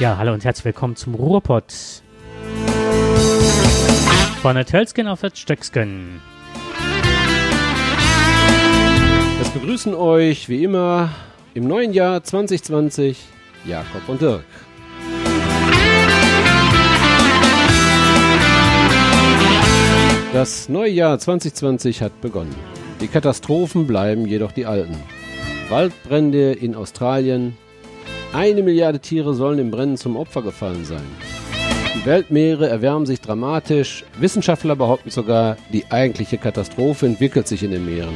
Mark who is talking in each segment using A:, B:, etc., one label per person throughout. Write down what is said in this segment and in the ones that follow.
A: Ja, hallo und herzlich willkommen zum Ruhrpott. Von der Tölsken auf das Stöcksken.
B: Es begrüßen euch wie immer im neuen Jahr 2020 Jakob und Dirk. Das neue Jahr 2020 hat begonnen. Die Katastrophen bleiben jedoch die alten. Waldbrände in Australien. Eine Milliarde Tiere sollen im Brennen zum Opfer gefallen sein. Die Weltmeere erwärmen sich dramatisch. Wissenschaftler behaupten sogar, die eigentliche Katastrophe entwickelt sich in den Meeren.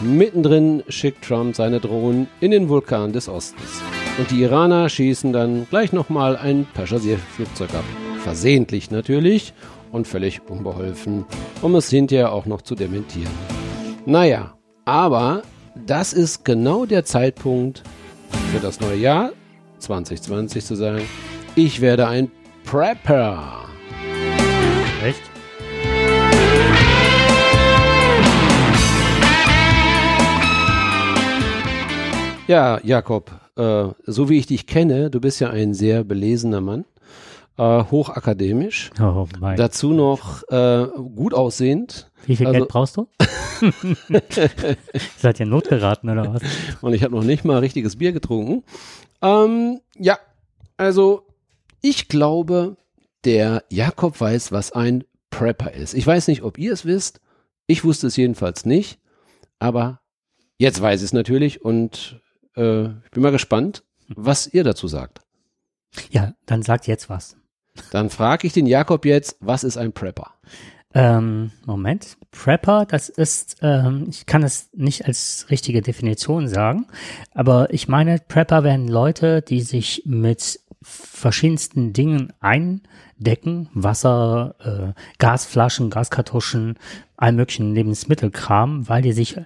B: Und mittendrin schickt Trump seine Drohnen in den Vulkan des Ostens. Und die Iraner schießen dann gleich nochmal ein Passagierflugzeug ab. Versehentlich natürlich und völlig unbeholfen, um es hinterher auch noch zu dementieren. Naja, aber das ist genau der Zeitpunkt für das neue Jahr 2020 zu sagen, ich werde ein Prepper.
A: Echt?
B: Ja, Jakob, äh, so wie ich dich kenne, du bist ja ein sehr belesener Mann, äh, hochakademisch,
A: Oh mein.
B: dazu noch äh, gut aussehend
A: Wie viel
B: also-
A: Geld brauchst du? Seid ihr notgeraten oder was?
B: und ich habe noch nicht mal richtiges Bier getrunken. Ähm, ja, also ich glaube, der Jakob weiß, was ein Prepper ist. Ich weiß nicht, ob ihr es wisst. Ich wusste es jedenfalls nicht, aber jetzt weiß ich es natürlich und äh, ich bin mal gespannt, was ihr dazu sagt.
A: Ja, dann sagt jetzt was.
B: Dann frage ich den Jakob jetzt, was ist ein Prepper?
A: Ähm, Moment. Prepper, das ist, ähm, ich kann es nicht als richtige Definition sagen, aber ich meine, Prepper wären Leute, die sich mit verschiedensten Dingen eindecken, Wasser, äh, Gasflaschen, Gaskartuschen, all möglichen Lebensmittelkram, weil die sich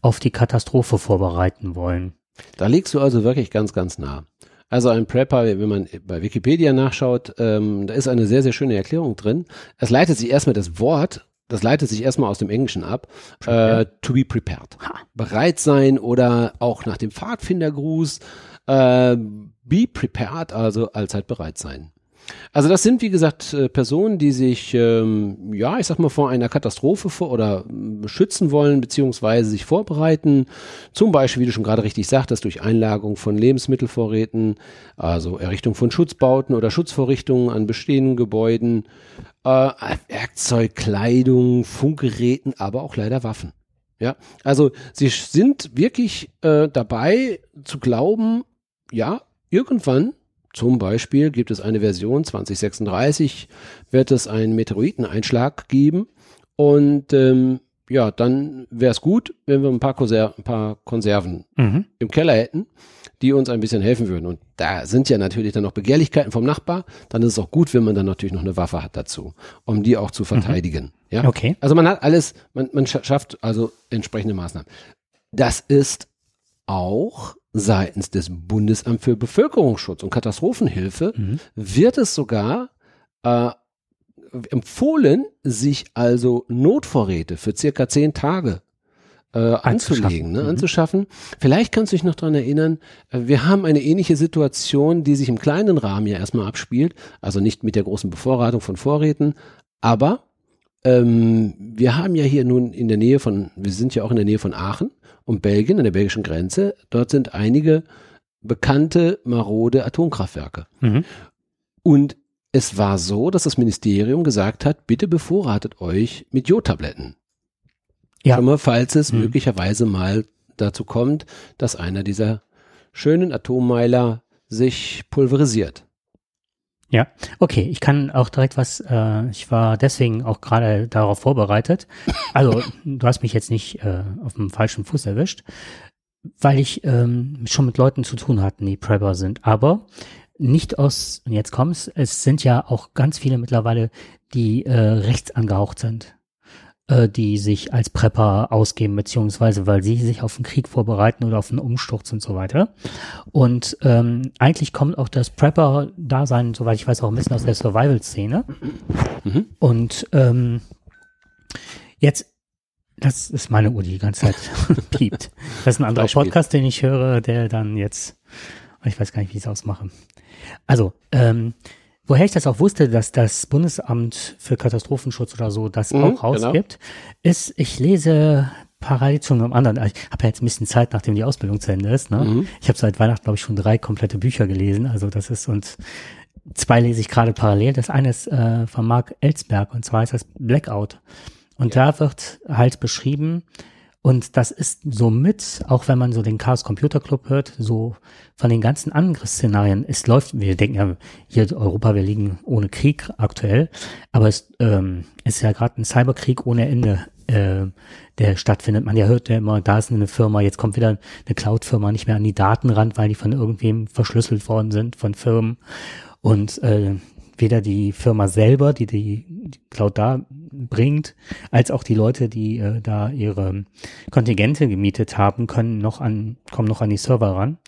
A: auf die Katastrophe vorbereiten wollen.
B: Da liegst du also wirklich ganz, ganz nah. Also ein Prepper, wenn man bei Wikipedia nachschaut, ähm, da ist eine sehr, sehr schöne Erklärung drin. Es leitet sich erstmal das Wort, das leitet sich erstmal aus dem Englischen ab, äh, to be prepared.
A: Ha.
B: Bereit sein oder auch nach dem Pfadfindergruß, äh, be prepared, also allzeit bereit sein. Also das sind, wie gesagt, äh, Personen, die sich, ähm, ja, ich sag mal, vor einer Katastrophe vor oder ähm, schützen wollen, beziehungsweise sich vorbereiten. Zum Beispiel, wie du schon gerade richtig sagtest, durch Einlagerung von Lebensmittelvorräten, also Errichtung von Schutzbauten oder Schutzvorrichtungen an bestehenden Gebäuden, äh, Werkzeug, Kleidung, Funkgeräten, aber auch leider Waffen. Ja, also sie sind wirklich äh, dabei zu glauben, ja, irgendwann zum Beispiel gibt es eine Version 2036, wird es einen Meteoriteneinschlag geben und ähm, ja, dann wäre es gut, wenn wir ein paar, Konser ein paar Konserven
A: Mhm.
B: im Keller hätten, die uns ein bisschen helfen würden. Und da sind ja natürlich dann noch Begehrlichkeiten vom Nachbar. Dann ist es auch gut, wenn man dann natürlich noch eine Waffe hat dazu, um die auch zu verteidigen. Ja?
A: Okay.
B: Also man hat alles, man, man scha- schafft also entsprechende Maßnahmen. Das ist auch seitens des Bundesamt für Bevölkerungsschutz und Katastrophenhilfe
A: Mhm.
B: wird es sogar äh, empfohlen, sich also Notvorräte für circa zehn Tage äh, anzulegen, ne,
A: Mhm.
B: anzuschaffen. Vielleicht kannst du dich noch dran erinnern, äh, wir haben eine ähnliche Situation, die sich im kleinen Rahmen ja erstmal abspielt, also nicht mit der großen Bevorratung von Vorräten, aber ähm, wir haben ja hier nun in der Nähe von, wir sind ja auch in der Nähe von Aachen und Belgien, an der belgischen Grenze. Dort sind einige bekannte marode Atomkraftwerke.
A: Mhm.
B: Und es war so, dass das Ministerium gesagt hat, bitte bevorratet euch mit Jodtabletten.
A: Ja.
B: Schon mal, falls es
A: Mhm.
B: möglicherweise mal dazu kommt, dass einer dieser schönen Atommeiler sich pulverisiert.
A: Ja, okay, ich kann auch direkt was, äh, ich war deswegen auch gerade darauf vorbereitet. Also, du hast mich jetzt nicht äh, auf dem falschen Fuß erwischt, weil ich ähm, schon mit Leuten zu tun hatten, die Prepper sind. Aber nicht aus, und jetzt kommt's, es sind ja auch ganz viele mittlerweile, die äh, rechts angehaucht sind, äh, die sich als Prepper ausgeben, beziehungsweise weil sie sich auf den Krieg vorbereiten oder auf einen Umsturz und so weiter. Und ähm, eigentlich kommt auch das Prepper-Dasein, soweit ich weiß, auch ein bisschen aus der Survival-Szene.
B: Mhm.
A: Und ähm, jetzt, das ist meine Uhr, die die ganze Zeit piept. Das ist ein anderer
B: Beispiel.
A: Podcast, den ich höre, der dann jetzt, ich weiß gar nicht, wie ich es ausmache. Also, ähm, woher ich das auch wusste, dass das Bundesamt für Katastrophenschutz oder so das
B: Mhm,
A: auch rausgibt, ist, ich lese parallel zu einem anderen. Ich habe ja jetzt ein bisschen Zeit, nachdem die Ausbildung zu Ende ist. Ne?
B: Mhm.
A: Ich habe seit Weihnachten, glaube ich, schon drei komplette Bücher gelesen. Also das ist und zwei lese ich gerade parallel. Das eine ist äh, von Mark Ellsberg und zwar ist das Blackout. Und da wird halt beschrieben, und das ist somit, auch wenn man so den Chaos Computer Club hört, so von den ganzen Angriffsszenarien, es läuft, wir denken ja, hier Europa, wir liegen ohne Krieg aktuell, aber es ähm, ist ja gerade ein Cyberkrieg ohne Ende, äh, der stattfindet. Man ja hört ja immer, da ist eine Firma, jetzt kommt wieder eine Cloud-Firma nicht mehr an die Daten ran, weil die von irgendwem verschlüsselt worden sind, von Firmen. Und äh, weder die Firma selber, die, die Cloud da bringt, als auch die Leute, die äh, da ihre Kontingente gemietet haben, können noch an, kommen noch an die Server ran.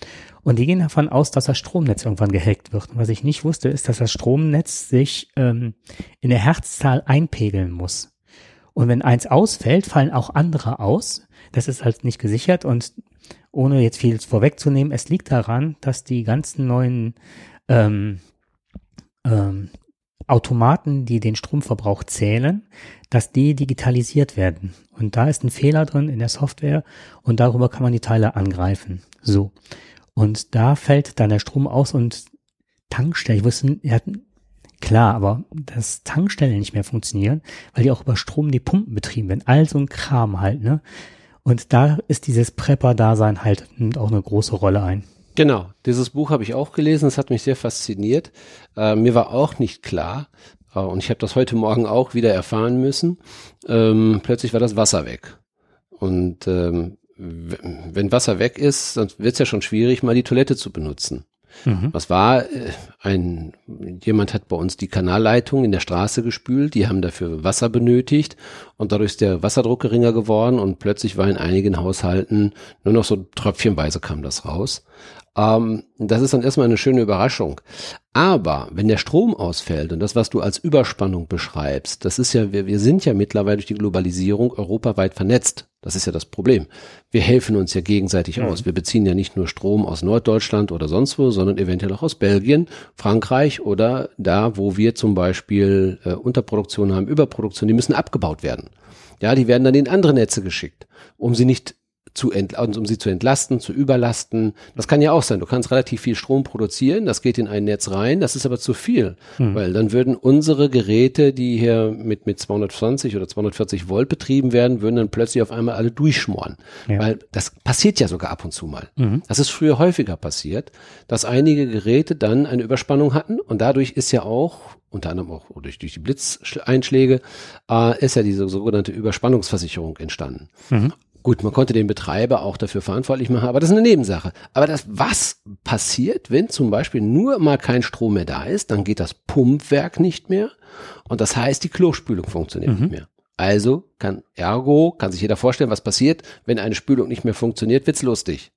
A: Und die gehen davon aus, dass das Stromnetz irgendwann gehackt wird. Und was ich nicht wusste, ist, dass das Stromnetz sich ähm, in der Herzzahl einpegeln muss. Und wenn eins ausfällt, fallen auch andere aus. Das ist halt nicht gesichert und ohne jetzt viel vorwegzunehmen, es liegt daran, dass die ganzen neuen ähm, ähm, Automaten, die den Stromverbrauch zählen, dass die digitalisiert werden. Und da ist ein Fehler drin in der Software und darüber kann man die Teile angreifen. So. Und da fällt dann der Strom aus und Tankstellen, ich wusste, ja, klar, aber dass Tankstellen nicht mehr funktionieren, weil die auch über Strom die Pumpen betrieben werden. All so ein Kram halt, ne? Und da ist dieses Prepper-Dasein halt, nimmt auch eine große Rolle ein.
B: Genau, dieses Buch habe ich auch gelesen, es hat mich sehr fasziniert. Äh, mir war auch nicht klar, äh, und ich habe das heute Morgen auch wieder erfahren müssen, ähm, plötzlich war das Wasser weg. Und ähm, wenn Wasser weg ist, dann wird es ja schon schwierig, mal die Toilette zu benutzen.
A: Mhm.
B: Was war? Äh, Ein jemand hat bei uns die Kanalleitung in der Straße gespült, die haben dafür Wasser benötigt und dadurch ist der Wasserdruck geringer geworden und plötzlich war in einigen Haushalten nur noch so tröpfchenweise kam das raus. Ähm, das ist dann erstmal eine schöne Überraschung. Aber wenn der Strom ausfällt und das, was du als Überspannung beschreibst, das ist ja, wir, wir sind ja mittlerweile durch die Globalisierung europaweit vernetzt. Das ist ja das Problem. Wir helfen uns ja gegenseitig aus. Wir beziehen ja nicht nur Strom aus Norddeutschland oder sonst wo, sondern eventuell auch aus Belgien, Frankreich oder da, wo wir zum Beispiel äh, Unterproduktion haben, Überproduktion, die müssen abgebaut werden. Ja, die werden dann in andere Netze geschickt, um sie nicht zu um sie zu entlasten, zu überlasten. Das kann ja auch sein. Du kannst relativ viel Strom produzieren, das geht in ein Netz rein, das ist aber zu viel, weil dann würden unsere Geräte, die hier mit, mit 220 oder 240 Volt betrieben werden, würden dann plötzlich auf einmal alle durchschmoren.
A: Ja.
B: Weil das passiert ja sogar ab und zu mal. Das ist früher häufiger passiert, dass einige Geräte dann eine Überspannung hatten und dadurch ist ja auch unter anderem auch durch, durch die Blitzeinschläge, äh, ist ja diese sogenannte Überspannungsversicherung entstanden. Gut, man konnte den Betreiber auch dafür verantwortlich machen, aber das ist eine Nebensache. Aber das, was passiert, wenn zum Beispiel nur mal kein Strom mehr da ist, dann geht das Pumpwerk nicht mehr und das heißt, die Klospülung funktioniert nicht mehr. Also kann, ergo, kann sich jeder vorstellen, was passiert, wenn eine Spülung nicht mehr funktioniert, wird's lustig.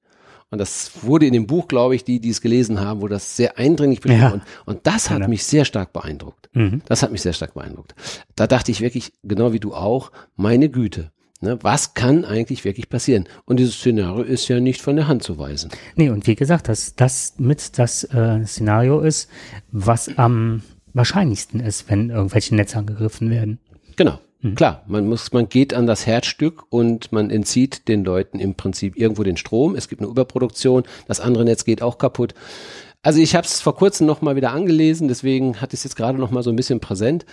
B: Und das wurde in dem Buch, glaube ich, die, die es gelesen haben, wurde das sehr eindringlich beschrieben.
A: Ja.
B: Und, und das hat
A: Ja.
B: mich sehr stark beeindruckt.
A: Mhm.
B: Das hat mich sehr stark beeindruckt. Da dachte ich wirklich, genau wie du auch, meine Güte. Ne, was kann eigentlich wirklich passieren? Und dieses Szenario ist ja nicht von der Hand zu weisen.
A: Nee, und wie gesagt, dass das mit das äh, Szenario ist, was am wahrscheinlichsten ist, wenn irgendwelche Netze angegriffen werden.
B: Genau. Klar, man muss, man geht an das Herzstück und man entzieht den Leuten im Prinzip irgendwo den Strom. Es gibt eine Überproduktion, das andere Netz geht auch kaputt. Also ich habe es vor kurzem noch mal wieder angelesen, deswegen hatte ich es jetzt gerade noch mal so ein bisschen präsent.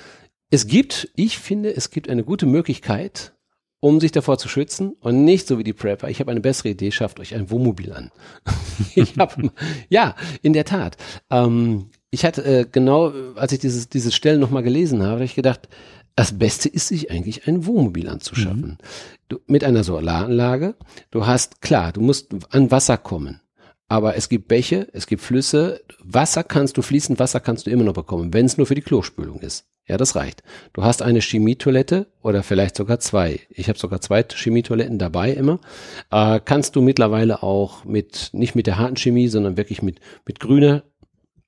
B: Es gibt, ich finde, es gibt eine gute Möglichkeit, um sich davor zu schützen und nicht so wie die Prepper. Ich habe eine bessere Idee, schafft euch ein Wohnmobil an. ich hab, ja, in der Tat. Ähm, ich hatte äh, genau, als ich dieses, dieses Stellen nochmal gelesen habe, habe ich gedacht, das Beste ist, sich eigentlich ein Wohnmobil anzuschaffen. Du, mit einer Solaranlage. Du hast, klar, du musst an Wasser kommen. Aber es gibt Bäche, es gibt Flüsse. Wasser kannst du, fließend Wasser kannst du immer noch bekommen, wenn es nur für die Klospülung ist. Ja, das reicht. Du hast eine Chemietoilette oder vielleicht sogar zwei. Ich habe sogar zwei Chemietoiletten dabei immer. Äh, kannst du mittlerweile auch mit, nicht mit der harten Chemie, sondern wirklich mit, mit grüner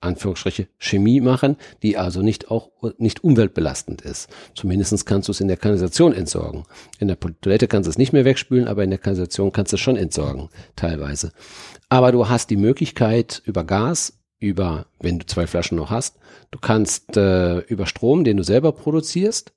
B: Anführungsstriche Chemie machen, die also nicht auch nicht umweltbelastend ist. Zumindestens kannst du es in der Kanalisation entsorgen. In der Toilette kannst du es nicht mehr wegspülen, aber in der Kanalisation kannst du es schon entsorgen, teilweise. Aber du hast die Möglichkeit, über Gas über, wenn du zwei Flaschen noch hast. Du kannst äh, über Strom, den du selber produzierst.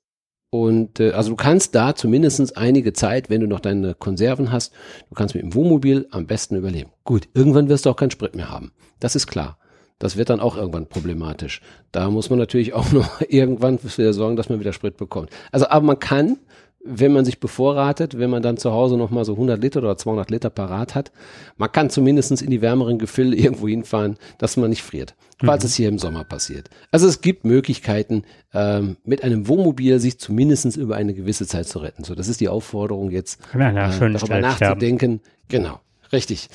B: Und äh, also du kannst da zumindestens einige Zeit, wenn du noch deine Konserven hast, du kannst mit dem Wohnmobil am besten überleben. Gut, irgendwann wirst du auch keinen Sprit mehr haben. Das ist klar. Das wird dann auch irgendwann problematisch. Da muss man natürlich auch noch irgendwann für sorgen, dass man wieder Sprit bekommt. Also, aber man kann wenn man sich bevorratet, wenn man dann zu Hause nochmal so 100 Liter oder 200 Liter parat hat, man kann zumindestens in die wärmeren Gefilde irgendwo hinfahren, dass man nicht friert, falls mhm. es hier im Sommer passiert. Also es gibt Möglichkeiten, ähm, mit einem Wohnmobil sich zumindestens über eine gewisse Zeit zu retten. So, das ist die Aufforderung jetzt,
A: ja, äh,
B: darüber nachzudenken. Genau, richtig.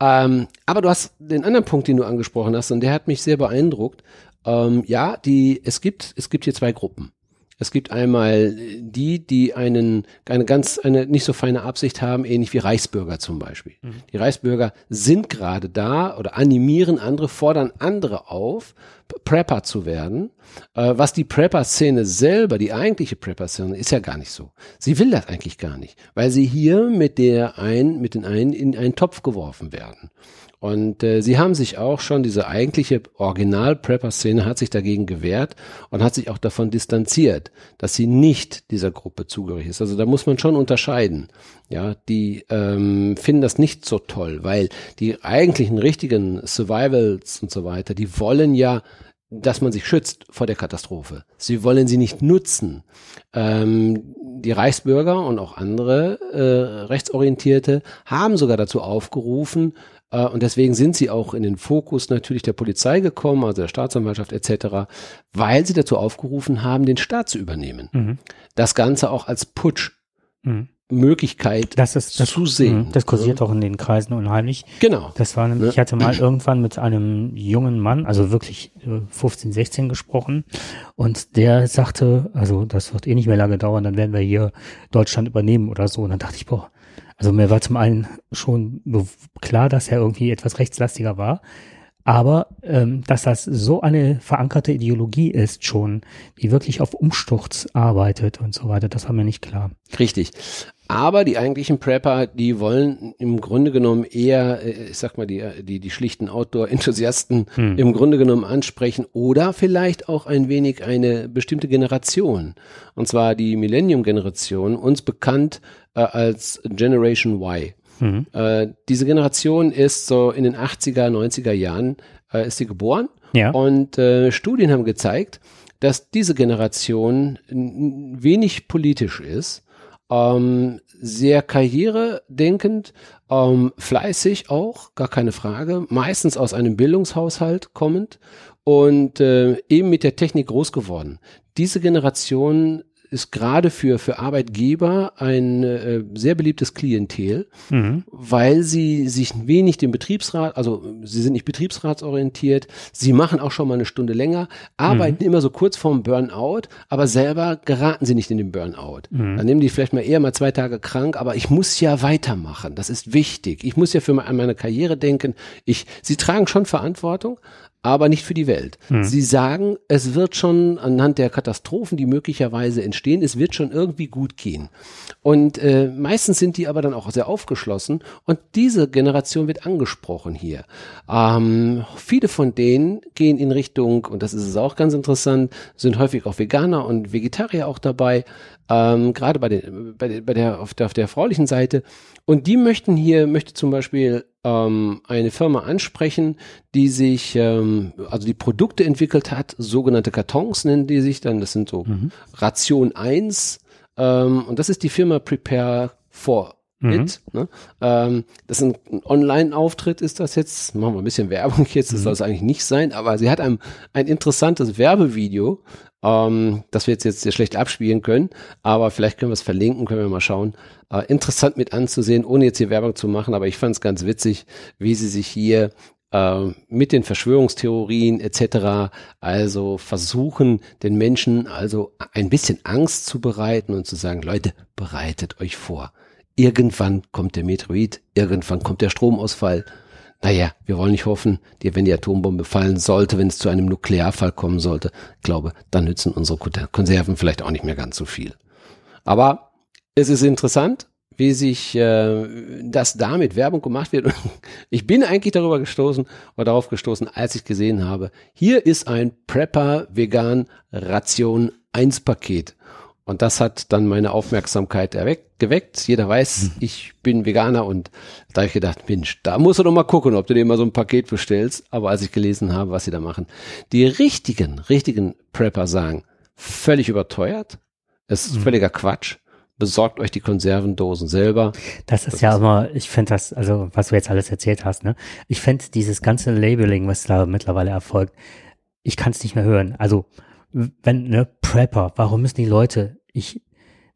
B: Ähm, aber du hast den anderen Punkt, den du angesprochen hast, und der hat mich sehr beeindruckt. Ähm, ja, die, es gibt, es gibt hier zwei Gruppen. Es gibt einmal die, die einen, eine ganz, eine nicht so feine Absicht haben, ähnlich wie Reichsbürger zum Beispiel. Mhm. Die Reichsbürger sind gerade da oder animieren andere, fordern andere auf, Prepper zu werden. Äh, was die Prepper-Szene selber, die eigentliche Prepper-Szene, ist ja gar nicht so. Sie will das eigentlich gar nicht, weil sie hier mit der ein, mit den einen in einen Topf geworfen werden. Und äh, sie haben sich auch schon, diese eigentliche Original-Prepper-Szene hat sich dagegen gewehrt und hat sich auch davon distanziert, dass sie nicht dieser Gruppe zugehörig ist. Also da muss man schon unterscheiden. Ja, die ähm, finden das nicht so toll, weil die eigentlichen richtigen Survivals und so weiter, die wollen ja dass man sich schützt vor der Katastrophe. Sie wollen sie nicht nutzen. Ähm, die Reichsbürger und auch andere äh, Rechtsorientierte haben sogar dazu aufgerufen, und deswegen sind sie auch in den Fokus natürlich der Polizei gekommen, also der Staatsanwaltschaft etc., weil sie dazu aufgerufen haben, den Staat zu übernehmen. Mhm. Das Ganze auch als Putsch. Mhm. Möglichkeit
A: das ist, das,
B: zu sehen.
A: Das kursiert ja. auch in den Kreisen unheimlich.
B: Genau.
A: Das war nämlich, ich hatte mal irgendwann mit einem jungen Mann, also wirklich 15, äh, 16 gesprochen und der sagte, also das wird eh nicht mehr lange dauern, dann werden wir hier Deutschland übernehmen oder so. Und dann dachte ich, boah, also mir war zum einen schon klar, dass er irgendwie etwas rechtslastiger war, aber ähm, dass das so eine verankerte Ideologie ist schon, die wirklich auf Umsturz arbeitet und so weiter, das war mir nicht klar.
B: Richtig. Aber die eigentlichen Prepper, die wollen im Grunde genommen eher, äh, ich sag mal, die, die, die schlichten Outdoor-Enthusiasten hm. im Grunde genommen ansprechen oder vielleicht auch ein wenig eine bestimmte Generation. Und zwar die Millennium-Generation, uns bekannt äh, als Generation Y. Mhm. Äh, diese Generation ist so in den 80er, 90er Jahren äh, ist sie geboren. Ja. Und äh, Studien haben gezeigt, dass diese Generation wenig politisch ist, ähm, sehr karrieredenkend, ähm, fleißig auch, gar keine Frage, meistens aus einem Bildungshaushalt kommend und äh, eben mit der Technik groß geworden. Diese Generation ist gerade für, für Arbeitgeber ein äh, sehr beliebtes Klientel, mhm. weil sie sich wenig dem Betriebsrat, also sie sind nicht betriebsratsorientiert, sie machen auch schon mal eine Stunde länger, arbeiten mhm. immer so kurz vorm Burnout, aber selber geraten sie nicht in den Burnout. Mhm. Dann nehmen die vielleicht mal eher mal zwei Tage krank, aber ich muss ja weitermachen, das ist wichtig. Ich muss ja für meine Karriere denken. Ich, sie tragen schon Verantwortung, aber nicht für die Welt. Mhm. Sie sagen, es wird schon anhand der Katastrophen, die möglicherweise entstehen, es wird schon irgendwie gut gehen. Und äh, meistens sind die aber dann auch sehr aufgeschlossen und diese Generation wird angesprochen hier. Ähm, viele von denen gehen in Richtung, und das ist es auch ganz interessant, sind häufig auch Veganer und Vegetarier auch dabei, ähm, gerade bei, den, bei, der, bei der, auf der, auf der fraulichen Seite. Und die möchten hier, möchte zum Beispiel ähm, eine Firma ansprechen, die sich, ähm, also die Produkte entwickelt hat, sogenannte Kartons nennen die sich dann, das sind so mhm. Ration 1 ähm, und das ist die Firma Prepare for mhm. It. Ne? Ähm, das ist ein, Online-Auftritt, ist das jetzt. Machen wir ein bisschen Werbung jetzt, das mhm. soll es eigentlich nicht sein, aber sie hat ein, ein interessantes Werbevideo, ähm, das wir jetzt, jetzt sehr schlecht abspielen können, aber vielleicht können wir es verlinken, können wir mal schauen. Äh, interessant mit anzusehen, ohne jetzt hier Werbung zu machen, aber ich fand es ganz witzig, wie sie sich hier äh, mit den Verschwörungstheorien etc. also versuchen, den Menschen also ein bisschen Angst zu bereiten und zu sagen, Leute, bereitet euch vor. Irgendwann kommt der Meteorit, irgendwann kommt der Stromausfall, naja, wir wollen nicht hoffen, wenn die Atombombe fallen sollte, wenn es zu einem Nuklearfall kommen sollte, glaube, dann nützen unsere Konserven vielleicht auch nicht mehr ganz so viel. Aber es ist interessant, wie sich äh, das damit Werbung gemacht wird. ich bin eigentlich darüber gestoßen oder darauf gestoßen, als ich gesehen habe, hier ist ein Prepper Vegan Ration 1 Paket. Und das hat dann meine Aufmerksamkeit erweckt, geweckt. Jeder weiß, mhm. ich bin Veganer und da habe ich gedacht, Mensch, da musst du doch mal gucken, ob du dir mal so ein Paket bestellst. Aber als ich gelesen habe, was sie da machen, die richtigen, richtigen Prepper sagen, völlig überteuert, es ist mhm. völliger Quatsch besorgt euch die Konservendosen selber.
A: Das ist das ja ist immer, ich finde das, also was du jetzt alles erzählt hast, ne? Ich finde dieses ganze Labeling, was da mittlerweile erfolgt, ich kann es nicht mehr hören. Also wenn, ne, Prepper, warum müssen die Leute, ich,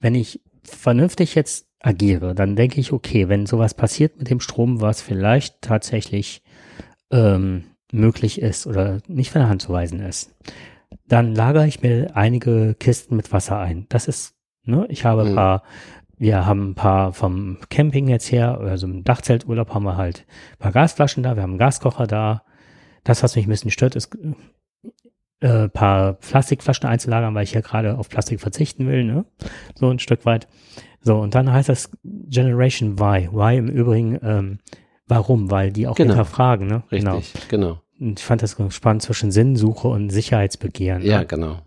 A: wenn ich vernünftig jetzt agiere, dann denke ich, okay, wenn sowas passiert mit dem Strom, was vielleicht tatsächlich ähm, möglich ist oder nicht von der Hand zu weisen ist, dann lagere ich mir einige Kisten mit Wasser ein. Das ist, ne, ich habe ein mhm. paar, wir haben ein paar vom Camping jetzt her, also im Dachzelturlaub haben wir halt ein paar Gasflaschen da, wir haben einen Gaskocher da. Das, was mich ein bisschen stört, ist äh, paar Plastikflaschen einzulagern, weil ich ja gerade auf Plastik verzichten will, ne? So ein Stück weit. So, und dann heißt das Generation Y. Y im Übrigen, ähm, warum? Weil die auch genau. hinterfragen, ne?
B: Richtig, genau. genau.
A: Und ich fand das spannend zwischen Sinnsuche und Sicherheitsbegehren.
B: Ja, ne? genau.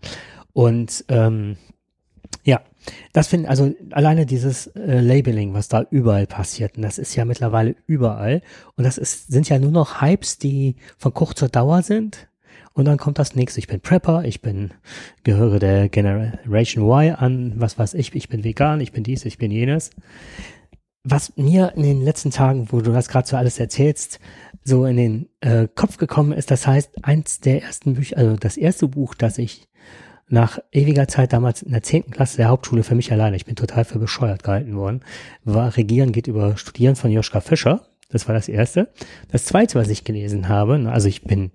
A: Und ähm, ja, das finde also alleine dieses äh, Labeling, was da überall passiert, und das ist ja mittlerweile überall. Und das ist, sind ja nur noch Hypes, die von kurzer Dauer sind. Und dann kommt das nächste. Ich bin Prepper, ich bin, gehöre der Generation Y an, was weiß ich, ich bin vegan, ich bin dies, ich bin jenes. Was mir in den letzten Tagen, wo du das gerade so alles erzählst, so in den äh, Kopf gekommen ist, das heißt, eins der ersten Bücher, also das erste Buch, das ich nach ewiger Zeit damals in der zehnten Klasse der Hauptschule für mich alleine, ich bin total für bescheuert gehalten worden, war Regieren geht über Studieren von Joschka Fischer. Das war das erste. Das zweite, was ich gelesen habe, also ich bin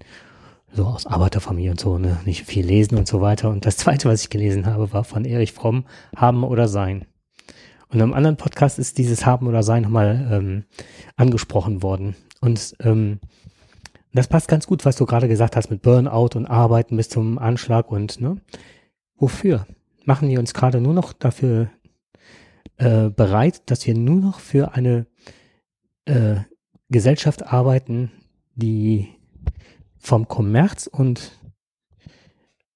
A: so aus Arbeiterfamilie und so, ne, nicht viel lesen und so weiter. Und das zweite, was ich gelesen habe, war von Erich Fromm, Haben oder Sein. Und im anderen Podcast ist dieses Haben oder Sein nochmal ähm, angesprochen worden. Und ähm, das passt ganz gut, was du gerade gesagt hast mit Burnout und Arbeiten bis zum Anschlag und ne, wofür? Machen wir uns gerade nur noch dafür äh, bereit, dass wir nur noch für eine äh, Gesellschaft arbeiten, die vom Kommerz und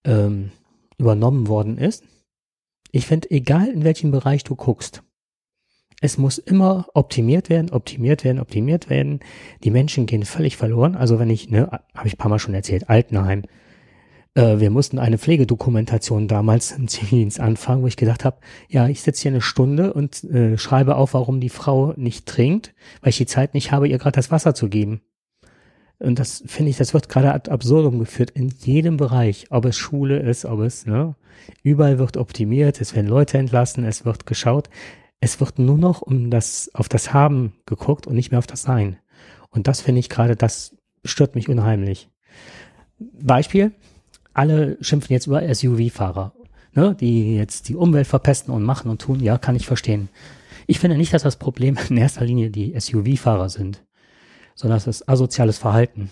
A: ähm, übernommen worden ist. Ich finde, egal in welchem Bereich du guckst, es muss immer optimiert werden, optimiert werden, optimiert werden. Die Menschen gehen völlig verloren. Also wenn ich, ne, habe ich ein paar Mal schon erzählt, Altenheim. Äh, wir mussten eine Pflegedokumentation damals im Zivildienst anfangen, wo ich gedacht habe, ja, ich sitze hier eine Stunde und äh, schreibe auf, warum die Frau nicht trinkt, weil ich die Zeit nicht habe, ihr gerade das Wasser zu geben. Und das finde ich, das wird gerade ad absurdum geführt in jedem Bereich, ob es Schule ist, ob es, ne, überall wird optimiert, es werden Leute entlassen, es wird geschaut. Es wird nur noch um das, auf das Haben geguckt und nicht mehr auf das Sein. Und das finde ich gerade, das stört mich unheimlich. Beispiel, alle schimpfen jetzt über SUV-Fahrer, ne, die jetzt die Umwelt verpesten und machen und tun, ja, kann ich verstehen. Ich finde nicht, dass das Problem in erster Linie die SUV-Fahrer sind sondern es ist asoziales Verhalten.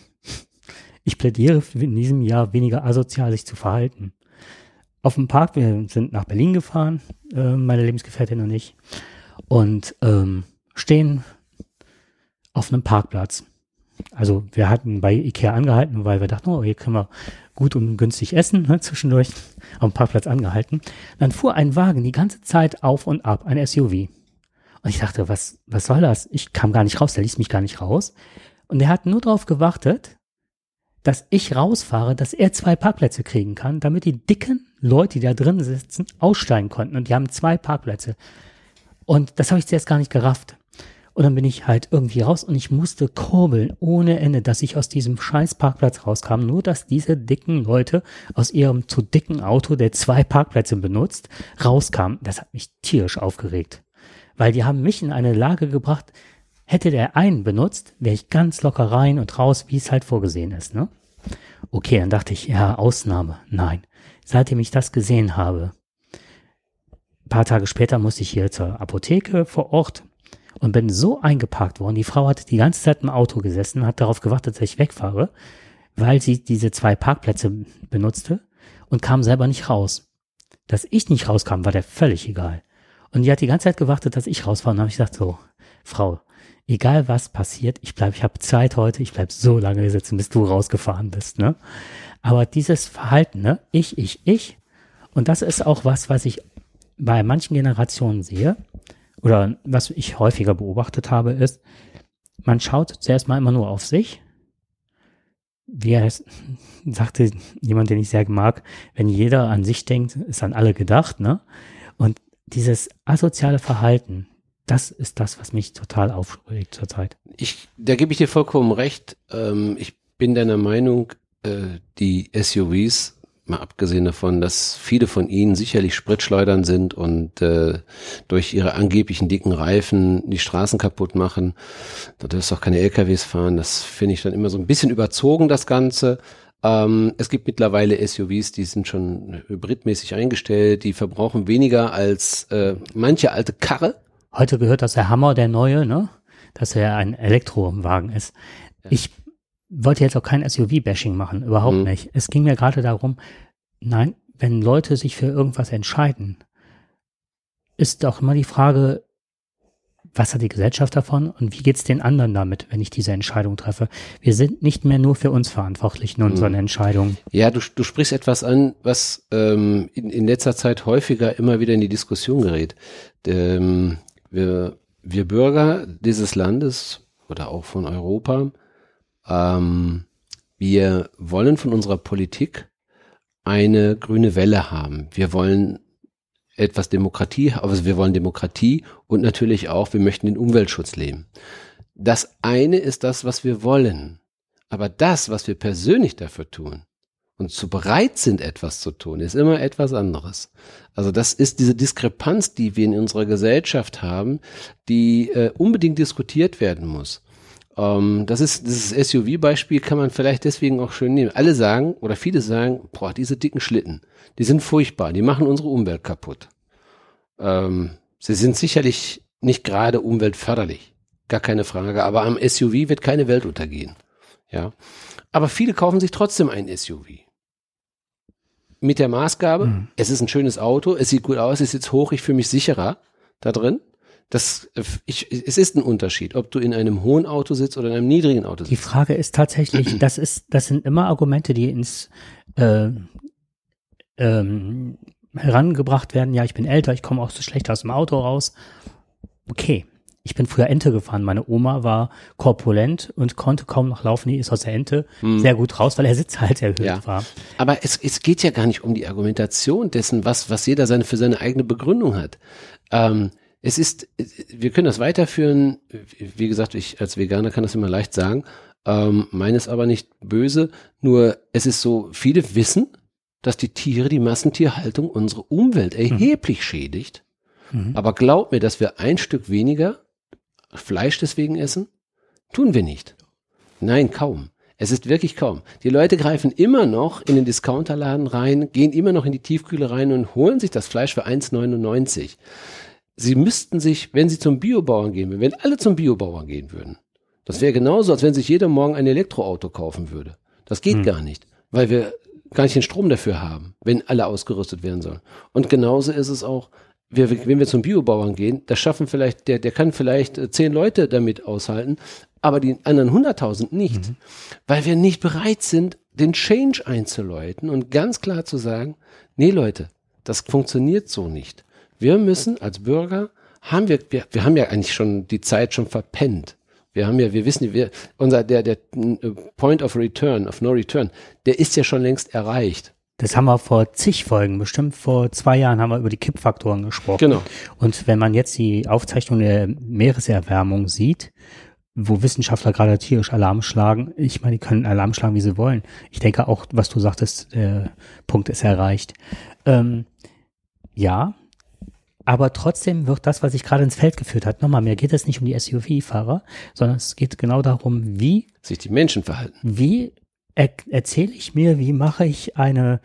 A: Ich plädiere in diesem Jahr weniger asozial sich zu verhalten. Auf dem Park, wir sind nach Berlin gefahren, äh, meine Lebensgefährtin und ich, und ähm, stehen auf einem Parkplatz. Also wir hatten bei Ikea angehalten, weil wir dachten, oh, hier können wir gut und günstig essen, ne, zwischendurch dem Parkplatz angehalten. Dann fuhr ein Wagen die ganze Zeit auf und ab, ein SUV. Und ich dachte, was, was soll das? Ich kam gar nicht raus, der ließ mich gar nicht raus. Und er hat nur darauf gewartet, dass ich rausfahre, dass er zwei Parkplätze kriegen kann, damit die dicken Leute, die da drin sitzen, aussteigen konnten. Und die haben zwei Parkplätze. Und das habe ich zuerst gar nicht gerafft. Und dann bin ich halt irgendwie raus und ich musste kurbeln ohne Ende, dass ich aus diesem scheiß Parkplatz rauskam. Nur, dass diese dicken Leute aus ihrem zu dicken Auto, der zwei Parkplätze benutzt, rauskamen. Das hat mich tierisch aufgeregt weil die haben mich in eine Lage gebracht, hätte der einen benutzt, wäre ich ganz locker rein und raus, wie es halt vorgesehen ist, ne? Okay, dann dachte ich, ja, Ausnahme. Nein. Seitdem ich das gesehen habe, ein paar Tage später musste ich hier zur Apotheke vor Ort und bin so eingeparkt worden. Die Frau hat die ganze Zeit im Auto gesessen, hat darauf gewartet, dass ich wegfahre, weil sie diese zwei Parkplätze benutzte und kam selber nicht raus. Dass ich nicht rauskam, war der völlig egal. Und die hat die ganze Zeit gewartet, dass ich rausfahre. Und habe ich gesagt, so, Frau, egal was passiert, ich bleib, ich habe Zeit heute, ich bleib so lange sitzen, bis du rausgefahren bist, ne? Aber dieses Verhalten, ne, ich, ich, ich, und das ist auch was, was ich bei manchen Generationen sehe, oder was ich häufiger beobachtet habe, ist, man schaut zuerst mal immer nur auf sich. Wie er es sagte, jemand, den ich sehr mag, wenn jeder an sich denkt, ist an alle gedacht, ne? Und dieses asoziale Verhalten, das ist das, was mich total aufregt zurzeit.
B: Ich, da gebe ich dir vollkommen recht. Ähm, ich bin deiner Meinung, äh, die SUVs mal abgesehen davon, dass viele von ihnen sicherlich Spritschleudern sind und äh, durch ihre angeblichen dicken Reifen die Straßen kaputt machen. Da darfst auch keine LKWs fahren. Das finde ich dann immer so ein bisschen überzogen, das Ganze. Ähm, es gibt mittlerweile SUVs, die sind schon hybridmäßig eingestellt, die verbrauchen weniger als äh, manche alte Karre.
A: Heute gehört das der Hammer, der neue, ne? Dass er ein Elektrowagen ist. Ja. Ich wollte jetzt auch kein SUV-Bashing machen, überhaupt mhm. nicht. Es ging mir gerade darum, nein, wenn Leute sich für irgendwas entscheiden, ist auch immer die Frage, was hat die Gesellschaft davon und wie geht's den anderen damit, wenn ich diese Entscheidung treffe? Wir sind nicht mehr nur für uns verantwortlich in unseren mhm. Entscheidungen.
B: Ja, du, du sprichst etwas an, was ähm, in, in letzter Zeit häufiger immer wieder in die Diskussion gerät. Ähm, wir, wir Bürger dieses Landes oder auch von Europa ähm, wir wollen von unserer Politik eine grüne Welle haben. Wir wollen etwas Demokratie, also wir wollen Demokratie und natürlich auch, wir möchten den Umweltschutz leben. Das eine ist das, was wir wollen. Aber das, was wir persönlich dafür tun und zu bereit sind, etwas zu tun, ist immer etwas anderes. Also das ist diese Diskrepanz, die wir in unserer Gesellschaft haben, die äh, unbedingt diskutiert werden muss. Ähm, das ist dieses SUV-Beispiel kann man vielleicht deswegen auch schön nehmen. Alle sagen oder viele sagen, boah, diese dicken Schlitten, die sind furchtbar, die machen unsere Umwelt kaputt. Ähm, sie sind sicherlich nicht gerade umweltförderlich, gar keine Frage. Aber am SUV wird keine Welt untergehen. Ja, aber viele kaufen sich trotzdem ein SUV mit der Maßgabe, mhm. es ist ein schönes Auto, es sieht gut aus, es sitzt hoch, ich fühle mich sicherer da drin. Das, ich, es ist ein Unterschied, ob du in einem hohen Auto sitzt oder in einem niedrigen Auto sitzt.
A: Die Frage ist tatsächlich, das ist, das sind immer Argumente, die ins äh, ähm, herangebracht werden. Ja, ich bin älter, ich komme auch so schlecht aus dem Auto raus. Okay, ich bin früher Ente gefahren. Meine Oma war korpulent und konnte kaum noch laufen. Die ist aus der Ente hm. sehr gut raus, weil der Sitz halt erhöht ja. war.
B: Aber es, es geht ja gar nicht um die Argumentation dessen, was, was jeder seine, für seine eigene Begründung hat. Ähm, es ist, wir können das weiterführen. Wie gesagt, ich als Veganer kann das immer leicht sagen. Ähm, meines aber nicht böse. Nur es ist so, viele wissen, dass die Tiere, die Massentierhaltung unsere Umwelt mhm. erheblich mhm. schädigt. Mhm. Aber glaub mir, dass wir ein Stück weniger Fleisch deswegen essen? Tun wir nicht. Nein, kaum. Es ist wirklich kaum. Die Leute greifen immer noch in den Discounterladen rein, gehen immer noch in die Tiefkühle rein und holen sich das Fleisch für 1,99 sie müssten sich, wenn sie zum Biobauern gehen würden, wenn alle zum Biobauern gehen würden, das wäre genauso, als wenn sich jeder morgen ein Elektroauto kaufen würde. Das geht hm. gar nicht, weil wir gar nicht den Strom dafür haben, wenn alle ausgerüstet werden sollen. Und genauso ist es auch, wir, wenn wir zum Biobauern gehen, das schaffen vielleicht, der, der kann vielleicht äh, zehn Leute damit aushalten, aber die anderen hunderttausend nicht, mhm. weil wir nicht bereit sind, den Change einzuläuten und ganz klar zu sagen, nee Leute, das funktioniert so nicht. Wir müssen als Bürger, haben wir, wir, wir haben ja eigentlich schon die Zeit schon verpennt. Wir haben ja, wir wissen, wir, unser, der, der Point of Return, of No Return, der ist ja schon längst erreicht.
A: Das haben wir vor zig Folgen, bestimmt vor zwei Jahren haben wir über die Kippfaktoren gesprochen. Genau. Und wenn man jetzt die Aufzeichnung der Meereserwärmung sieht, wo Wissenschaftler gerade tierisch Alarm schlagen, ich meine, die können Alarm schlagen, wie sie wollen. Ich denke auch, was du sagtest, der Punkt ist erreicht. Ähm, ja, aber trotzdem wird das, was ich gerade ins Feld geführt hat, nochmal, mir geht es nicht um die SUV-Fahrer, sondern es geht genau darum, wie
B: sich die Menschen verhalten.
A: Wie er, erzähle ich mir, wie mache ich eine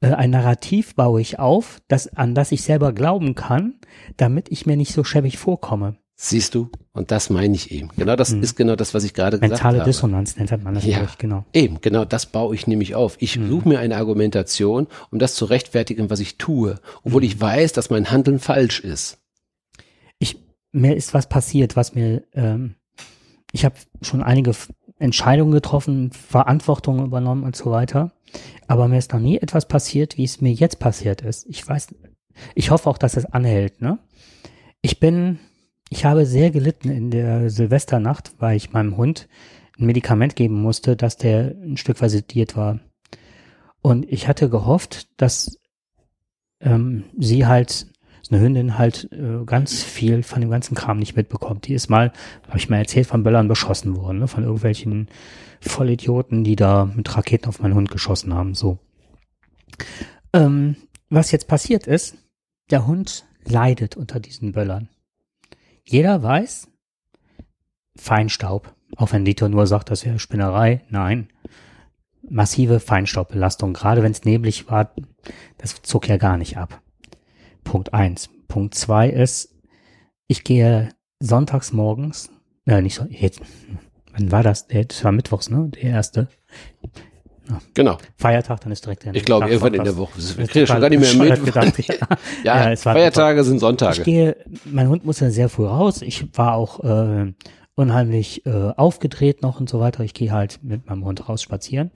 A: äh, ein Narrativ baue ich auf, das an das ich selber glauben kann, damit ich mir nicht so schäbig vorkomme.
B: Siehst du? Und das meine ich eben. Genau das hm. ist genau das, was ich gerade gesagt habe.
A: Mentale Dissonanz nennt man das,
B: ja, genau. Eben, genau das baue ich nämlich auf. Ich hm. suche mir eine Argumentation, um das zu rechtfertigen, was ich tue, obwohl hm. ich weiß, dass mein Handeln falsch ist.
A: mir ist was passiert, was mir, ähm, ich habe schon einige Entscheidungen getroffen, Verantwortung übernommen und so weiter. Aber mir ist noch nie etwas passiert, wie es mir jetzt passiert ist. Ich weiß, ich hoffe auch, dass es anhält. Ne? Ich bin, ich habe sehr gelitten in der Silvesternacht, weil ich meinem Hund ein Medikament geben musste, dass der ein Stück weit sediert war. Und ich hatte gehofft, dass ähm, sie halt eine Hündin halt äh, ganz viel von dem ganzen Kram nicht mitbekommt. Die ist mal, habe ich mal erzählt, von Böllern beschossen worden, ne? von irgendwelchen Vollidioten, die da mit Raketen auf meinen Hund geschossen haben. So. Ähm, was jetzt passiert ist, der Hund leidet unter diesen Böllern. Jeder weiß, Feinstaub. Auch wenn Dieter nur sagt, das wäre Spinnerei. Nein. Massive Feinstaubbelastung. Gerade wenn es neblig war, das zog ja gar nicht ab. Punkt eins. Punkt zwei ist, ich gehe sonntags morgens, äh, nicht so, jetzt, wann war das? Das war mittwochs, ne? Der erste.
B: Ja. Genau.
A: Feiertag, dann ist direkt
B: der Ich glaube, irgendwann in der Woche. Ich kriege schon gar nicht mehr mit.
A: Gedacht,
B: ja, ja, ja Feiertage sind Sonntage.
A: Ich gehe, mein Hund muss ja sehr früh raus. Ich war auch äh, unheimlich äh, aufgedreht noch und so weiter. Ich gehe halt mit meinem Hund raus spazieren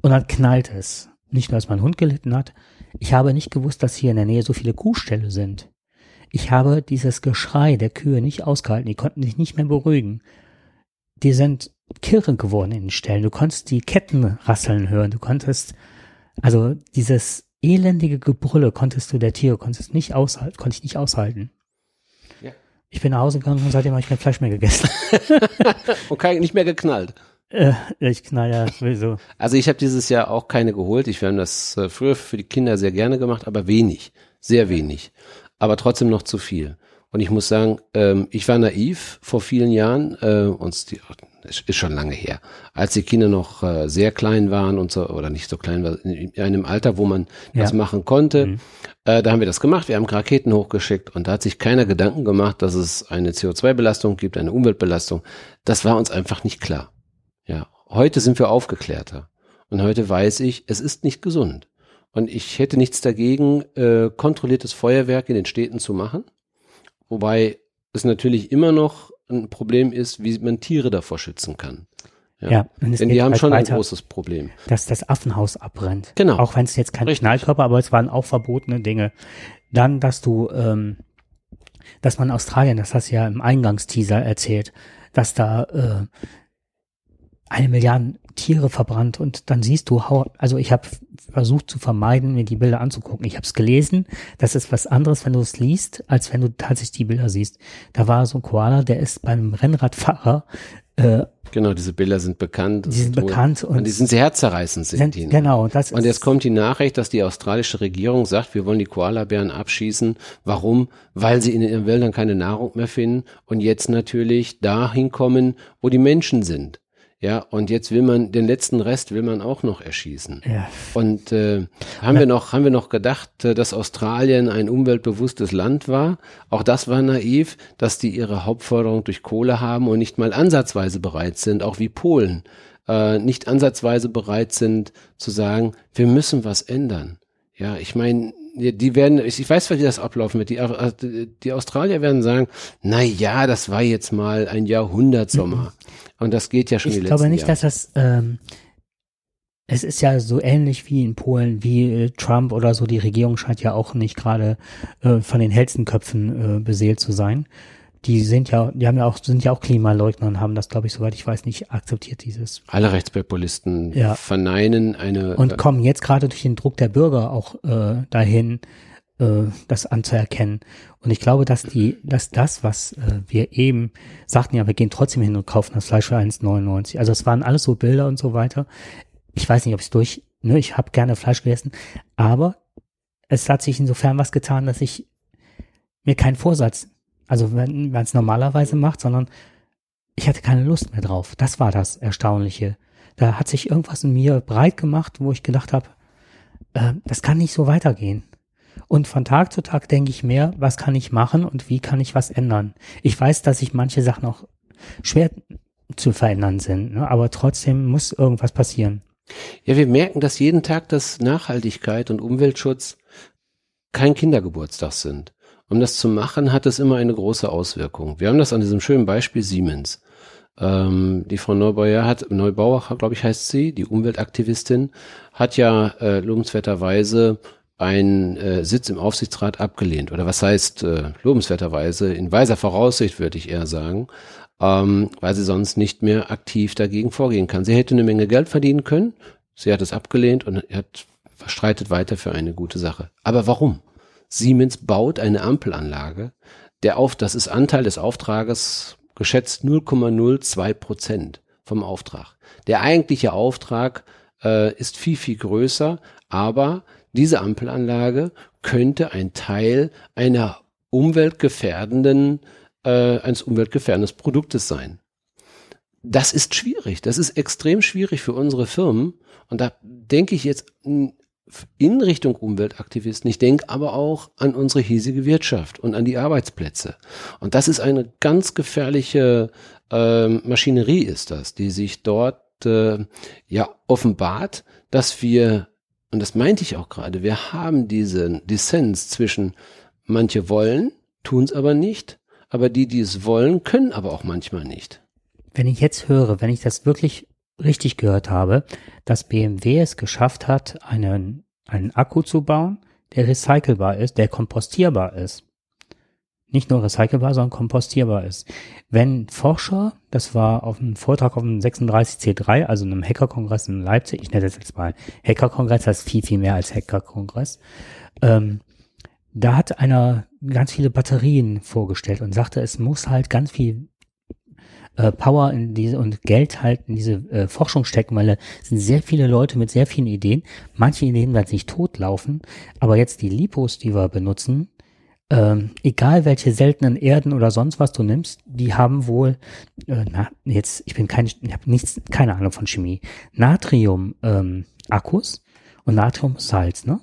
A: und dann knallt es. Nicht nur, dass mein Hund gelitten hat, ich habe nicht gewusst, dass hier in der Nähe so viele Kuhställe sind. Ich habe dieses Geschrei der Kühe nicht ausgehalten. Die konnten sich nicht mehr beruhigen. Die sind kirre geworden in den Ställen. Du konntest die Ketten rasseln hören. Du konntest, also dieses elendige Gebrülle konntest du der Tiere, konntest nicht aushalten, konnte ich nicht aushalten. Ja. Ich bin nach Hause gegangen und seitdem habe ich kein Fleisch mehr gegessen.
B: und nicht mehr geknallt.
A: Äh, ich knall ja sowieso.
B: Also ich habe dieses Jahr auch keine geholt. Ich habe das äh, früher für die Kinder sehr gerne gemacht, aber wenig, sehr wenig, aber trotzdem noch zu viel. Und ich muss sagen, ähm, ich war naiv vor vielen Jahren, äh, uns die, ist schon lange her, als die Kinder noch äh, sehr klein waren und so oder nicht so klein waren, in einem Alter, wo man ja. das machen konnte. Mhm. Äh, da haben wir das gemacht. Wir haben Raketen hochgeschickt und da hat sich keiner Gedanken gemacht, dass es eine CO2-Belastung gibt, eine Umweltbelastung. Das war uns einfach nicht klar. Ja, heute sind wir aufgeklärter. Und heute weiß ich, es ist nicht gesund. Und ich hätte nichts dagegen, äh, kontrolliertes Feuerwerk in den Städten zu machen. Wobei es natürlich immer noch ein Problem ist, wie man Tiere davor schützen kann. Ja, ja denn die haben schon ein großes Problem.
A: Dass das Affenhaus abbrennt.
B: Genau.
A: Auch wenn es jetzt kein Richtig. Knallkörper, aber es waren auch verbotene Dinge. Dann, dass du, ähm, dass man Australien, das hast du ja im Eingangsteaser erzählt, dass da äh, eine Milliarde Tiere verbrannt und dann siehst du, also ich habe versucht zu vermeiden, mir die Bilder anzugucken. Ich habe es gelesen, das ist was anderes, wenn du es liest, als wenn du tatsächlich die Bilder siehst. Da war so ein Koala, der ist beim Rennradfahrer
B: äh, Genau, diese Bilder sind bekannt.
A: Die sind bekannt
B: und, und, die sind sehr herzerreißend, sind, sind die.
A: Ne? Genau,
B: das Und jetzt kommt die Nachricht, dass die australische Regierung sagt, wir wollen die Koalabären abschießen. Warum? Weil sie in ihren Wäldern keine Nahrung mehr finden und jetzt natürlich dahin kommen, wo die Menschen sind. Ja, und jetzt will man den letzten Rest will man auch noch erschießen. Ja. Und äh, haben wir noch haben wir noch gedacht, äh, dass Australien ein umweltbewusstes Land war? Auch das war naiv, dass die ihre Hauptförderung durch Kohle haben und nicht mal ansatzweise bereit sind, auch wie Polen, äh, nicht ansatzweise bereit sind zu sagen, wir müssen was ändern. Ja, ich meine, die werden, ich weiß, wie das ablaufen wird. Die, die Australier werden sagen, na ja, das war jetzt mal ein Jahrhundertsommer. Und das geht ja schon
A: ich glaube nicht, Jahre. dass das, ähm, es ist ja so ähnlich wie in Polen, wie äh, Trump oder so. Die Regierung scheint ja auch nicht gerade äh, von den hellsten Köpfen äh, beseelt zu sein. Die sind ja, die haben ja auch, sind ja auch Klimaleugner und haben das, glaube ich, soweit ich weiß, nicht akzeptiert, dieses.
B: Alle Rechtspopulisten ja. verneinen eine.
A: Und kommen jetzt gerade durch den Druck der Bürger auch äh, dahin, äh, das anzuerkennen. Und ich glaube, dass die, dass das, was äh, wir eben sagten, ja, wir gehen trotzdem hin und kaufen das Fleisch für 1,99. Also es waren alles so Bilder und so weiter. Ich weiß nicht, ob es durch, ne, ich habe gerne Fleisch gegessen, aber es hat sich insofern was getan, dass ich mir keinen Vorsatz, also wenn man es normalerweise macht, sondern ich hatte keine Lust mehr drauf. Das war das Erstaunliche. Da hat sich irgendwas in mir breit gemacht, wo ich gedacht habe, äh, das kann nicht so weitergehen. Und von Tag zu Tag denke ich mehr, was kann ich machen und wie kann ich was ändern. Ich weiß, dass sich manche Sachen auch schwer zu verändern sind, ne? aber trotzdem muss irgendwas passieren.
B: Ja, wir merken, dass jeden Tag, dass Nachhaltigkeit und Umweltschutz kein Kindergeburtstag sind. Um das zu machen, hat es immer eine große Auswirkung. Wir haben das an diesem schönen Beispiel Siemens. Ähm, die Frau Neubauer hat, Neubauer, glaube ich, heißt sie, die Umweltaktivistin, hat ja äh, lobenswerterweise einen äh, Sitz im Aufsichtsrat abgelehnt. Oder was heißt äh, lobenswerterweise? In weiser Voraussicht würde ich eher sagen, ähm, weil sie sonst nicht mehr aktiv dagegen vorgehen kann. Sie hätte eine Menge Geld verdienen können. Sie hat es abgelehnt und hat verstreitet weiter für eine gute Sache. Aber warum? Siemens baut eine Ampelanlage, der auf, das ist Anteil des Auftrages geschätzt 0,02 Prozent vom Auftrag. Der eigentliche Auftrag äh, ist viel, viel größer, aber diese Ampelanlage könnte ein Teil einer umweltgefährdenden, äh, eines umweltgefährdenden Produktes sein. Das ist schwierig. Das ist extrem schwierig für unsere Firmen. Und da denke ich jetzt in Richtung Umweltaktivisten. Ich denke aber auch an unsere hiesige Wirtschaft und an die Arbeitsplätze. Und das ist eine ganz gefährliche äh, Maschinerie, ist das, die sich dort äh, ja offenbart, dass wir, und das meinte ich auch gerade, wir haben diesen Dissens zwischen manche wollen, tun es aber nicht, aber die, die es wollen, können aber auch manchmal nicht.
A: Wenn ich jetzt höre, wenn ich das wirklich richtig gehört habe, dass BMW es geschafft hat, einen, einen Akku zu bauen, der recycelbar ist, der kompostierbar ist. Nicht nur recycelbar, sondern kompostierbar ist. Wenn Forscher, das war auf einem Vortrag auf dem 36C3, also einem Hackerkongress in Leipzig, ich nenne das jetzt mal Hackerkongress, das ist viel, viel mehr als Hackerkongress, ähm, da hat einer ganz viele Batterien vorgestellt und sagte, es muss halt ganz viel äh, Power in diese und Geld halt in diese äh, Forschung stecken, weil da sind sehr viele Leute mit sehr vielen Ideen. Manche Ideen werden sich totlaufen, aber jetzt die Lipos, die wir benutzen, ähm, egal welche seltenen Erden oder sonst was du nimmst, die haben wohl, äh, na, jetzt, ich bin kein, ich habe nichts, keine Ahnung von Chemie, Natrium ähm, Akkus und Natriumsalz, ne?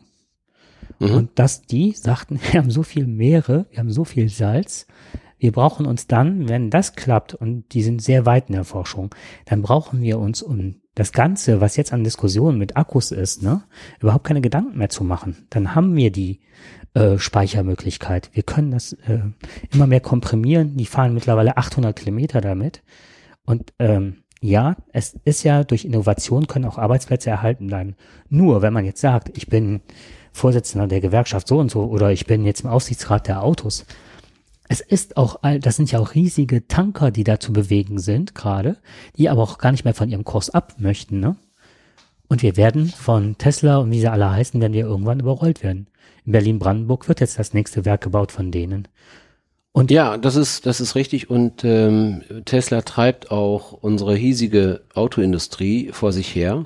A: Mhm. Und dass die sagten, wir haben so viel Meere, wir haben so viel Salz, wir brauchen uns dann, wenn das klappt, und die sind sehr weit in der Forschung, dann brauchen wir uns um das Ganze, was jetzt an Diskussionen mit Akkus ist, ne, überhaupt keine Gedanken mehr zu machen. Dann haben wir die äh, Speichermöglichkeit. Wir können das äh, immer mehr komprimieren. Die fahren mittlerweile 800 Kilometer damit. Und ähm, ja, es ist ja durch Innovation können auch Arbeitsplätze erhalten bleiben. Nur wenn man jetzt sagt, ich bin Vorsitzender der Gewerkschaft so und so oder ich bin jetzt im Aufsichtsrat der Autos, es ist auch, das sind ja auch riesige Tanker, die da zu bewegen sind gerade, die aber auch gar nicht mehr von ihrem Kurs ab möchten, ne? Und wir werden von Tesla und wie sie alle heißen, werden wir irgendwann überrollt werden. In Berlin-Brandenburg wird jetzt das nächste Werk gebaut von denen.
B: Und ja, das ist, das ist richtig. Und ähm, Tesla treibt auch unsere hiesige Autoindustrie vor sich her.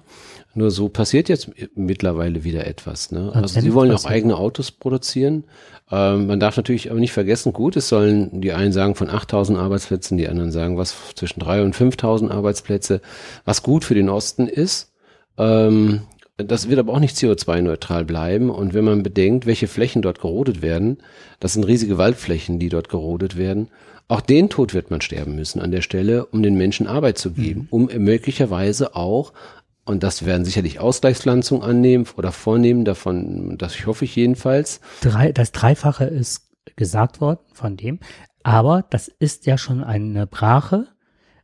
B: Nur so passiert jetzt mittlerweile wieder etwas. Ne? Also sie wollen auch eigene Autos produzieren. Ähm, man darf natürlich aber nicht vergessen, gut, es sollen die einen sagen von 8000 Arbeitsplätzen, die anderen sagen was zwischen 3 und 5000 Arbeitsplätze, was gut für den Osten ist. Ähm, das wird aber auch nicht CO2-neutral bleiben. Und wenn man bedenkt, welche Flächen dort gerodet werden, das sind riesige Waldflächen, die dort gerodet werden. Auch den Tod wird man sterben müssen an der Stelle, um den Menschen Arbeit zu geben, mhm. um möglicherweise auch und das werden sicherlich Ausgleichspflanzungen annehmen oder vornehmen, davon, das hoffe ich jedenfalls.
A: Drei, das Dreifache ist gesagt worden von dem, aber das ist ja schon eine Brache,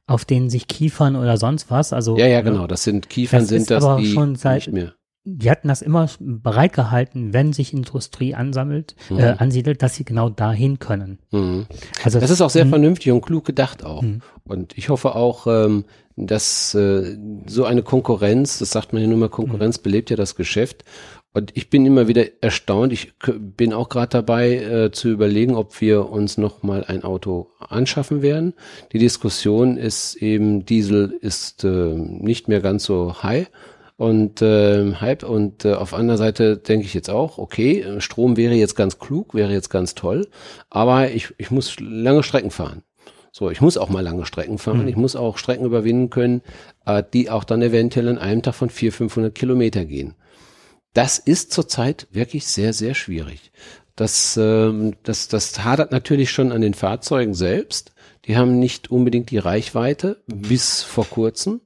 A: auf denen sich Kiefern oder sonst was, also.
B: Ja, ja, genau, das sind Kiefern das sind das, aber die
A: schon seit, nicht mehr. Die hatten das immer bereitgehalten, wenn sich Industrie ansammelt, mhm. äh, ansiedelt, dass sie genau dahin können.
B: Mhm. Also das ist auch sehr mh. vernünftig und klug gedacht auch. Mhm. Und ich hoffe auch, ähm, dass äh, so eine Konkurrenz, das sagt man ja nur mal, Konkurrenz mhm. belebt ja das Geschäft. Und ich bin immer wieder erstaunt. Ich bin auch gerade dabei äh, zu überlegen, ob wir uns noch mal ein Auto anschaffen werden. Die Diskussion ist eben, Diesel ist äh, nicht mehr ganz so high und äh, Hype. Und äh, auf anderer Seite denke ich jetzt auch, okay, Strom wäre jetzt ganz klug, wäre jetzt ganz toll, aber ich, ich muss lange Strecken fahren. So, ich muss auch mal lange Strecken fahren. Mhm. Ich muss auch Strecken überwinden können, äh, die auch dann eventuell an einem Tag von 400, 500 Kilometer gehen. Das ist zurzeit wirklich sehr, sehr schwierig. Das, ähm, das, das hadert natürlich schon an den Fahrzeugen selbst. Die haben nicht unbedingt die Reichweite bis vor kurzem.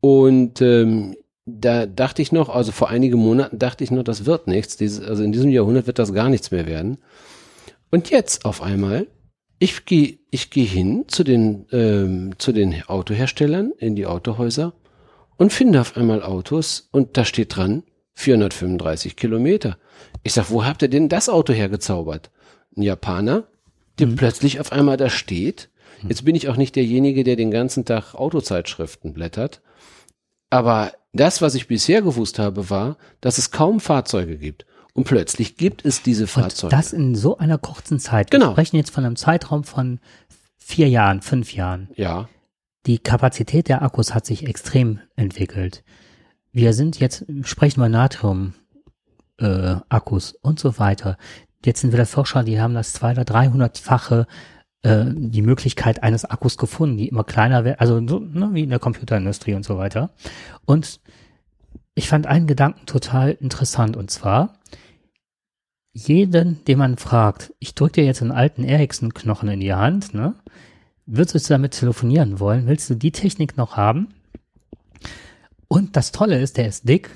B: Und ähm, da dachte ich noch, also vor einigen Monaten dachte ich noch, das wird nichts. Dieses, also in diesem Jahrhundert wird das gar nichts mehr werden. Und jetzt auf einmal, ich gehe ich geh hin zu den, ähm, zu den Autoherstellern in die Autohäuser und finde auf einmal Autos und da steht dran 435 Kilometer. Ich sag, wo habt ihr denn das Auto hergezaubert? Ein Japaner, der mhm. plötzlich auf einmal da steht. Jetzt bin ich auch nicht derjenige, der den ganzen Tag Autozeitschriften blättert. Aber das, was ich bisher gewusst habe, war, dass es kaum Fahrzeuge gibt. Und plötzlich gibt es diese Fahrzeuge.
A: Und das in so einer kurzen Zeit.
B: Genau.
A: Wir sprechen jetzt von einem Zeitraum von vier Jahren, fünf Jahren.
B: Ja.
A: Die Kapazität der Akkus hat sich extrem entwickelt. Wir sind jetzt, sprechen wir Natrium, äh, Akkus und so weiter. Jetzt sind wieder Forscher, die haben das 200 oder 300-fache äh, die Möglichkeit eines Akkus gefunden, die immer kleiner werden, also so, ne, wie in der Computerindustrie und so weiter. Und ich fand einen Gedanken total interessant und zwar, jeden, den man fragt, ich drücke dir jetzt einen alten Ericsson-Knochen in die Hand, ne? Würdest du damit telefonieren wollen? Willst du die Technik noch haben? Und das Tolle ist, der ist dick,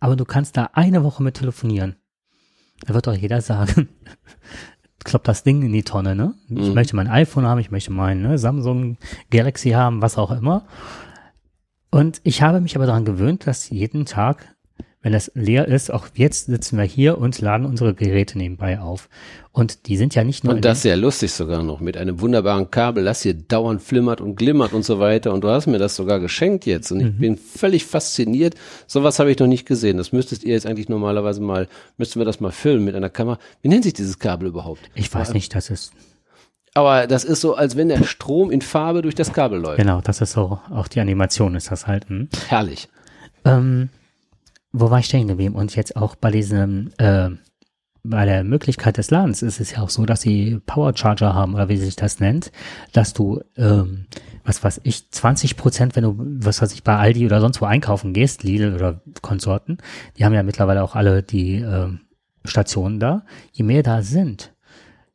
A: aber du kannst da eine Woche mit telefonieren. Da wird doch jeder sagen, kloppt das Ding in die Tonne, ne? Ich mhm. möchte mein iPhone haben, ich möchte mein ne, Samsung Galaxy haben, was auch immer. Und ich habe mich aber daran gewöhnt, dass jeden Tag wenn das leer ist, auch jetzt sitzen wir hier und laden unsere Geräte nebenbei auf. Und die sind ja nicht nur.
B: Und das sehr lustig sogar noch, mit einem wunderbaren Kabel, das hier dauernd flimmert und glimmert und so weiter. Und du hast mir das sogar geschenkt jetzt. Und ich mhm. bin völlig fasziniert. Sowas habe ich noch nicht gesehen. Das müsstet ihr jetzt eigentlich normalerweise mal, müssten wir das mal filmen mit einer Kamera. Wie nennt sich dieses Kabel überhaupt?
A: Ich weiß nicht, das ist.
B: Aber das ist so, als wenn der Strom in Farbe durch das Kabel läuft.
A: Genau, das ist so, auch die Animation ist das halt. Hm?
B: Herrlich.
A: Ähm, wo war ich stehen geblieben? Und jetzt auch bei diesem, äh, bei der Möglichkeit des Ladens ist es ja auch so, dass sie Power Charger haben oder wie sich das nennt, dass du, ähm, was weiß ich, 20 Prozent, wenn du, was weiß ich, bei Aldi oder sonst wo einkaufen gehst, Lidl oder Konsorten, die haben ja mittlerweile auch alle die äh, Stationen da. Je mehr da sind,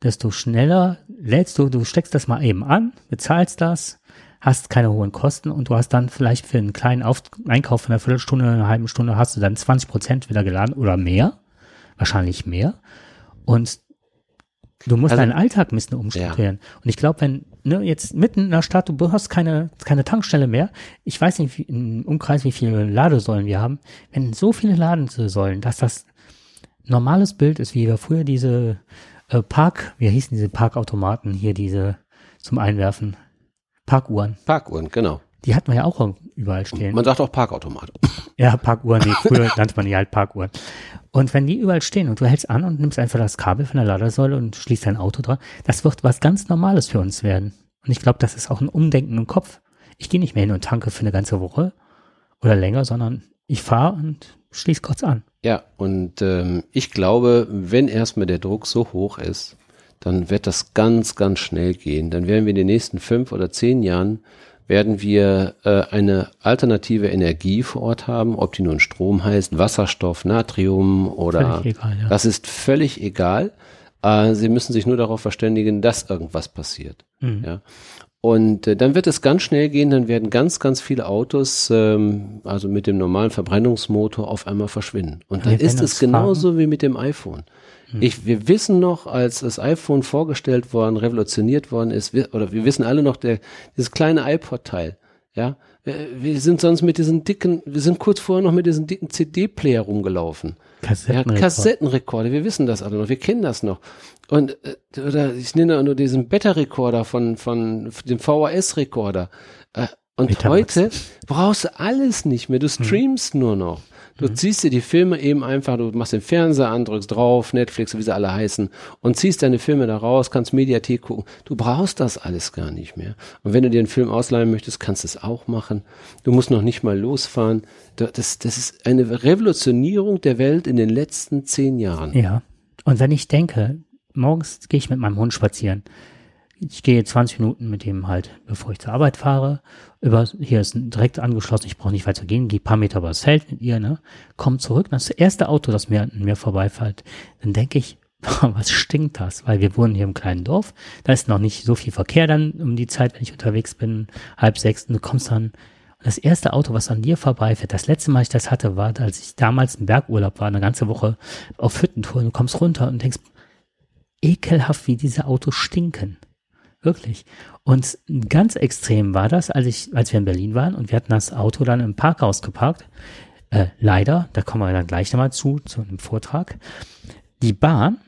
A: desto schneller lädst du, du steckst das mal eben an, bezahlst das, hast keine hohen Kosten und du hast dann vielleicht für einen kleinen Auf Einkauf von einer Viertelstunde, einer halben Stunde hast du dann 20 Prozent wieder geladen oder mehr, wahrscheinlich mehr. Und du musst also, deinen Alltag ein bisschen umstrukturieren. Ja. Und ich glaube, wenn ne, jetzt mitten in der Stadt, du hast keine, keine Tankstelle mehr, ich weiß nicht wie, im Umkreis, wie viele Ladesäulen wir haben, wenn so viele Ladesäulen, dass das normales Bild ist, wie wir früher diese äh, Park, wie hießen diese Parkautomaten hier, diese zum Einwerfen, Parkuhren.
B: Parkuhren, genau.
A: Die hat man ja auch überall stehen.
B: Man sagt auch Parkautomat.
A: Ja, Parkuhren, nee, früher nannte man die halt Parkuhren. Und wenn die überall stehen und du hältst an und nimmst einfach das Kabel von der Ladesäule und schließt dein Auto dran, das wird was ganz Normales für uns werden. Und ich glaube, das ist auch ein Umdenken im Kopf. Ich gehe nicht mehr hin und tanke für eine ganze Woche oder länger, sondern ich fahre und schließe kurz an.
B: Ja, und ähm, ich glaube, wenn erstmal der Druck so hoch ist, dann wird das ganz, ganz schnell gehen. Dann werden wir in den nächsten fünf oder zehn Jahren werden wir äh, eine alternative Energie vor Ort haben, ob die nun Strom heißt, Wasserstoff, Natrium oder egal, ja. das ist völlig egal. Äh, Sie müssen sich nur darauf verständigen, dass irgendwas passiert. Mhm. Ja. Und äh, dann wird es ganz schnell gehen, dann werden ganz, ganz viele Autos, ähm, also mit dem normalen Verbrennungsmotor, auf einmal verschwinden. Und dann ist es genauso wie mit dem iPhone. Hm. Ich, wir wissen noch, als das iPhone vorgestellt worden, revolutioniert worden ist, wir, oder wir wissen alle noch, der, dieses kleine iPod-Teil, ja, wir sind sonst mit diesen dicken, wir sind kurz vorher noch mit diesen dicken CD-Player rumgelaufen. Kassettenrekorder. Ja, Kassettenrekorder, wir wissen das alle noch, wir kennen das noch. Und, äh, oder ich nenne nur diesen Beta-Rekorder von, von, dem VHS-Rekorder. Und Betamax. heute brauchst du alles nicht mehr, du streamst hm. nur noch. Du mhm. ziehst dir die Filme eben einfach, du machst den Fernseher an, drückst drauf, Netflix, wie sie alle heißen, und ziehst deine Filme da raus, kannst Mediathek gucken. Du brauchst das alles gar nicht mehr. Und wenn du dir einen Film ausleihen möchtest, kannst du es auch machen. Du musst noch nicht mal losfahren. Das, das ist eine Revolutionierung der Welt in den letzten zehn Jahren.
A: Ja. Und wenn ich denke, morgens gehe ich mit meinem Hund spazieren ich gehe 20 Minuten mit dem halt, bevor ich zur Arbeit fahre. Über, hier ist direkt angeschlossen, ich brauche nicht weiter gehen, gehe paar Meter übers Feld mit ihr, ne? Komm zurück, das das erste Auto, das mir an mir vorbeifällt. Dann denke ich, was stinkt das? Weil wir wohnen hier im kleinen Dorf, da ist noch nicht so viel Verkehr dann um die Zeit, wenn ich unterwegs bin, halb sechs, und du kommst dann, das erste Auto, was an dir vorbeifährt, das letzte Mal ich das hatte, war, als ich damals im Bergurlaub war, eine ganze Woche auf Hüttentour, du kommst runter und denkst, ekelhaft, wie diese Autos stinken. Wirklich. Und ganz extrem war das, als ich, als wir in Berlin waren und wir hatten das Auto dann im Parkhaus geparkt. Äh, leider, da kommen wir dann gleich nochmal zu, zu einem Vortrag. Die Bahn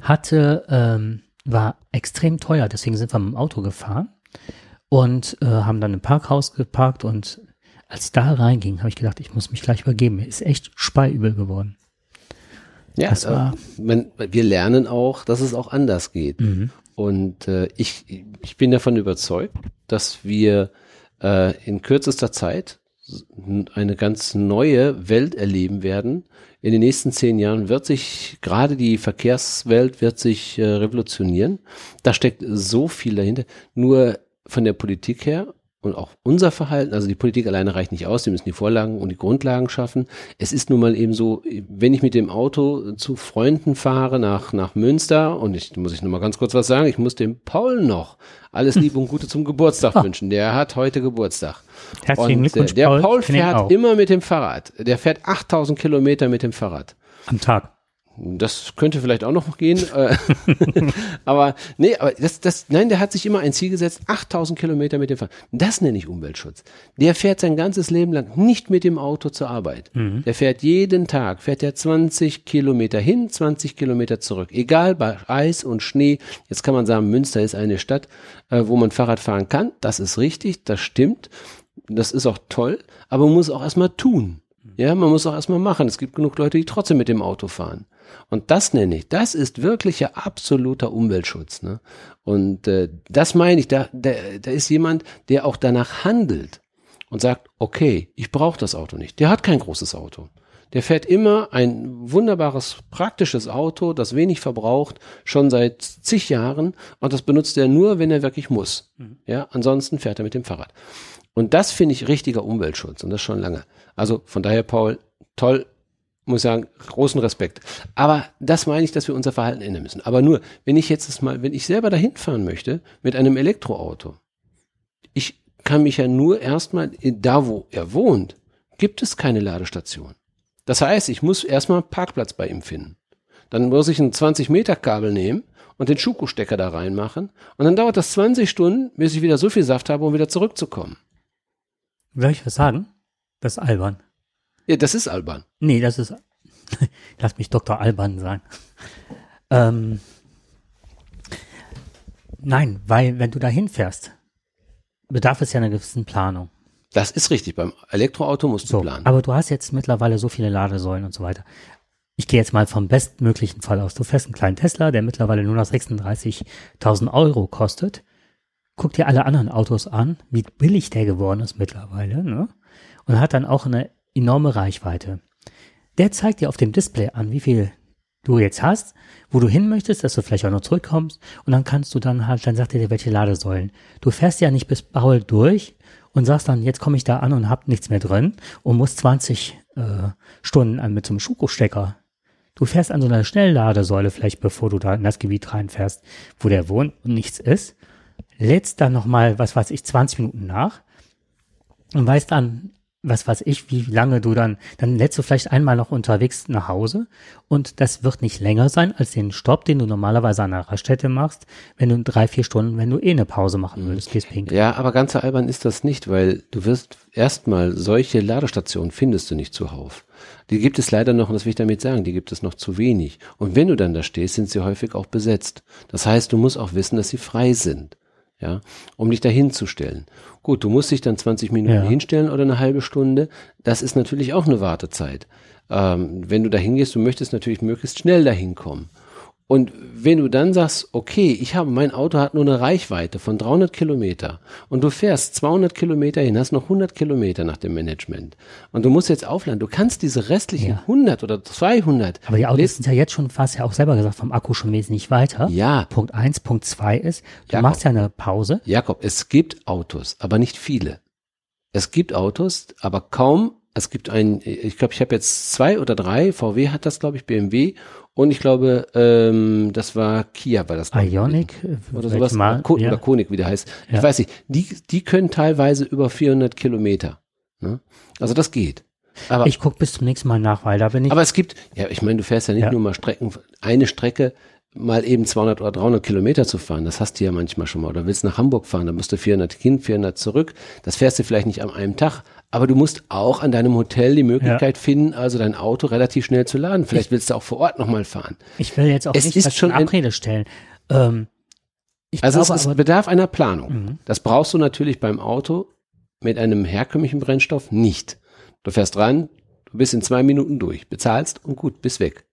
A: hatte, ähm, war extrem teuer, deswegen sind wir mit dem Auto gefahren und äh, haben dann im Parkhaus geparkt und als ich da reinging, habe ich gedacht, ich muss mich gleich übergeben. Mir ist echt speiübel geworden.
B: Ja, das war, äh, man, wir lernen auch, dass es auch anders geht. Mhm. Und äh, ich, ich bin davon überzeugt, dass wir äh, in kürzester Zeit eine ganz neue Welt erleben werden. In den nächsten zehn Jahren wird sich gerade die Verkehrswelt wird sich äh, revolutionieren. Da steckt so viel dahinter. Nur von der Politik her und auch unser Verhalten, also die Politik alleine reicht nicht aus, wir müssen die Vorlagen und die Grundlagen schaffen. Es ist nun mal eben so, wenn ich mit dem Auto zu Freunden fahre nach, nach Münster und ich muss ich noch mal ganz kurz was sagen, ich muss dem Paul noch alles Liebe und Gute zum Geburtstag ah. wünschen. Der hat heute Geburtstag.
A: Herzlichen und, Glückwunsch,
B: äh, Der Paul, Paul fährt immer mit dem Fahrrad. Der fährt 8000 Kilometer mit dem Fahrrad.
A: Am Tag.
B: Das könnte vielleicht auch noch gehen. Äh, aber nee, aber das, das, nein, der hat sich immer ein Ziel gesetzt, 8000 Kilometer mit dem Fahrrad. Das nenne ich Umweltschutz. Der fährt sein ganzes Leben lang nicht mit dem Auto zur Arbeit. Mhm. Der fährt jeden Tag, fährt er 20 Kilometer hin, 20 Kilometer zurück. Egal bei Eis und Schnee. Jetzt kann man sagen, Münster ist eine Stadt, äh, wo man Fahrrad fahren kann. Das ist richtig, das stimmt. Das ist auch toll, aber man muss auch erstmal tun. Ja, man muss auch erstmal machen. Es gibt genug Leute, die trotzdem mit dem Auto fahren. Und das nenne ich, das ist wirklicher absoluter Umweltschutz. Ne? Und äh, das meine ich, da, da, da ist jemand, der auch danach handelt und sagt, okay, ich brauche das Auto nicht. Der hat kein großes Auto. Der fährt immer ein wunderbares, praktisches Auto, das wenig verbraucht, schon seit zig Jahren. Und das benutzt er nur, wenn er wirklich muss. Mhm. Ja, ansonsten fährt er mit dem Fahrrad. Und das finde ich richtiger Umweltschutz und das schon lange. Also von daher, Paul, toll, muss sagen, großen Respekt. Aber das meine ich, dass wir unser Verhalten ändern müssen. Aber nur, wenn ich jetzt mal, wenn ich selber dahin fahren möchte mit einem Elektroauto, ich kann mich ja nur erstmal da, wo er wohnt, gibt es keine Ladestation. Das heißt, ich muss erstmal einen Parkplatz bei ihm finden. Dann muss ich ein 20 Meter Kabel nehmen und den Schuko-Stecker da reinmachen. Und dann dauert das 20 Stunden, bis ich wieder so viel Saft habe, um wieder zurückzukommen.
A: Soll ich was sagen? Das ist albern.
B: Ja, das ist albern.
A: Nee, das ist. Lass mich Dr. Alban sein. Ähm, nein, weil wenn du da hinfährst, bedarf es ja einer gewissen Planung.
B: Das ist richtig. Beim Elektroauto musst du
A: so,
B: planen.
A: Aber du hast jetzt mittlerweile so viele Ladesäulen und so weiter. Ich gehe jetzt mal vom bestmöglichen Fall aus. Du fährst einen kleinen Tesla, der mittlerweile nur noch 36.000 Euro kostet. Guck dir alle anderen Autos an, wie billig der geworden ist mittlerweile, ne? Und hat dann auch eine enorme Reichweite. Der zeigt dir auf dem Display an, wie viel du jetzt hast, wo du hin möchtest, dass du vielleicht auch noch zurückkommst und dann kannst du dann halt, dann sagt er dir, welche Ladesäulen. Du fährst ja nicht bis Paul durch und sagst dann, jetzt komme ich da an und hab nichts mehr drin und musst 20 äh, Stunden an mit so einem Schuko-Stecker. Du fährst an so einer Schnellladesäule vielleicht, bevor du da in das Gebiet reinfährst, wo der wohnt und nichts ist, lädst dann nochmal, was weiß ich, 20 Minuten nach und weißt dann, was weiß ich, wie lange du dann, dann lädst du vielleicht einmal noch unterwegs nach Hause und das wird nicht länger sein als den Stopp, den du normalerweise an einer Raststätte machst, wenn du drei, vier Stunden, wenn du eh eine Pause machen würdest, gehst
B: pinkeln. Ja, aber ganz albern ist das nicht, weil du wirst erstmal solche Ladestationen findest du nicht zuhauf. Die gibt es leider noch, und das will ich damit sagen, die gibt es noch zu wenig. Und wenn du dann da stehst, sind sie häufig auch besetzt. Das heißt, du musst auch wissen, dass sie frei sind ja, um dich dahin zu stellen. Gut, du musst dich dann 20 Minuten ja. hinstellen oder eine halbe Stunde. Das ist natürlich auch eine Wartezeit. Ähm, wenn du da hingehst, du möchtest natürlich möglichst schnell dahin kommen. Und wenn du dann sagst, okay, ich habe, mein Auto hat nur eine Reichweite von 300 Kilometer und du fährst 200 Kilometer hin, hast noch 100 Kilometer nach dem Management und du musst jetzt aufladen, du kannst diese restlichen ja. 100 oder 200.
A: Aber die Autos sind ja jetzt schon fast ja auch selber gesagt vom Akku schon wesentlich weiter.
B: Ja.
A: Punkt eins, Punkt zwei ist, du Jakob, machst ja eine Pause.
B: Jakob, es gibt Autos, aber nicht viele. Es gibt Autos, aber kaum es gibt ein, ich glaube, ich habe jetzt zwei oder drei, VW hat das, glaube ich, BMW und ich glaube, ähm, das war Kia, war das.
A: Ionic
B: oder sowas. Mal, Ko ja. Oder Konig, wie der heißt. Ja. Ich weiß nicht. Die, die können teilweise über 400 Kilometer. Ne? Also das geht.
A: Aber, ich gucke bis zum nächsten Mal nach, weil da bin ich.
B: Aber es gibt, ja, ich meine, du fährst ja nicht ja. nur mal Strecken, eine Strecke mal eben 200 oder 300 Kilometer zu fahren. Das hast du ja manchmal schon mal. Oder willst nach Hamburg fahren, dann musst du 400 hin, 400 zurück. Das fährst du vielleicht nicht an einem Tag. Aber du musst auch an deinem Hotel die Möglichkeit ja. finden, also dein Auto relativ schnell zu laden. Vielleicht willst du auch vor Ort nochmal fahren.
A: Ich will jetzt auch es nicht ist schon Abrede stellen. Ähm,
B: also glaube, es, es bedarf einer Planung. Mhm. Das brauchst du natürlich beim Auto mit einem herkömmlichen Brennstoff nicht. Du fährst rein, du bist in zwei Minuten durch, bezahlst und gut, bist weg.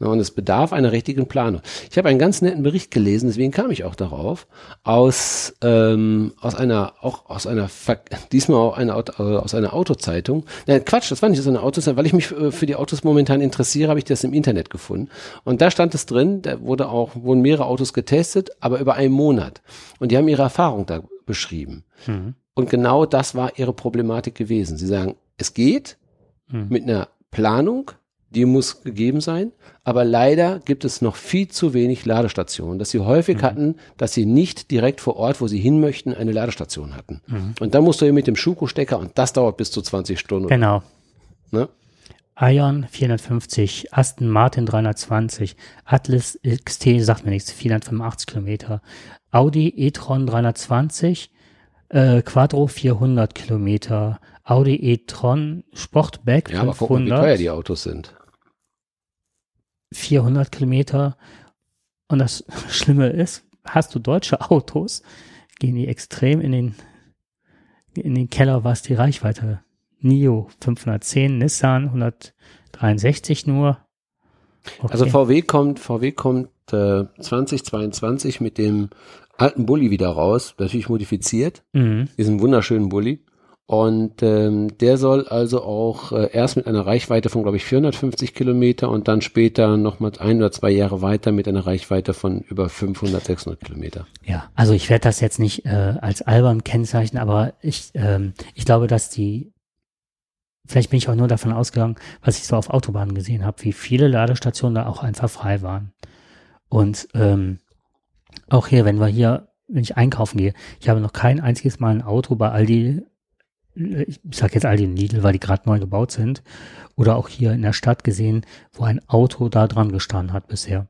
B: Und es bedarf einer richtigen Planung. Ich habe einen ganz netten Bericht gelesen, deswegen kam ich auch darauf, aus, ähm, aus einer, auch aus einer, diesmal auch eine, äh, aus einer Autozeitung. Nein, Quatsch, das war nicht aus einer Autozeitung, weil ich mich äh, für die Autos momentan interessiere, habe ich das im Internet gefunden. Und da stand es drin, da wurde auch, wurden mehrere Autos getestet, aber über einen Monat. Und die haben ihre Erfahrung da beschrieben. Mhm. Und genau das war ihre Problematik gewesen. Sie sagen, es geht mhm. mit einer Planung, die muss gegeben sein. Aber leider gibt es noch viel zu wenig Ladestationen, dass sie häufig mhm. hatten, dass sie nicht direkt vor Ort, wo sie hin möchten, eine Ladestation hatten. Mhm. Und dann musst du eben mit dem Schuko-Stecker und das dauert bis zu 20 Stunden.
A: Genau. Ne? Ion 450, Aston Martin 320, Atlas XT sagt mir nichts, 485 Kilometer, Audi e-tron 320, äh, Quattro 400 Kilometer, Audi e-tron Sportback
B: ja, 500. Aber guck mal, wie teuer die Autos sind.
A: 400 Kilometer. Und das Schlimme ist, hast du deutsche Autos, gehen die extrem in den, in den Keller, was die Reichweite. NIO 510, Nissan 163 nur.
B: Okay. Also VW kommt, VW kommt äh, 2022 mit dem alten Bulli wieder raus, natürlich modifiziert, mhm. diesen wunderschönen Bulli. Und ähm, der soll also auch äh, erst mit einer Reichweite von, glaube ich, 450 Kilometer und dann später noch mal ein oder zwei Jahre weiter mit einer Reichweite von über 500, 600 Kilometer.
A: Ja, also ich werde das jetzt nicht äh, als albern kennzeichnen, aber ich, ähm, ich glaube, dass die, vielleicht bin ich auch nur davon ausgegangen, was ich so auf Autobahnen gesehen habe, wie viele Ladestationen da auch einfach frei waren. Und ähm, auch hier, wenn wir hier, wenn ich einkaufen gehe, ich habe noch kein einziges Mal ein Auto bei Aldi ich sage jetzt Aldi und Lidl, weil die gerade neu gebaut sind, oder auch hier in der Stadt gesehen, wo ein Auto da dran gestanden hat bisher.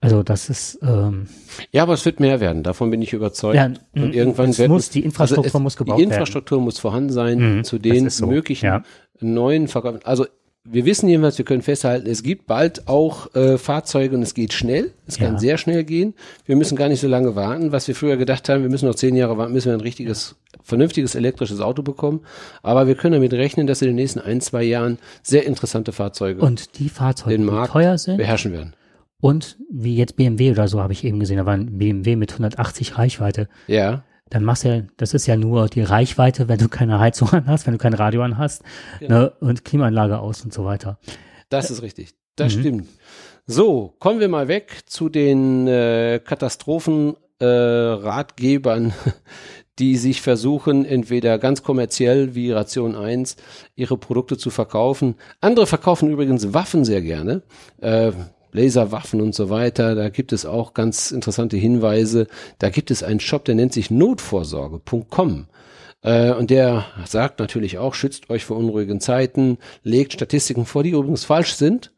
A: Also das ist ähm,
B: ja, aber es wird mehr werden. Davon bin ich überzeugt. Ja,
A: und irgendwann wird
B: muss die Infrastruktur
A: also es,
B: muss gebaut werden. Die Infrastruktur werden. muss vorhanden sein mhm, zu den so. möglichen ja. neuen Verkäufen. Also wir wissen jedenfalls, wir können festhalten, es gibt bald auch äh, Fahrzeuge und es geht schnell. Es ja. kann sehr schnell gehen. Wir müssen gar nicht so lange warten. Was wir früher gedacht haben, wir müssen noch zehn Jahre warten, müssen wir ein richtiges, vernünftiges elektrisches Auto bekommen. Aber wir können damit rechnen, dass in den nächsten ein, zwei Jahren sehr interessante Fahrzeuge
A: und die Fahrzeuge, den Markt teuer sind,
B: beherrschen werden.
A: Und wie jetzt BMW oder so habe ich eben gesehen, da war ein BMW mit 180 Reichweite.
B: Ja
A: dann machst du ja, das ist ja nur die Reichweite, wenn du keine Heizung an hast, wenn du kein Radio an hast genau. ne, und Klimaanlage aus und so weiter.
B: Das ist richtig. Das mhm. stimmt. So, kommen wir mal weg zu den äh, Katastrophenratgebern, äh, die sich versuchen, entweder ganz kommerziell wie Ration 1 ihre Produkte zu verkaufen. Andere verkaufen übrigens Waffen sehr gerne. Äh, Laserwaffen und so weiter. Da gibt es auch ganz interessante Hinweise. Da gibt es einen Shop, der nennt sich notvorsorge.com. Äh, und der sagt natürlich auch, schützt euch vor unruhigen Zeiten, legt Statistiken vor, die übrigens falsch sind,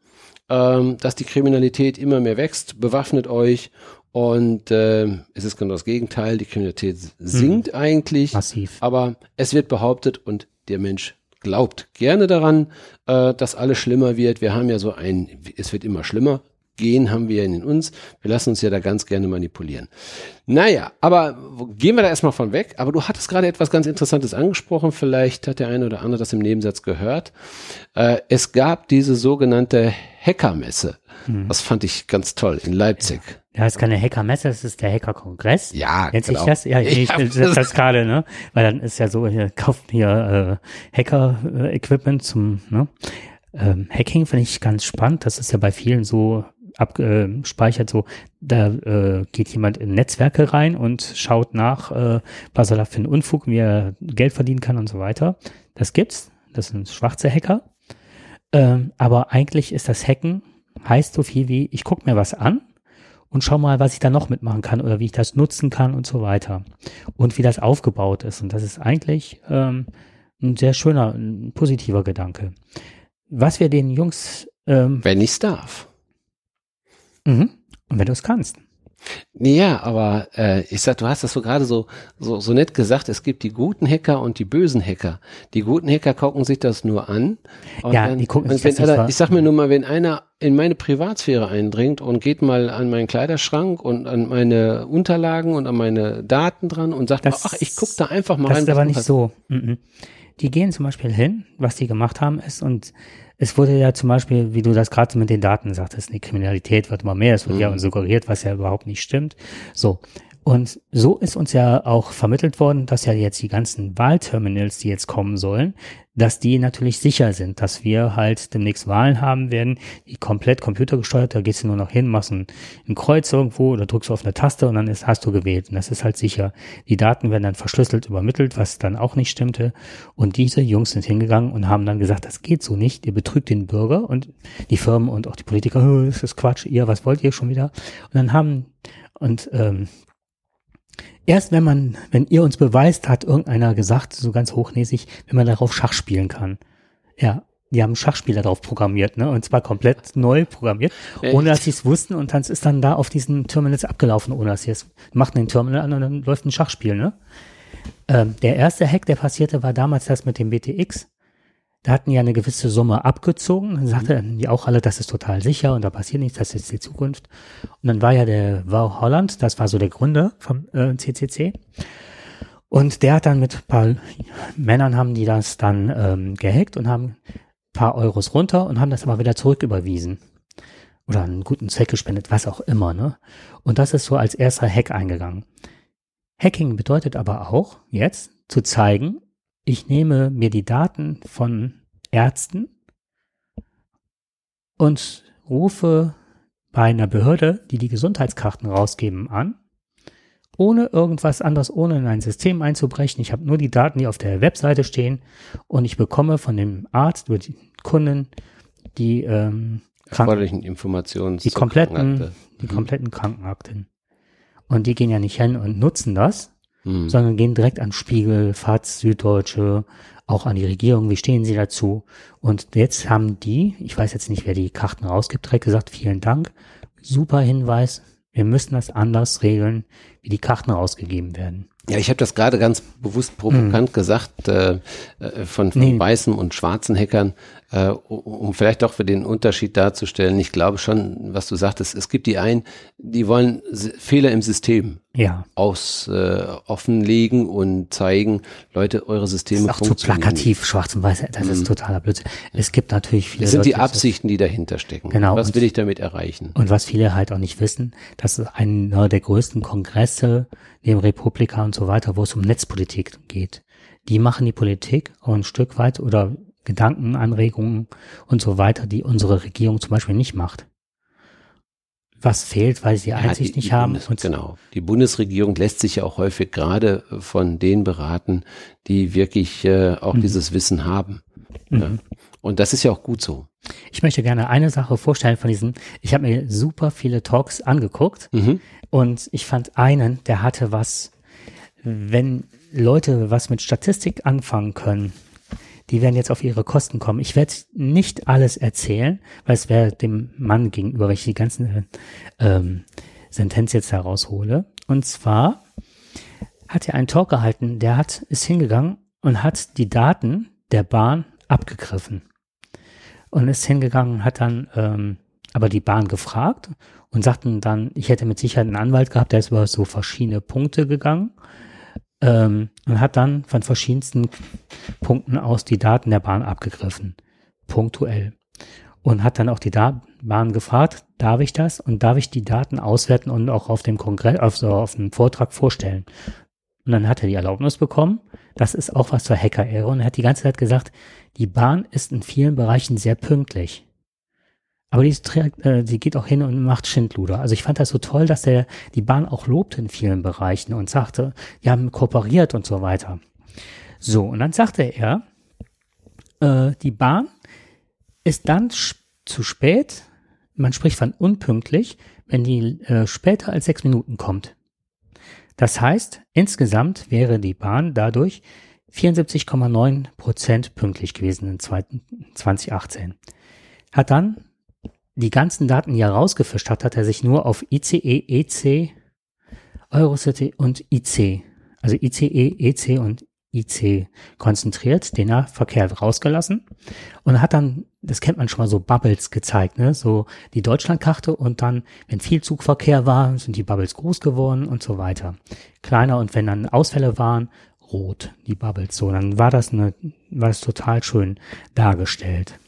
B: ähm, dass die Kriminalität immer mehr wächst, bewaffnet euch und äh, es ist genau das Gegenteil, die Kriminalität sinkt hm. eigentlich.
A: Massiv.
B: Aber es wird behauptet und der Mensch glaubt gerne daran, äh, dass alles schlimmer wird. Wir haben ja so ein, es wird immer schlimmer. Gehen haben wir in uns. Wir lassen uns ja da ganz gerne manipulieren. Naja, aber gehen wir da erstmal von weg. Aber du hattest gerade etwas ganz Interessantes angesprochen. Vielleicht hat der eine oder andere das im Nebensatz gehört. Äh, es gab diese sogenannte Hackermesse. Hm. Das fand ich ganz toll in Leipzig.
A: Ja, das ist keine Hackermesse, das ist der Hackerkongress.
B: Ja,
A: Nennt genau. sich das? Ja, ich, ich das, das gerade, ne? Weil dann ist ja so, hier kauft hier äh, Hacker-Equipment zum ne? ähm, Hacking, finde ich ganz spannend. Das ist ja bei vielen so abgespeichert, so da äh, geht jemand in Netzwerke rein und schaut nach, äh, was er da für einen Unfug, wie er Geld verdienen kann und so weiter. Das gibt's. Das sind schwarze Hacker. Ähm, aber eigentlich ist das Hacken heißt so viel wie, ich gucke mir was an und schau mal, was ich da noch mitmachen kann oder wie ich das nutzen kann und so weiter. Und wie das aufgebaut ist. Und das ist eigentlich ähm, ein sehr schöner, ein positiver Gedanke. Was wir den Jungs.
B: Ähm, Wenn ich's darf.
A: Mhm. Und wenn du es kannst.
B: Ja, aber äh, ich sag, du hast das so gerade so, so so nett gesagt. Es gibt die guten Hacker und die bösen Hacker. Die guten Hacker gucken sich das nur an.
A: Ja, dann, die gucken sich
B: das einer, Ich sag mir nur mal, wenn einer in meine Privatsphäre eindringt und geht mal an meinen Kleiderschrank und an meine Unterlagen und an meine Daten dran und sagt, das, mal, ach, ich guck da einfach mal
A: das
B: rein.
A: Das ist aber nicht so. Die gehen zum Beispiel hin, was die gemacht haben, ist und es wurde ja zum Beispiel, wie du das gerade mit den Daten sagtest, die Kriminalität wird immer mehr, es wird mhm. ja suggeriert, was ja überhaupt nicht stimmt. So. Und so ist uns ja auch vermittelt worden, dass ja jetzt die ganzen Wahlterminals, die jetzt kommen sollen, dass die natürlich sicher sind, dass wir halt demnächst Wahlen haben werden, die komplett computergesteuert, da gehst du nur noch hin, machst ein, ein Kreuz irgendwo oder drückst auf eine Taste und dann ist, hast du gewählt. Und das ist halt sicher. Die Daten werden dann verschlüsselt übermittelt, was dann auch nicht stimmte. Und diese Jungs sind hingegangen und haben dann gesagt, das geht so nicht, ihr betrügt den Bürger und die Firmen und auch die Politiker, das ist Quatsch, ihr, was wollt ihr schon wieder? Und dann haben, und ähm, Erst wenn man, wenn ihr uns beweist, hat irgendeiner gesagt, so ganz hochnäsig, wenn man darauf Schach spielen kann. Ja, die haben Schachspieler drauf programmiert, ne? Und zwar komplett neu programmiert, ohne dass sie es wussten und dann ist dann da auf diesen Terminals abgelaufen, ohne dass sie es machten den Terminal an und dann läuft ein Schachspiel, ne? Ähm, der erste Hack, der passierte, war damals das mit dem BTX. Da hatten ja eine gewisse Summe abgezogen. Dann sagte mhm. die auch alle, das ist total sicher und da passiert nichts, das ist die Zukunft. Und dann war ja der Wow Holland, das war so der Gründer vom äh, CCC. Und der hat dann mit ein paar Männern haben die das dann ähm, gehackt und haben ein paar Euros runter und haben das aber wieder zurücküberwiesen. Oder einen guten Zweck gespendet, was auch immer, ne? Und das ist so als erster Hack eingegangen. Hacking bedeutet aber auch, jetzt zu zeigen, ich nehme mir die Daten von Ärzten und rufe bei einer Behörde, die die Gesundheitskarten rausgeben, an, ohne irgendwas anderes, ohne in ein System einzubrechen. Ich habe nur die Daten, die auf der Webseite stehen und ich bekomme von dem Arzt über die Kunden die ähm,
B: erforderlichen Informationen,
A: die kompletten, die mhm. kompletten Krankenakten. Und die gehen ja nicht hin und nutzen das, mhm. sondern gehen direkt an Spiegel, FAZ, Süddeutsche, auch an die Regierung, wie stehen sie dazu? Und jetzt haben die, ich weiß jetzt nicht, wer die Karten rausgibt, direkt gesagt, vielen Dank, super Hinweis, wir müssen das anders regeln, wie die Karten rausgegeben werden.
B: Ja, ich habe das gerade ganz bewusst provokant mhm. gesagt, äh, äh, von, von nee. weißen und schwarzen Hackern, äh, um vielleicht doch für den Unterschied darzustellen. Ich glaube schon, was du sagtest, es gibt die einen, die wollen Fehler im System
A: ja.
B: aus äh, offenlegen und zeigen, Leute, eure Systeme
A: das ist auch zu plakativ, schwarz und weiß, das mhm. ist totaler Blödsinn. Es gibt natürlich viele.
B: Es sind Leute, die Absichten, die dahinter stecken.
A: Genau.
B: Was will ich damit erreichen?
A: Und was viele halt auch nicht wissen, das ist einer der größten Kongresse neben Republika und so weiter, wo es um Netzpolitik geht. Die machen die Politik auch ein Stück weit oder Gedankenanregungen und so weiter, die unsere Regierung zum Beispiel nicht macht. Was fehlt, weil sie die Einsicht die, nicht
B: die
A: haben.
B: Bundes, genau. Die Bundesregierung lässt sich ja auch häufig gerade von denen beraten, die wirklich äh, auch mhm. dieses Wissen haben. Mhm. Ja. Und das ist ja auch gut so.
A: Ich möchte gerne eine Sache vorstellen von diesen. Ich habe mir super viele Talks angeguckt mhm. und ich fand einen, der hatte was, wenn Leute was mit Statistik anfangen können, die werden jetzt auf ihre Kosten kommen. Ich werde nicht alles erzählen, weil es wäre dem Mann gegenüber, wenn ich die ganzen ähm, Sentenz jetzt heraushole. Und zwar hat er einen Talk gehalten, der hat, ist hingegangen und hat die Daten der Bahn abgegriffen und ist hingegangen, hat dann ähm, aber die Bahn gefragt und sagten dann, ich hätte mit Sicherheit einen Anwalt gehabt, der ist über so verschiedene Punkte gegangen ähm, und hat dann von verschiedensten Punkten aus die Daten der Bahn abgegriffen, punktuell. Und hat dann auch die da Bahn gefragt, darf ich das und darf ich die Daten auswerten und auch auf dem Kongress, auf, so, auf dem Vortrag vorstellen. Und dann hat er die Erlaubnis bekommen. Das ist auch was zur Hacker-Ehre. Und er hat die ganze Zeit gesagt, die Bahn ist in vielen Bereichen sehr pünktlich. Aber die, äh, die geht auch hin und macht Schindluder. Also ich fand das so toll, dass er die Bahn auch lobte in vielen Bereichen und sagte, die haben kooperiert und so weiter. So, und dann sagte er, äh, die Bahn ist dann zu spät, man spricht von unpünktlich, wenn die äh, später als sechs Minuten kommt. Das heißt, insgesamt wäre die Bahn dadurch 74,9 Prozent pünktlich gewesen in 2018. Hat dann die ganzen Daten, die er rausgefischt hat, hat er sich nur auf ICE, EC, Eurocity und IC, also ICE, EC und IC konzentriert, den Verkehr rausgelassen und hat dann, das kennt man schon mal so Bubbles gezeigt, ne? so die Deutschlandkarte und dann, wenn viel Zugverkehr war, sind die Bubbles groß geworden und so weiter. Kleiner und wenn dann Ausfälle waren, rot, die Bubbles, so, dann war das eine, war das total schön dargestellt.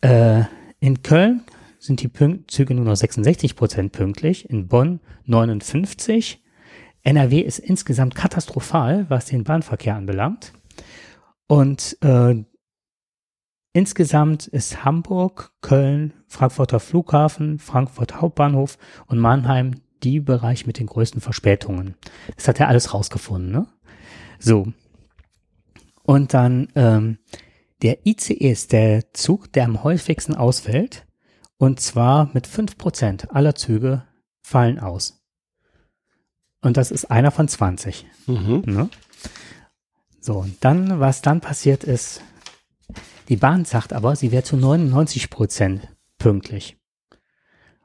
A: Äh, in Köln sind die Pünkt Züge nur noch 66 Prozent pünktlich, in Bonn 59 NRW ist insgesamt katastrophal, was den Bahnverkehr anbelangt. Und äh, insgesamt ist Hamburg, Köln, Frankfurter Flughafen, Frankfurt Hauptbahnhof und Mannheim die Bereich mit den größten Verspätungen. Das hat er alles rausgefunden, ne? So. Und dann ähm, der ICE ist der Zug, der am häufigsten ausfällt. Und zwar mit fünf Prozent aller Züge fallen aus. Und das ist einer von 20. Mhm. Ne? So, und dann, was dann passiert ist, die Bahn sagt aber, sie wäre zu 99 Prozent pünktlich.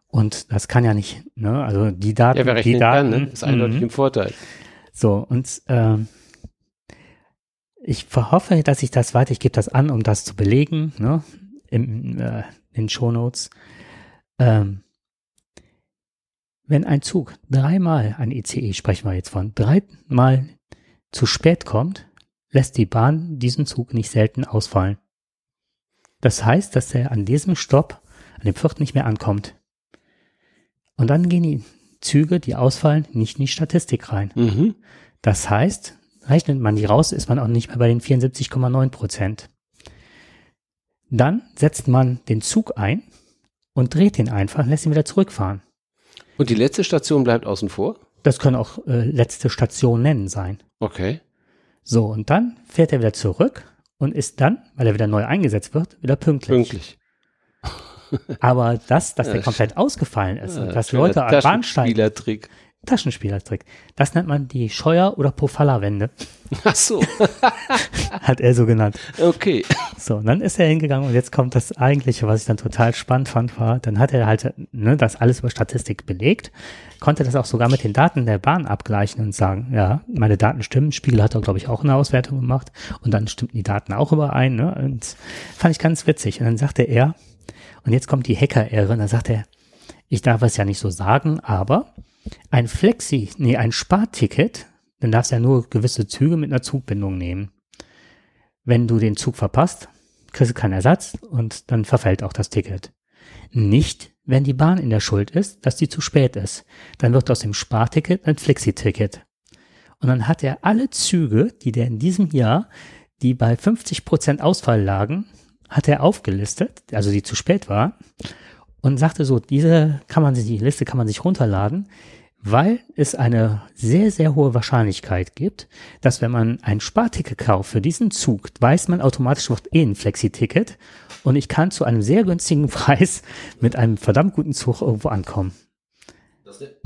A: Und das kann ja nicht, ne? Also die Daten, ja, wer die Daten, kann,
B: ne? ist eindeutig mhm. im Vorteil.
A: So, und ähm, ich hoffe, dass ich das weiter, ich gebe das an, um das zu belegen, ne? Im, äh, in Shownotes. Ähm, wenn ein Zug dreimal, ein ICE sprechen wir jetzt von, dreimal zu spät kommt, lässt die Bahn diesen Zug nicht selten ausfallen. Das heißt, dass er an diesem Stopp, an dem vierten nicht mehr ankommt. Und dann gehen die Züge, die ausfallen, nicht in die Statistik rein. Mhm. Das heißt, rechnet man die raus, ist man auch nicht mehr bei den 74,9 Prozent. Dann setzt man den Zug ein und dreht ihn einfach, lässt ihn wieder zurückfahren.
B: Und die letzte Station bleibt außen vor?
A: Das können auch äh, letzte Stationen sein.
B: Okay.
A: So, und dann fährt er wieder zurück und ist dann, weil er wieder neu eingesetzt wird, wieder pünktlich.
B: Pünktlich.
A: Aber das, dass der komplett ausgefallen ist und dass Leute an Bahnsteigen.
B: Taschenspielertrick.
A: Das nennt man die Scheuer- oder Pofalla-Wende.
B: Ach so.
A: Hat er so genannt.
B: Okay.
A: So, und dann ist er hingegangen und jetzt kommt das eigentliche, was ich dann total spannend fand, war, dann hat er halt ne, das alles über Statistik belegt, konnte das auch sogar mit den Daten der Bahn abgleichen und sagen, ja, meine Daten stimmen. Spiegel hat da, glaube ich, auch eine Auswertung gemacht und dann stimmten die Daten auch überein. Ne? Und fand ich ganz witzig. Und dann sagte er, und jetzt kommt die Hacker-Ehre, und dann sagt er, ich darf es ja nicht so sagen, aber ein Flexi, nee, ein Sparticket, dann darfst du ja nur gewisse Züge mit einer Zugbindung nehmen. Wenn du den Zug verpasst, kriegst du keinen Ersatz und dann verfällt auch das Ticket. Nicht, wenn die Bahn in der Schuld ist, dass die zu spät ist. Dann wird aus dem Sparticket ein Flexi-Ticket. Und dann hat er alle Züge, die der in diesem Jahr, die bei 50 Prozent Ausfall lagen, hat er aufgelistet, also die zu spät war, und sagte so, diese kann man sich, die Liste kann man sich runterladen, weil es eine sehr, sehr hohe Wahrscheinlichkeit gibt, dass wenn man ein Sparticket kauft für diesen Zug, weiß man automatisch, wird eh ein Flexi-Ticket und ich kann zu einem sehr günstigen Preis mit einem verdammt guten Zug irgendwo ankommen.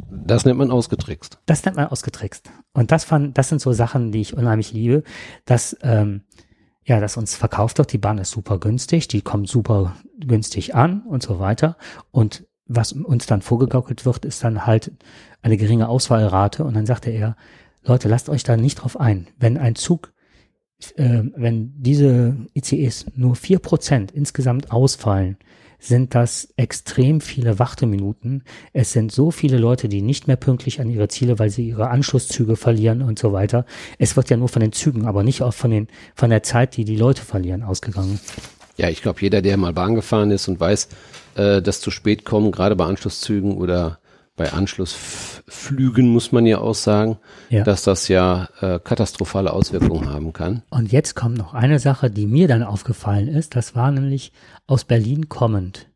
B: Das nennt man ausgetrickst.
A: Das nennt man ausgetrickst. Und das fand, das sind so Sachen, die ich unheimlich liebe, dass ähm, ja, dass uns verkauft wird, die Bahn ist super günstig, die kommt super günstig an und so weiter. Und was uns dann vorgegaukelt wird, ist dann halt eine geringe Auswahlrate. Und dann sagte er, Leute, lasst euch da nicht drauf ein. Wenn ein Zug, äh, wenn diese ICEs nur vier Prozent insgesamt ausfallen, sind das extrem viele Warteminuten. Es sind so viele Leute, die nicht mehr pünktlich an ihre Ziele, weil sie ihre Anschlusszüge verlieren und so weiter. Es wird ja nur von den Zügen, aber nicht auch von den, von der Zeit, die die Leute verlieren, ausgegangen.
B: Ja, ich glaube, jeder, der mal Bahn gefahren ist und weiß, äh, dass zu spät kommen, gerade bei Anschlusszügen oder bei Anschlussflügen muss man ja auch sagen, ja. dass das ja äh, katastrophale Auswirkungen haben kann.
A: Und jetzt kommt noch eine Sache, die mir dann aufgefallen ist. Das war nämlich aus Berlin kommend.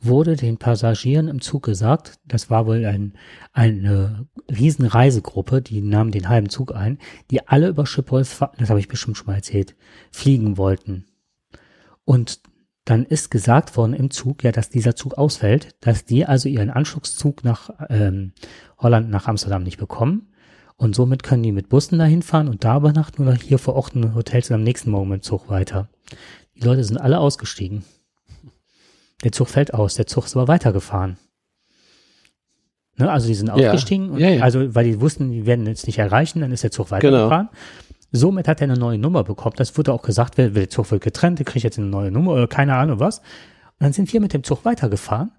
A: Wurde den Passagieren im Zug gesagt, das war wohl ein, eine Riesenreisegruppe, die nahmen den halben Zug ein, die alle über Schiphol, das habe ich bestimmt schon mal erzählt, fliegen wollten. Und dann ist gesagt worden im Zug, ja, dass dieser Zug ausfällt, dass die also ihren Anschlusszug nach ähm, Holland, nach Amsterdam nicht bekommen. Und somit können die mit Bussen dahin fahren und da übernachten oder hier vor Ort in Hotels und am nächsten Morgen mit Zug weiter. Die Leute sind alle ausgestiegen. der Zug fällt aus, der Zug ist aber weitergefahren. Ne, also die sind
B: Ja.
A: aufgestiegen, und
B: Ja, ja.
A: also weil die wussten, die werden jetzt nicht erreichen, dann ist der Zug
B: Genau.
A: weitergefahren. Somit hat er eine neue Nummer bekommen. Das wurde auch gesagt, der, der Zug wird getrennt, der kriegt jetzt eine neue Nummer oder keine Ahnung was. Und dann sind wir mit dem Zug weitergefahren.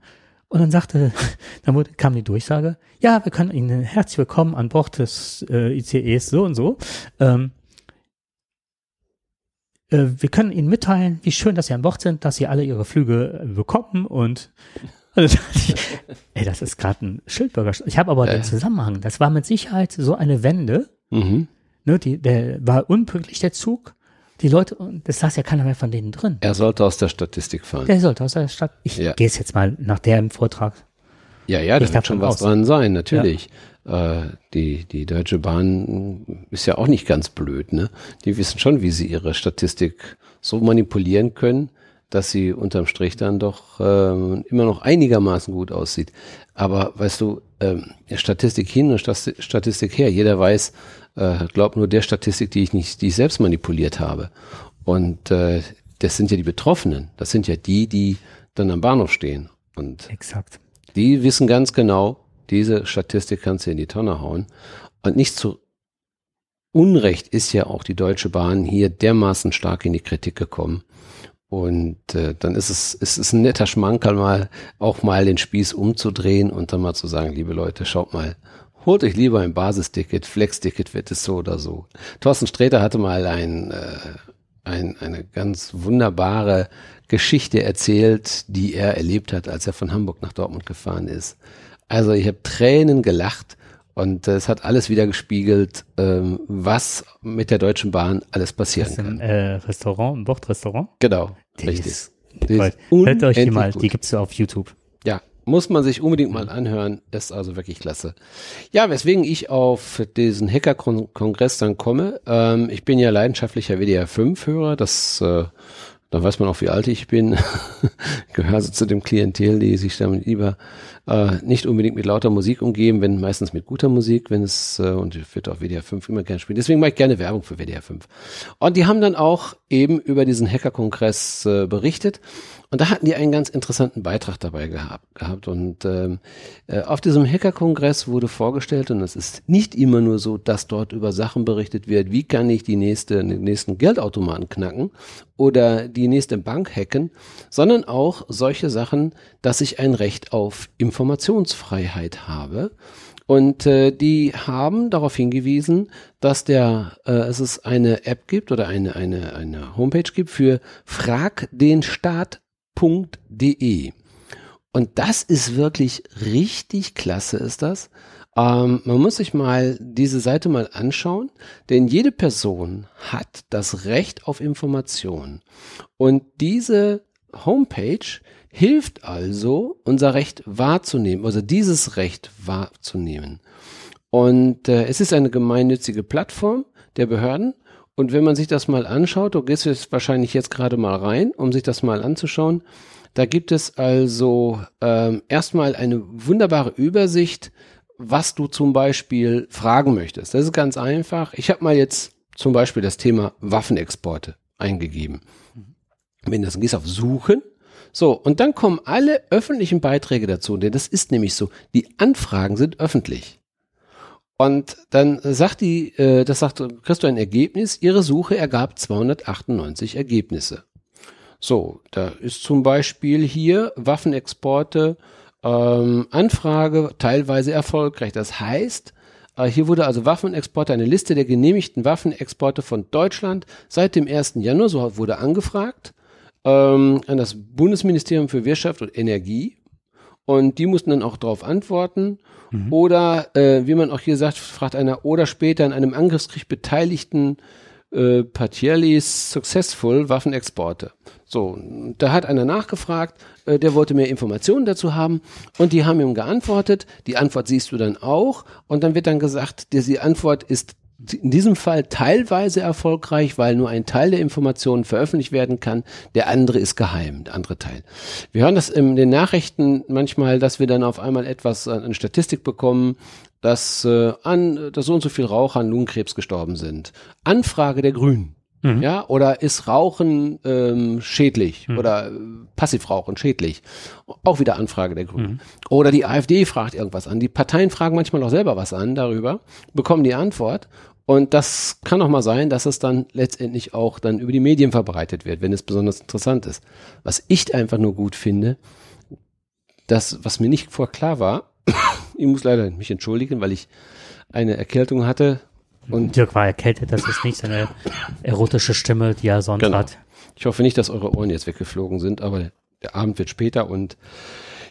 A: Und dann sagte, dann wurde, kam die Durchsage, ja, wir können Ihnen herzlich willkommen an Bord des äh, ICEs so und so. Ähm, äh, wir können Ihnen mitteilen, wie schön, dass Sie an Bord sind, dass Sie alle Ihre Flüge äh, bekommen und also, ey, das ist gerade ein Schildbürger. Ich habe aber den Zusammenhang. Das war mit Sicherheit so eine Wende.
B: Mhm.
A: Ne, die, der war unpünktlich der Zug. Die Leute, das saß ja keiner mehr von denen drin.
B: Er sollte aus der Statistik fallen.
A: Der sollte aus der Stadt. Ich
B: Ja.
A: gehe es jetzt mal nach dem Vortrag.
B: Ja, ja, da wird schon was
A: aus.
B: dran sein, natürlich. Äh, die, die Deutsche Bahn ist ja auch nicht ganz blöd, ne? Die wissen schon, wie sie ihre Statistik so manipulieren können, dass sie unterm Strich dann doch ähm, immer noch einigermaßen gut aussieht. Aber weißt du, ähm, Statistik hin und Stati- Statistik her, jeder weiß, äh, glaubt nur der Statistik, die ich nicht, die ich selbst manipuliert habe. Und äh, das sind ja die Betroffenen, das sind ja die, die dann am Bahnhof stehen. Und
A: Exakt.
B: die wissen ganz genau, diese Statistik kannst du in die Tonne hauen. Und nicht zu Unrecht ist ja auch die Deutsche Bahn hier dermaßen stark in die Kritik gekommen. Und äh, dann ist es, ist es ein netter Schmankerl mal, auch mal den Spieß umzudrehen und dann mal zu sagen, liebe Leute, schaut mal, holt euch lieber ein Basisticket, Flex-Ticket wird es so oder so. Thorsten Sträter hatte mal ein, äh, ein, eine ganz wunderbare Geschichte erzählt, die er erlebt hat, als er von Hamburg nach Dortmund gefahren ist. Also ich habe Tränen gelacht und äh, es hat alles wieder gespiegelt, ähm, was mit der Deutschen Bahn alles
A: Das
B: passieren
A: ist ein
B: kann.
A: äh, Restaurant, ein Bordrestaurant.
B: Genau,
A: Die
B: richtig.
A: ist
B: Die ist
A: Hört euch die mal,
B: gut.
A: die gibt's ja auf YouTube.
B: Ja, muss man sich unbedingt mal anhören. Ist also wirklich klasse. Ja, weswegen ich auf diesen Hacker-Kongress dann komme. Ähm, ich bin ja leidenschaftlicher WDR5-Hörer. Das, äh, da weiß man auch, wie alt ich bin. Gehöre also zu dem Klientel, die sich damit lieber äh, nicht unbedingt mit lauter Musik umgeben, wenn meistens mit guter Musik, wenn es, äh, und ich würde auch WDR 5 immer gerne spielen. Deswegen mache ich gerne Werbung für WDR 5. Und die haben dann auch eben über diesen Hacker-Kongress äh, berichtet. Und da hatten die einen ganz interessanten Beitrag dabei gehabt. gehabt. Und ähm, äh, auf diesem Hacker-Kongress wurde vorgestellt, und es ist nicht immer nur so, dass dort über Sachen berichtet wird, wie kann ich die nächste, den nächsten Geldautomaten knacken oder die nächste Bank hacken, sondern auch solche Sachen, dass ich ein Recht auf Informationsfreiheit habe. Und äh, die haben darauf hingewiesen, dass der, äh, es ist eine App gibt oder eine, eine, eine Homepage gibt für fragdenstaat.de. Und das ist wirklich richtig klasse, ist das. Ähm, man muss sich mal diese Seite mal anschauen, denn jede Person hat das Recht auf Information. Und diese Homepage hilft also, unser Recht wahrzunehmen, also dieses Recht wahrzunehmen. Und äh, es ist eine gemeinnützige Plattform der Behörden. Und wenn man sich das mal anschaut, du gehst jetzt wahrscheinlich jetzt gerade mal rein, um sich das mal anzuschauen. Da gibt es also ähm, erstmal eine wunderbare Übersicht, was du zum Beispiel fragen möchtest. Das ist ganz einfach. Ich habe mal jetzt zum Beispiel das Thema Waffenexporte eingegeben. Wenn das gehst auf Suchen, so, und dann kommen alle öffentlichen Beiträge dazu, denn das ist nämlich so, die Anfragen sind öffentlich. Und dann sagt die, äh, das sagt, kriegst du ein Ergebnis, ihre Suche ergab 298 Ergebnisse. So, da ist zum Beispiel hier Waffenexporte, ähm, Anfrage teilweise erfolgreich. Das heißt, äh, hier wurde also Waffenexporte, eine Liste der genehmigten Waffenexporte von Deutschland seit dem 1. Januar, so wurde angefragt, ähm, an das Bundesministerium für Wirtschaft und Energie. Und die mussten dann auch darauf antworten. Oder, äh, wie man auch hier sagt, fragt einer, oder später an einem Angriffskrieg beteiligten äh, partially successful Waffenexporte. So, da hat einer nachgefragt, äh, der wollte mehr Informationen dazu haben und die haben ihm geantwortet. Die Antwort siehst du dann auch und dann wird dann gesagt, die Antwort ist in diesem Fall teilweise erfolgreich, weil nur ein Teil der Informationen veröffentlicht werden kann, der andere ist geheim, der andere Teil. Wir hören das in den Nachrichten manchmal, dass wir dann auf einmal etwas an, an Statistik bekommen, dass äh, an dass so und so viel Raucher an Lungenkrebs gestorben sind. Anfrage der Grünen. Mhm. Ja, oder ist Rauchen ähm, schädlich mhm. oder äh, Passivrauchen schädlich? Auch wieder Anfrage der Grünen. Mhm. Oder die AfD fragt irgendwas an. Die Parteien fragen manchmal auch selber was an darüber, bekommen die Antwort. Und das kann auch mal sein, dass es dann letztendlich auch dann über die Medien verbreitet wird, wenn es besonders interessant ist. Was ich einfach nur gut finde, das, was mir nicht vor klar war, ich muss leider mich entschuldigen, weil ich eine Erkältung hatte,
A: und Dirk war erkältet, das ist nicht seine erotische Stimme, die er sonst genau. hat.
B: Ich hoffe nicht, dass eure Ohren jetzt weggeflogen sind, aber der Abend wird später und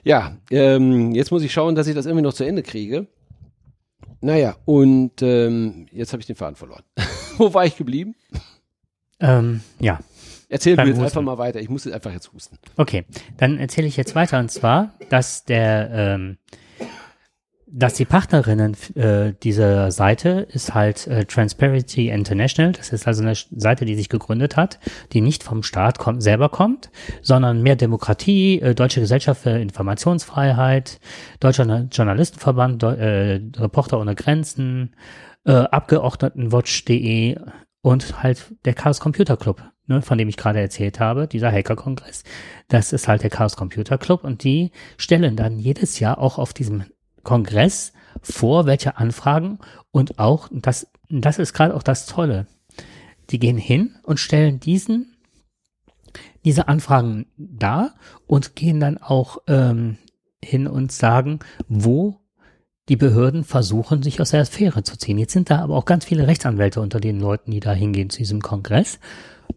B: ja, ähm, jetzt muss ich schauen, dass ich das irgendwie noch zu Ende kriege. Naja, und ähm, jetzt habe ich den Faden verloren. Wo war ich geblieben?
A: Ähm, ja.
B: Erzähl mir jetzt Husten. einfach mal weiter. Ich muss jetzt einfach jetzt husten.
A: Okay, dann erzähle ich jetzt weiter. Und zwar, dass der ähm, dass die Partnerinnen äh, dieser Seite ist halt äh, Transparency International. Das ist also eine Seite, die sich gegründet hat, die nicht vom Staat kommt, selber kommt, sondern mehr Demokratie, äh, Deutsche Gesellschaft für Informationsfreiheit, Deutscher Journalistenverband, äh, Reporter ohne Grenzen, äh, Abgeordnetenwatch.de und halt der Chaos Computer Club, ne, von dem ich gerade erzählt habe, dieser Hacker-Kongress. Das ist halt der Chaos Computer Club und die stellen dann jedes Jahr auch auf diesem Kongress vor, welche Anfragen und auch, das, das ist gerade auch das Tolle, die gehen hin und stellen diesen, diese Anfragen dar und gehen dann auch ähm, hin und sagen, wo die Behörden versuchen, sich aus der Affäre zu ziehen. Jetzt sind da aber auch ganz viele Rechtsanwälte unter den Leuten, die da hingehen zu diesem Kongress,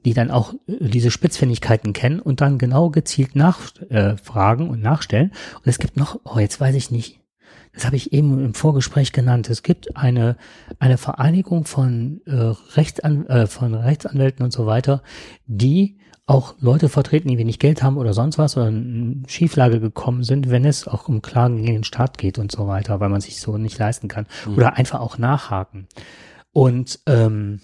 A: die dann auch äh, diese Spitzfindigkeiten kennen und dann genau gezielt nachfragen äh, und nachstellen. Und es gibt noch, oh, jetzt weiß ich nicht, das habe ich eben im Vorgespräch genannt. Es gibt eine, eine Vereinigung von, äh, Rechtsan äh, von Rechtsanwälten und so weiter, die auch Leute vertreten, die wenig Geld haben oder sonst was oder in Schieflage gekommen sind, wenn es auch um Klagen gegen den Staat geht und so weiter, weil man sich so nicht leisten kann. Mhm. Oder einfach auch nachhaken. Und ähm,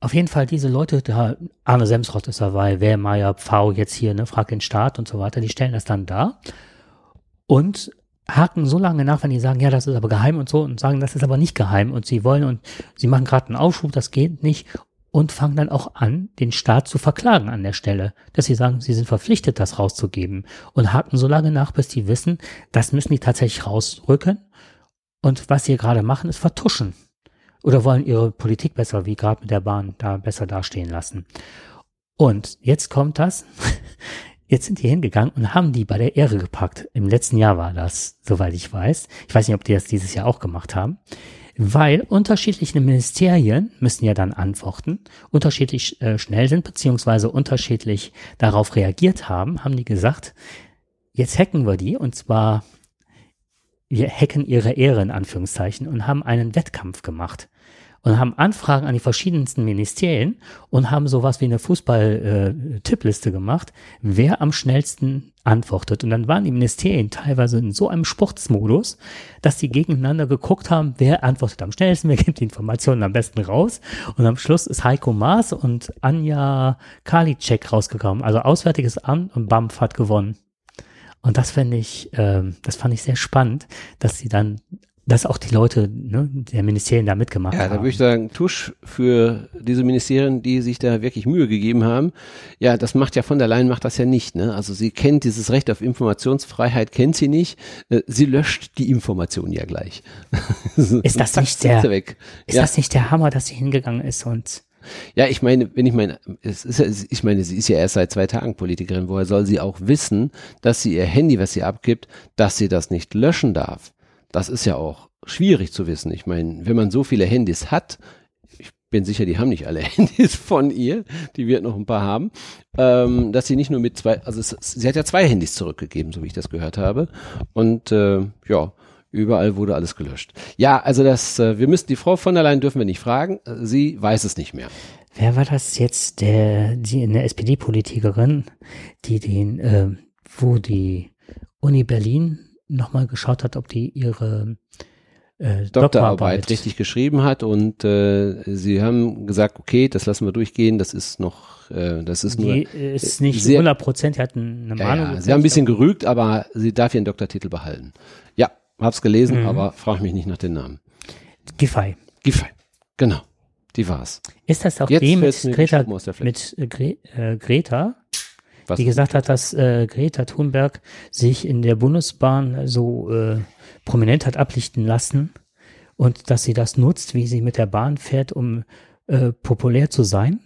A: auf jeden Fall diese Leute, da Arne Semsrott ist dabei, wer Meier, Pfau jetzt hier, ne, fragt den Staat und so weiter, die stellen das dann da und haken so lange nach, wenn die sagen, ja, das ist aber geheim und so und sagen, das ist aber nicht geheim und sie wollen und sie machen gerade einen Aufschub, das geht nicht und fangen dann auch an, den Staat zu verklagen an der Stelle, dass sie sagen, sie sind verpflichtet, das rauszugeben und haken so lange nach, bis die wissen, das müssen die tatsächlich rausrücken und was sie gerade machen, ist vertuschen oder wollen ihre Politik besser, wie gerade mit der Bahn, da besser dastehen lassen. Und jetzt kommt das, Jetzt sind die hingegangen und haben die bei der Ehre gepackt. Im letzten Jahr war das, soweit ich weiß. Ich weiß nicht, ob die das dieses Jahr auch gemacht haben. Weil unterschiedliche Ministerien müssen ja dann antworten, unterschiedlich äh, schnell sind, beziehungsweise unterschiedlich darauf reagiert haben, haben die gesagt, jetzt hacken wir die und zwar wir hacken ihre Ehre in Anführungszeichen und haben einen Wettkampf gemacht und haben Anfragen an die verschiedensten Ministerien und haben sowas wie eine Fußball-Tippliste äh, gemacht, wer am schnellsten antwortet. Und dann waren die Ministerien teilweise in so einem Sportsmodus, dass sie gegeneinander geguckt haben, wer antwortet am schnellsten, wer gibt die Informationen am besten raus. Und am Schluss ist Heiko Maas und Anja Karliczek rausgekommen. Also Auswärtiges Amt und BAMF hat gewonnen. Und das fände ich, äh, das fand ich sehr spannend, dass sie dann dass auch die Leute ne, der Ministerien da mitgemacht
B: ja,
A: haben.
B: Ja, da würde ich sagen, Tusch für diese Ministerien, die sich da wirklich Mühe gegeben haben. Ja, das macht ja von der Leyen macht das ja nicht. Ne? Also sie kennt dieses Recht auf Informationsfreiheit, kennt sie nicht. Äh, sie löscht die Information ja gleich.
A: Ist das nicht der, ist ja. das nicht der Hammer, dass sie hingegangen ist und
B: ja, ich meine, wenn ich meine, es ist, ich meine, sie ist ja erst seit zwei Tagen Politikerin. Woher soll sie auch wissen, dass sie ihr Handy, was sie abgibt, dass sie das nicht löschen darf? Das ist ja auch schwierig zu wissen. Ich meine, wenn man so viele Handys hat, ich bin sicher, die haben nicht alle Handys von ihr, die wird noch ein paar haben, ähm, dass sie nicht nur mit zwei, also es, sie hat ja zwei Handys zurückgegeben, so wie ich das gehört habe. Und äh, ja, überall wurde alles gelöscht. Ja, also das, äh, wir müssen die Frau von der Leyen dürfen wir nicht fragen, sie weiß es nicht mehr.
A: Wer war das jetzt, der, die eine SPD-Politikerin, die den, äh, wo die Uni Berlin nochmal geschaut hat, ob die ihre
B: äh, Doktorarbeit, richtig geschrieben hat und äh, sie haben gesagt, okay, das lassen wir durchgehen, das ist noch, äh, das ist nur. Die
A: ist nicht sehr, 100 Prozent, sie hatten eine
B: Meinung. Ja, sie haben ein bisschen gerügt, aber sie darf ihren Doktortitel behalten. Ja, hab's gelesen, mhm. aber frag mich nicht nach den Namen.
A: Giffey.
B: Giffey, genau. Die war's.
A: Ist das auch
B: Jetzt
A: die mit Greta, mit äh, Gre äh, Greta,
B: Was?
A: die gesagt hat, dass äh, Greta Thunberg sich in der Bundesbahn so äh, prominent hat ablichten lassen und dass sie das nutzt, wie sie mit der Bahn fährt, um äh, populär zu sein?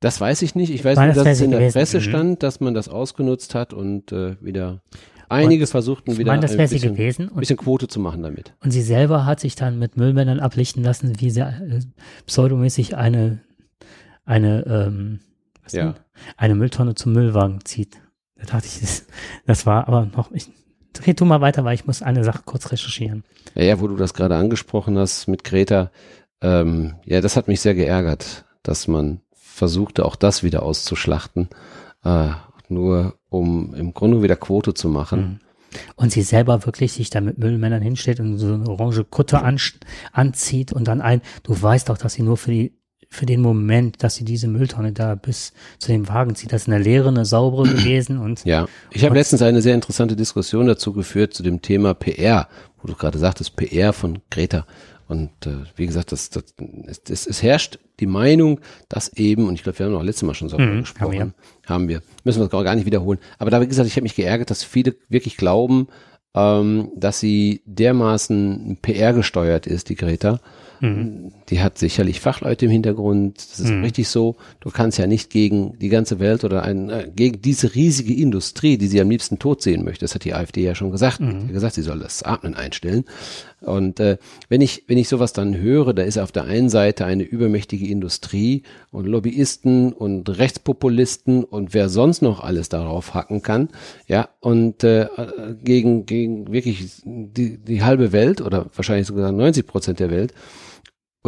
B: Das weiß ich nicht. Ich weiß nur,
A: das
B: dass es in der
A: gewesen.
B: Presse
A: Mhm.
B: stand, dass man das ausgenutzt hat und äh, wieder einige versuchten
A: Ich
B: wieder
A: meine, das
B: ein bisschen,
A: gewesen. Und,
B: bisschen Quote zu machen damit.
A: und sie selber hat sich dann mit Müllmännern ablichten lassen, wie sie äh, pseudomäßig eine, eine, ähm,
B: Ja.
A: eine Mülltonne zum Müllwagen zieht. Da dachte ich, das, das war aber noch, ich, red du mal weiter, weil ich muss eine Sache kurz recherchieren.
B: Ja, ja, wo du das gerade angesprochen hast mit Greta, ähm, ja, das hat mich sehr geärgert, dass man versuchte, auch das wieder auszuschlachten, äh, nur um im Grunde wieder Quote zu machen.
A: Mhm. Und sie selber wirklich sich da mit Müllmännern hinstellt und so eine orange Kutte an, anzieht und dann ein, du weißt doch, dass sie nur für die, für den Moment, dass sie diese Mülltonne da bis zu dem Wagen zieht, das ist eine leere, eine saubere gewesen und
B: Ja, ich habe letztens eine sehr interessante Diskussion dazu geführt zu dem Thema PR, wo du gerade sagtest, PR von Greta. Und äh, wie gesagt, das, das, es, es, herrscht die Meinung, dass eben, und ich glaube, wir haben auch letztes Mal schon so
A: Mhm, haben
B: gesprochen,
A: wir.
B: haben wir, müssen wir das gar nicht wiederholen. Aber da, wie gesagt, ich habe mich geärgert, dass viele wirklich glauben, ähm, dass sie dermaßen PR gesteuert ist, die Greta.
A: Mhm.
B: Die hat sicherlich Fachleute im Hintergrund, das ist richtig so. Du kannst ja nicht gegen die ganze Welt oder ein, äh, gegen diese riesige Industrie, die sie am liebsten tot sehen möchte. Das hat die AfD ja schon gesagt.
A: Mhm.
B: Die hat gesagt, sie soll das Atmen einstellen. Und äh, wenn ich wenn ich sowas dann höre, da ist auf der einen Seite eine übermächtige Industrie und Lobbyisten und Rechtspopulisten und wer sonst noch alles darauf hacken kann, ja und äh, gegen gegen wirklich die die halbe Welt oder wahrscheinlich sogar 90 Prozent der Welt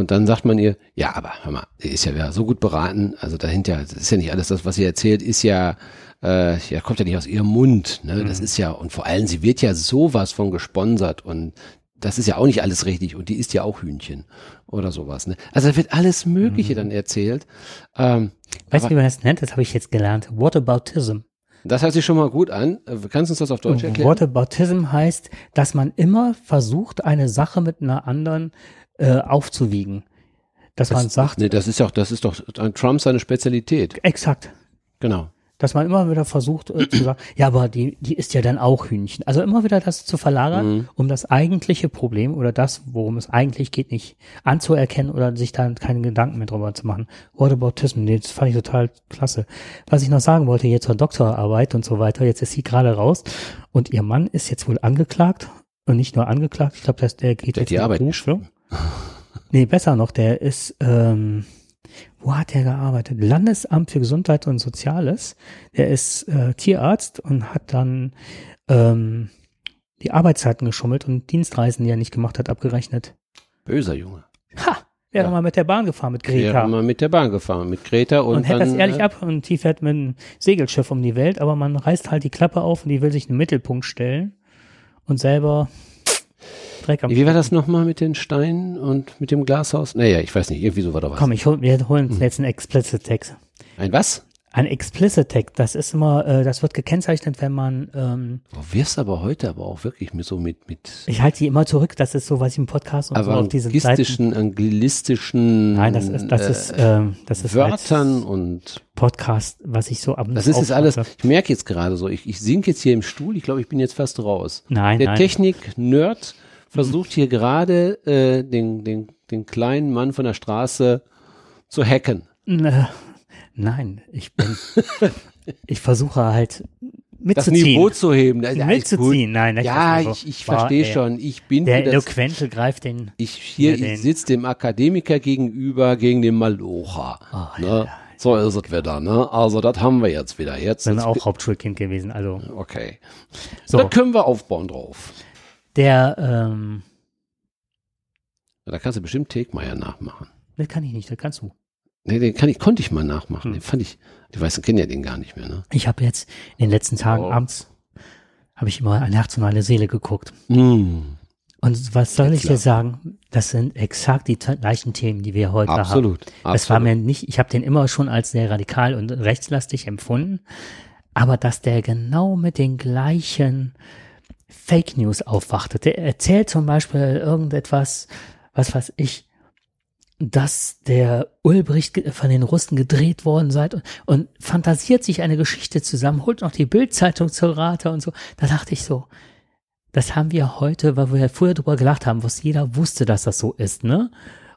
B: und dann sagt man ihr, ja, aber hör mal, die ist ja so gut beraten, also dahinter, das ist ja nicht alles das, was sie erzählt, ist ja, äh, ja, kommt ja nicht aus ihrem Mund, ne? Das ist ja, und vor allem, sie wird ja sowas von gesponsert und das ist ja auch nicht alles richtig und die isst ja auch Hühnchen oder sowas, ne? Also da wird alles Mögliche dann erzählt. Ähm,
A: weißt du, wie man das nennt? Das habe ich jetzt gelernt. Whataboutism.
B: das hört sich schon mal gut an. Kannst du uns das auf Deutsch erklären?
A: Whataboutism heißt, dass man immer versucht, eine Sache mit einer anderen äh, aufzuwiegen. Dass man sagt,
B: nee, das ist ja auch, das ist doch an Trump seine Spezialität.
A: exakt,
B: Genau.
A: dass man immer wieder versucht äh, zu sagen, ja, aber die, die ist ja dann auch Hühnchen. Also immer wieder das zu verlagern,
B: Mhm.
A: um das eigentliche Problem oder das, worum es eigentlich geht, nicht anzuerkennen oder sich da keine Gedanken mehr drüber zu machen. Whataboutism, nee, das fand ich total klasse. Was ich noch sagen wollte, jetzt zur Doktorarbeit und so weiter, jetzt ist sie gerade raus und ihr Mann ist jetzt wohl angeklagt und nicht nur angeklagt, ich glaube, dass der geht
B: Der
A: jetzt
B: die Arbeit
A: Beruf? Nee, besser noch, der ist, ähm, wo hat der gearbeitet? Landesamt für Gesundheit und Soziales. Der ist äh, Tierarzt und hat dann ähm, die Arbeitszeiten geschummelt und Dienstreisen, die er nicht gemacht hat, abgerechnet.
B: Böser Junge.
A: Ha! Wäre
B: Ja.
A: mal mit der Bahn gefahren mit Greta.
B: haben mal mit der Bahn gefahren, mit Greta und,
A: und hätte das ehrlich
B: äh,
A: ab und die fährt mit einem Segelschiff um die Welt, aber man reißt halt die Klappe auf und die will sich in den Mittelpunkt stellen und selber Dreck am
B: Wie war das nochmal mit den Steinen und mit dem Glashaus? Naja, ich weiß nicht, irgendwie so war da was.
A: Komm, ich hol, wir holen
B: Hm.
A: uns jetzt einen Explicit Text.
B: Ein was?
A: Ein Explicit Tag, das ist immer, äh, das wird gekennzeichnet, wenn man, ähm,
B: Du wirst aber heute aber auch wirklich mit so mit, mit
A: ich halte die immer zurück, das ist so, was ich im Podcast und so auf diesen Seiten.
B: anglistischen
A: Nein, das ist, das
B: äh,
A: ist, ähm, das ist
B: Wörtern und
A: Podcast, was ich so ab und
B: das ist jetzt alles, ich merke jetzt gerade so, ich, ich sink jetzt hier im Stuhl, ich glaube, ich bin jetzt fast raus.
A: Nein,
B: Der
A: nein.
B: Technik-Nerd versucht hier gerade äh, den, den, den kleinen Mann von der Straße zu hacken.
A: Äh, Nein, ich bin, ich versuche halt
B: Das
A: mitzuziehen.
B: Niveau zu heben. Ja, ist
A: mitzuziehen, nein. das
B: Ja,
A: so.
B: ich, ich verstehe schon. Ich bin
A: Der
B: das,
A: Eloquente greift den,
B: ich hier,
A: Ja, den-
B: ich sitze dem Akademiker gegenüber gegen den Malocher.
A: Oh,
B: ne? So ist es wieder, ne? Also das haben wir jetzt wieder. Jetzt
A: bin
B: ist
A: auch Hauptschulkind gewesen, also.
B: okay.
A: So,
B: Da können wir aufbauen drauf.
A: Der, ähm,
B: Da kannst du bestimmt Tegmeier nachmachen.
A: das kann ich nicht, das kannst du.
B: Nee, den kann ich, konnte ich mal nachmachen.
A: Hm.
B: Den fand ich, die meisten kennen ja den gar nicht mehr, ne?
A: Ich habe jetzt in den letzten Tagen
B: Oh.
A: abends, habe ich immer ein Herz und eine Seele geguckt.
B: Mm,
A: Und was soll ich
B: Klar.
A: dir sagen? Das sind exakt die gleichen Themen, die wir heute haben.
B: absolut.
A: Das war
B: absolut.
A: mir nicht, ich habe den immer schon als sehr radikal und rechtslastig empfunden, aber dass der genau mit den gleichen Fake News aufwachte. Der erzählt zum Beispiel irgendetwas, was weiß ich, dass der Ulbricht von den Russen gedreht worden sei und, und fantasiert sich eine Geschichte zusammen, holt noch die Bildzeitung zur Rate und so. Da dachte ich so, das haben wir heute, weil wir früher drüber gelacht haben, was jeder wusste, dass das so ist, ne?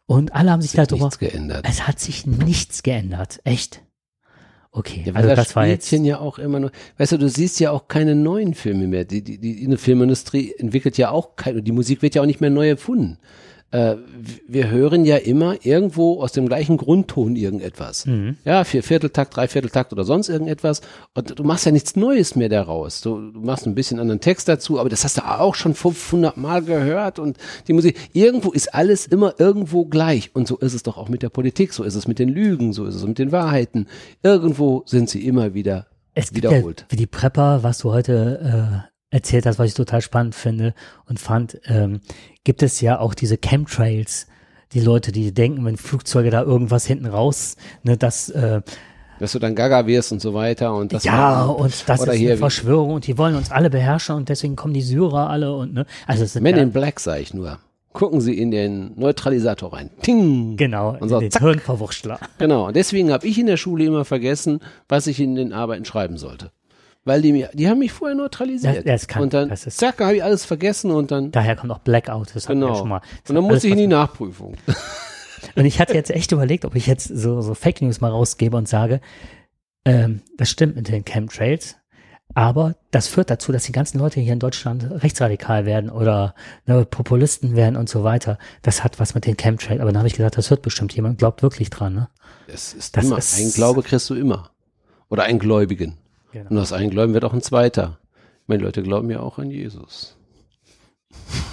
A: Und alle haben sich
B: Hat
A: darüber,
B: nichts geändert.
A: es hat sich nichts geändert, echt. Okay,
B: Ja,
A: also
B: das,
A: das war jetzt,
B: ja auch immer nur, weißt du, du siehst ja auch keine neuen Filme mehr. Die, die, die eine Filmindustrie entwickelt ja auch keine, die Musik wird ja auch nicht mehr neu erfunden. Äh, wir hören ja immer irgendwo aus dem gleichen Grundton irgendetwas.
A: Mhm.
B: Ja, vier Vierteltakt, drei Vierteltakt oder sonst irgendetwas. Und du machst ja nichts Neues mehr daraus. Du, du machst ein bisschen anderen Text dazu, aber das hast du auch schon 500 Mal gehört und die Musik, irgendwo ist alles immer irgendwo gleich. Und so ist es doch auch mit der Politik, so ist es mit den Lügen, so ist es mit den Wahrheiten. Irgendwo sind sie immer wieder
A: es gibt
B: wiederholt.
A: ja, wie die Prepper, was du heute äh, erzählt hast, was ich total spannend finde und fand, ähm, gibt es ja auch diese Chemtrails, die Leute, die denken, wenn Flugzeuge da irgendwas hinten raus, ne, das, äh,
B: dass du dann Gaga wirst und so weiter und das
A: ja,
B: war-
A: und das ist eine Verschwörung und die wollen uns alle beherrschen und deswegen kommen die Syrer alle und, ne, also es sind
B: Men
A: ja,
B: in Black sag ich nur. Gucken Sie in den Neutralisator rein. Ting.
A: genau,
B: Und so,
A: den
B: zack.
A: Hirnverwurstler.
B: Genau. Und deswegen habe ich in der Schule immer vergessen, was ich in den Arbeiten schreiben sollte. Weil die mir, die haben mich vorher neutralisiert.
A: Das- das kann-
B: und dann,
A: das ist-
B: zack, habe ich alles vergessen und dann,
A: Daher kommt auch Blackout, das
B: genau.
A: ja schon mal.
B: Und dann musste ich in die Nachprüfung.
A: Und ich hatte jetzt echt überlegt, ob ich jetzt so, so Fake News mal rausgebe und sage, ähm, das stimmt mit den Chemtrails, aber das führt dazu, dass die ganzen Leute hier in Deutschland rechtsradikal werden oder ne, Populisten werden und so weiter. Das hat was mit den Chemtrails. Aber dann habe ich gesagt, das hört bestimmt jemand, glaubt wirklich dran. Ne?
B: Es ist
A: Das
B: immer,
A: ist-
B: ein Glaube kriegst du immer. Oder einen Gläubigen.
A: Genau.
B: Und aus einem Gläubigen wird auch ein zweiter. Meine Leute glauben ja auch an Jesus.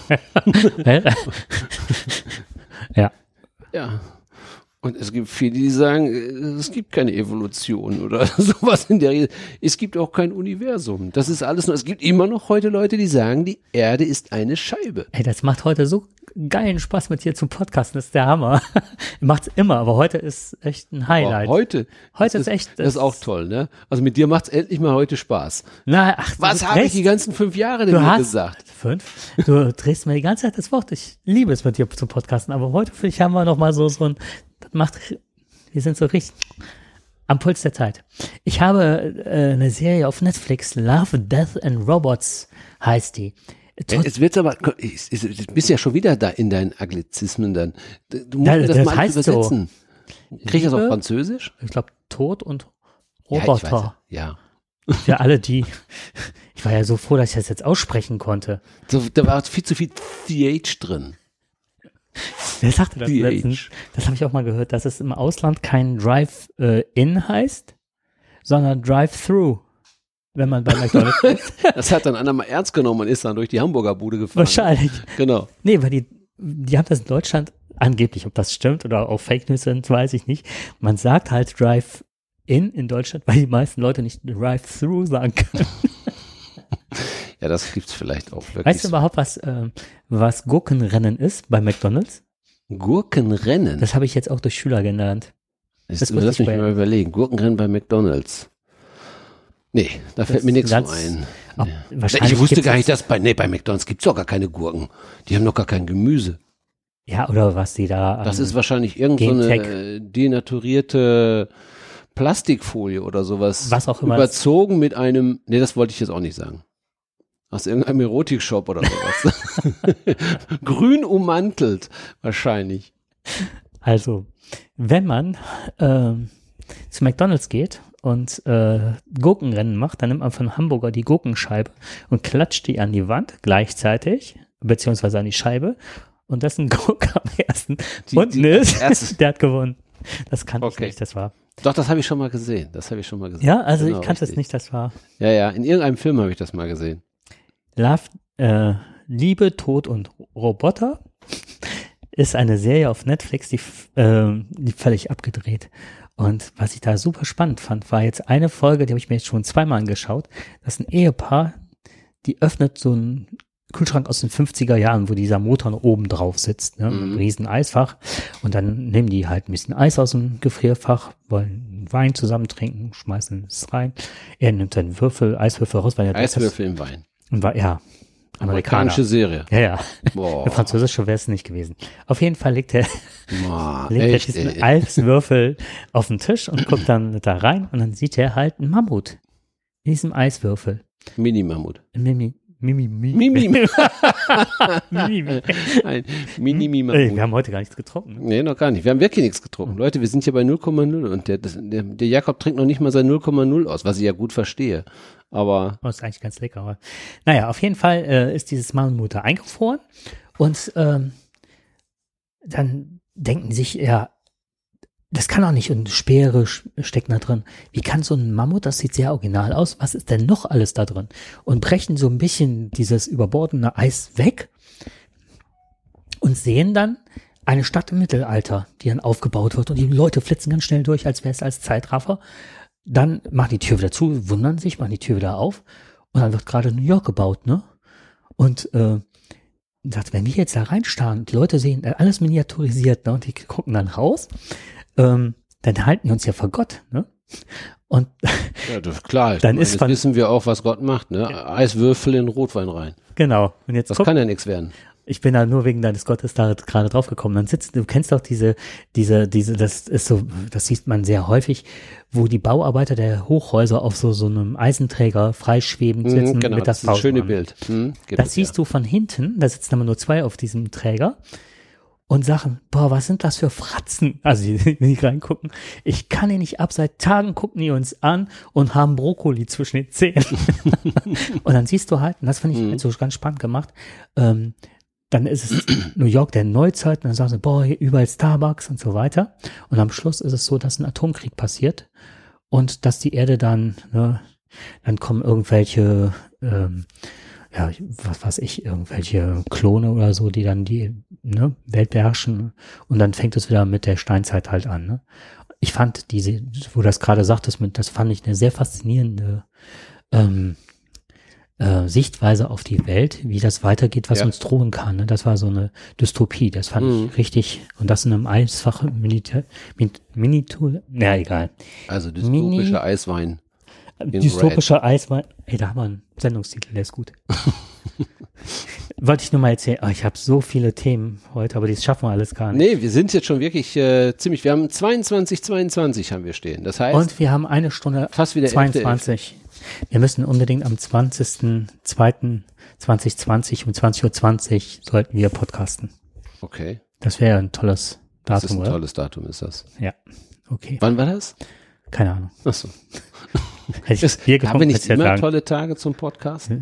A: ja,
B: Ja. Und es gibt viele, die sagen, äh, es gibt keine Evolution oder sowas in der. Es gibt auch kein Universum. Das ist alles nur, es gibt immer noch heute Leute, die sagen, die Erde ist eine Scheibe.
A: ey, das macht heute so geilen Spaß mit dir zum Podcasten. Das ist der Hammer. Macht's immer, aber heute ist echt ein Highlight.
B: Aber heute,
A: Heute
B: das
A: ist echt-
B: das ist auch toll, ne? Also mit dir macht's endlich mal heute Spaß.
A: Na, ach,
B: Was habe ich die ganzen fünf Jahre denn
A: Du
B: gesagt?
A: fünf. Du drehst mir die ganze Zeit das Wort. Ich liebe es mit dir zu podcasten, aber heute finde ich haben wir noch mal so so ein das macht wir sind so richtig am Puls der Zeit. Ich habe äh, eine Serie auf Netflix Love, Death and Robots heißt die. Tot-
B: Es wird aber, du bist ja schon wieder da in deinen Anglizismen dann. Du musst
A: Ja,
B: mir das,
A: das
B: mal
A: heißt so.
B: übersetzen. Krieg ich das auf Französisch?
A: Ich glaube Tod und
B: Ja,
A: Roboter.
B: Ja.
A: Für alle die. Ich war ja so froh, dass ich das jetzt aussprechen konnte.
B: So, da war viel zu viel TH drin.
A: Wer sagte das letztens? Das habe ich auch mal gehört, dass es im Ausland kein Drive-In heißt, sondern Drive-Through. Wenn man bei McDonald's ist.
B: Das hat dann einer mal ernst genommen und ist dann durch die Hamburger Bude gefahren.
A: Wahrscheinlich.
B: Genau.
A: Nee, weil die, die haben das in Deutschland angeblich, ob das stimmt oder auch Fake News sind, weiß ich nicht. Man sagt halt Drive-In in Deutschland, weil die meisten Leute nicht Drive-Through sagen können.
B: Ja, das gibt's vielleicht auch wirklich.
A: Weißt du überhaupt, was, ähm, was Gurkenrennen ist bei McDonald's?
B: Gurkenrennen.
A: Das habe ich jetzt auch durch Schüler gelernt.
B: Das
A: das
B: lass mich
A: bei-
B: mal überlegen. Gurkenrennen bei McDonalds. Nee, da fällt mir nichts
A: ganz-
B: ein. Nee.
A: wahrscheinlich
B: Ich wusste gar nicht, dass bei, nee, bei McDonalds gibt's doch gar keine Gurken. Die haben doch gar kein Gemüse.
A: Ja, oder was die da.
B: Das
A: ähm,
B: ist wahrscheinlich irgendeine so eine, äh, denaturierte Plastikfolie oder sowas.
A: Was auch immer.
B: Überzogen mit einem, nee, das wollte ich jetzt auch nicht sagen. Aus irgendeinem Erotikshop oder sowas. Grün ummantelt, wahrscheinlich.
A: Also, wenn man ähm, zu McDonalds geht und äh, Gurkenrennen macht, dann nimmt man von Hamburger die Gurkenscheibe und klatscht die an die Wand gleichzeitig, beziehungsweise an die Scheibe. Und das ist ein Gurke am ersten.
B: Die-
A: und
B: die-
A: ist,
B: erste-
A: der hat gewonnen. Das kannte
B: Okay.
A: ich nicht, das war.
B: Doch, das habe ich schon mal gesehen. Das habe ich schon mal gesehen.
A: Ja, also
B: Genau,
A: ich kannte es nicht, das war
B: Ja, ja, in irgendeinem Film habe ich das mal gesehen.
A: Love, äh, Liebe, Tod und Roboter ist eine Serie auf Netflix, die, ähm, die völlig abgedreht. Und was ich da super spannend fand, war jetzt eine Folge, die habe ich mir jetzt schon zweimal angeschaut. Das ist ein Ehepaar, die öffnet so einen Kühlschrank aus den 50er Jahren, wo dieser Motor noch oben drauf sitzt, ne,
B: Mhm.
A: ein riesen Eisfach. Und dann nehmen die halt ein bisschen Eis aus dem Gefrierfach, wollen Wein zusammen trinken, schmeißen es rein. Er nimmt seinen Würfel, Eiswürfel raus, weil er das-
B: Eiswürfel im Wein.
A: Und war, ja,
B: Amerikanische Serie.
A: Ja, ja.
B: Boah.
A: Französische wäre es nicht gewesen. Auf jeden Fall legt er,
B: Boah,
A: legt er
B: echt,
A: diesen. Eiswürfel auf den Tisch und guckt dann da rein und dann sieht er halt einen Mammut. In diesem Eiswürfel.
B: Mini-Mammut.
A: Mimi, Mimi, Mimi.
B: Mimi.
A: Mimi.
B: Ein
A: Ey, wir haben heute gar nichts getrunken. ne?
B: Nee, noch gar nicht. Wir haben wirklich nichts getrunken. Leute, wir sind hier bei 0,0 und der, der, der Jakob trinkt noch nicht mal sein 0,0 aus, was ich ja gut verstehe. Aber
A: Oh, ist eigentlich ganz lecker. Aber. Naja, auf jeden Fall äh, ist dieses Mammut da eingefroren und ähm, dann denken sich, ja, das kann auch nicht und Speere stecken da drin. Wie kann so ein Mammut, das sieht sehr original aus, was ist denn noch alles da drin? Und brechen so ein bisschen dieses überbordene Eis weg und sehen dann eine Stadt im Mittelalter, die dann aufgebaut wird und die Leute flitzen ganz schnell durch, als wäre es als Zeitraffer. Dann machen die Tür wieder zu, wundern sich, machen die Tür wieder auf und dann wird gerade New York gebaut, ne? Und äh, sagt, wenn wir jetzt da reinstarren, die Leute sehen äh, alles miniaturisiert, ne? Und die gucken dann raus, ähm, dann halten die uns ja vor Gott, ne? Und
B: ja, das, klar,
A: Dann
B: meine,
A: ist
B: jetzt
A: von-
B: wissen wir auch, was Gott macht. Ne? Eiswürfel in Rotwein rein.
A: genau, und jetzt
B: Das
A: guck,
B: kann ja nichts werden.
A: Ich bin da nur wegen deines Gottes da gerade drauf gekommen. Dann sitzt, du kennst doch diese, diese, diese, das ist so, das sieht man sehr häufig, wo die Bauarbeiter der Hochhäuser auf so, so einem Eisenträger freischwebend sitzen
B: Mhm, genau,
A: mit
B: das
A: das
B: schönes Bild. Mhm,
A: Das siehst du von hinten, da sitzen aber nur zwei auf diesem Träger und sagen, boah, was sind das für Fratzen? Also, die, die reingucken, ich kann die nicht ab, seit Tagen gucken die uns an und haben Brokkoli zwischen den Zähnen. und dann siehst du halt, und das finde ich halt so ganz spannend gemacht, ähm, dann ist es New York der Neuzeit und dann sagen sie, boah, hier überall Starbucks und so weiter. Und am Schluss ist es so, dass ein Atomkrieg passiert und dass die Erde dann, ne, dann kommen irgendwelche, ähm, ja, was weiß ich, irgendwelche Klone oder so, die dann die ne, Welt beherrschen und dann fängt es wieder mit der Steinzeit halt an. Ne? Ich fand diese, wo du das gerade sagtest, mit, das fand ich eine sehr faszinierende ähm, äh, Sichtweise auf die Welt, wie das weitergeht, was
B: Ja.
A: uns drohen kann. Ne? Das war so eine Dystopie, das fand
B: Mhm.
A: ich richtig, und das in einem einfach Militär, Min- Minitur, na egal.
B: Also dystopische
A: Mini-
B: Eiswein.
A: Dystopischer Eiswein. Ey, da haben wir einen Sendungstitel, der ist gut. Wollte ich nur mal erzählen. Oh, ich habe so viele Themen heute, aber das schaffen wir alles gar nicht.
B: Nee, wir sind jetzt schon wirklich äh, ziemlich, wir haben 22, 22 haben wir stehen. Das heißt,
A: Und wir haben eine Stunde
B: fast wieder
A: 22. Wir müssen unbedingt am 20.02.2020 um 20.20 Uhr sollten wir podcasten.
B: Okay,
A: Das wäre ein tolles
B: das ist
A: Datum,
B: ein
A: oder?
B: tolles Datum, ist das.
A: Ja, okay.
B: Wann war das?
A: Keine Ahnung.
B: Achso.
A: Hätte ich Bier
B: Haben wir
A: getrunken,
B: nicht immer
A: sagen.
B: tolle Tage zum Podcast?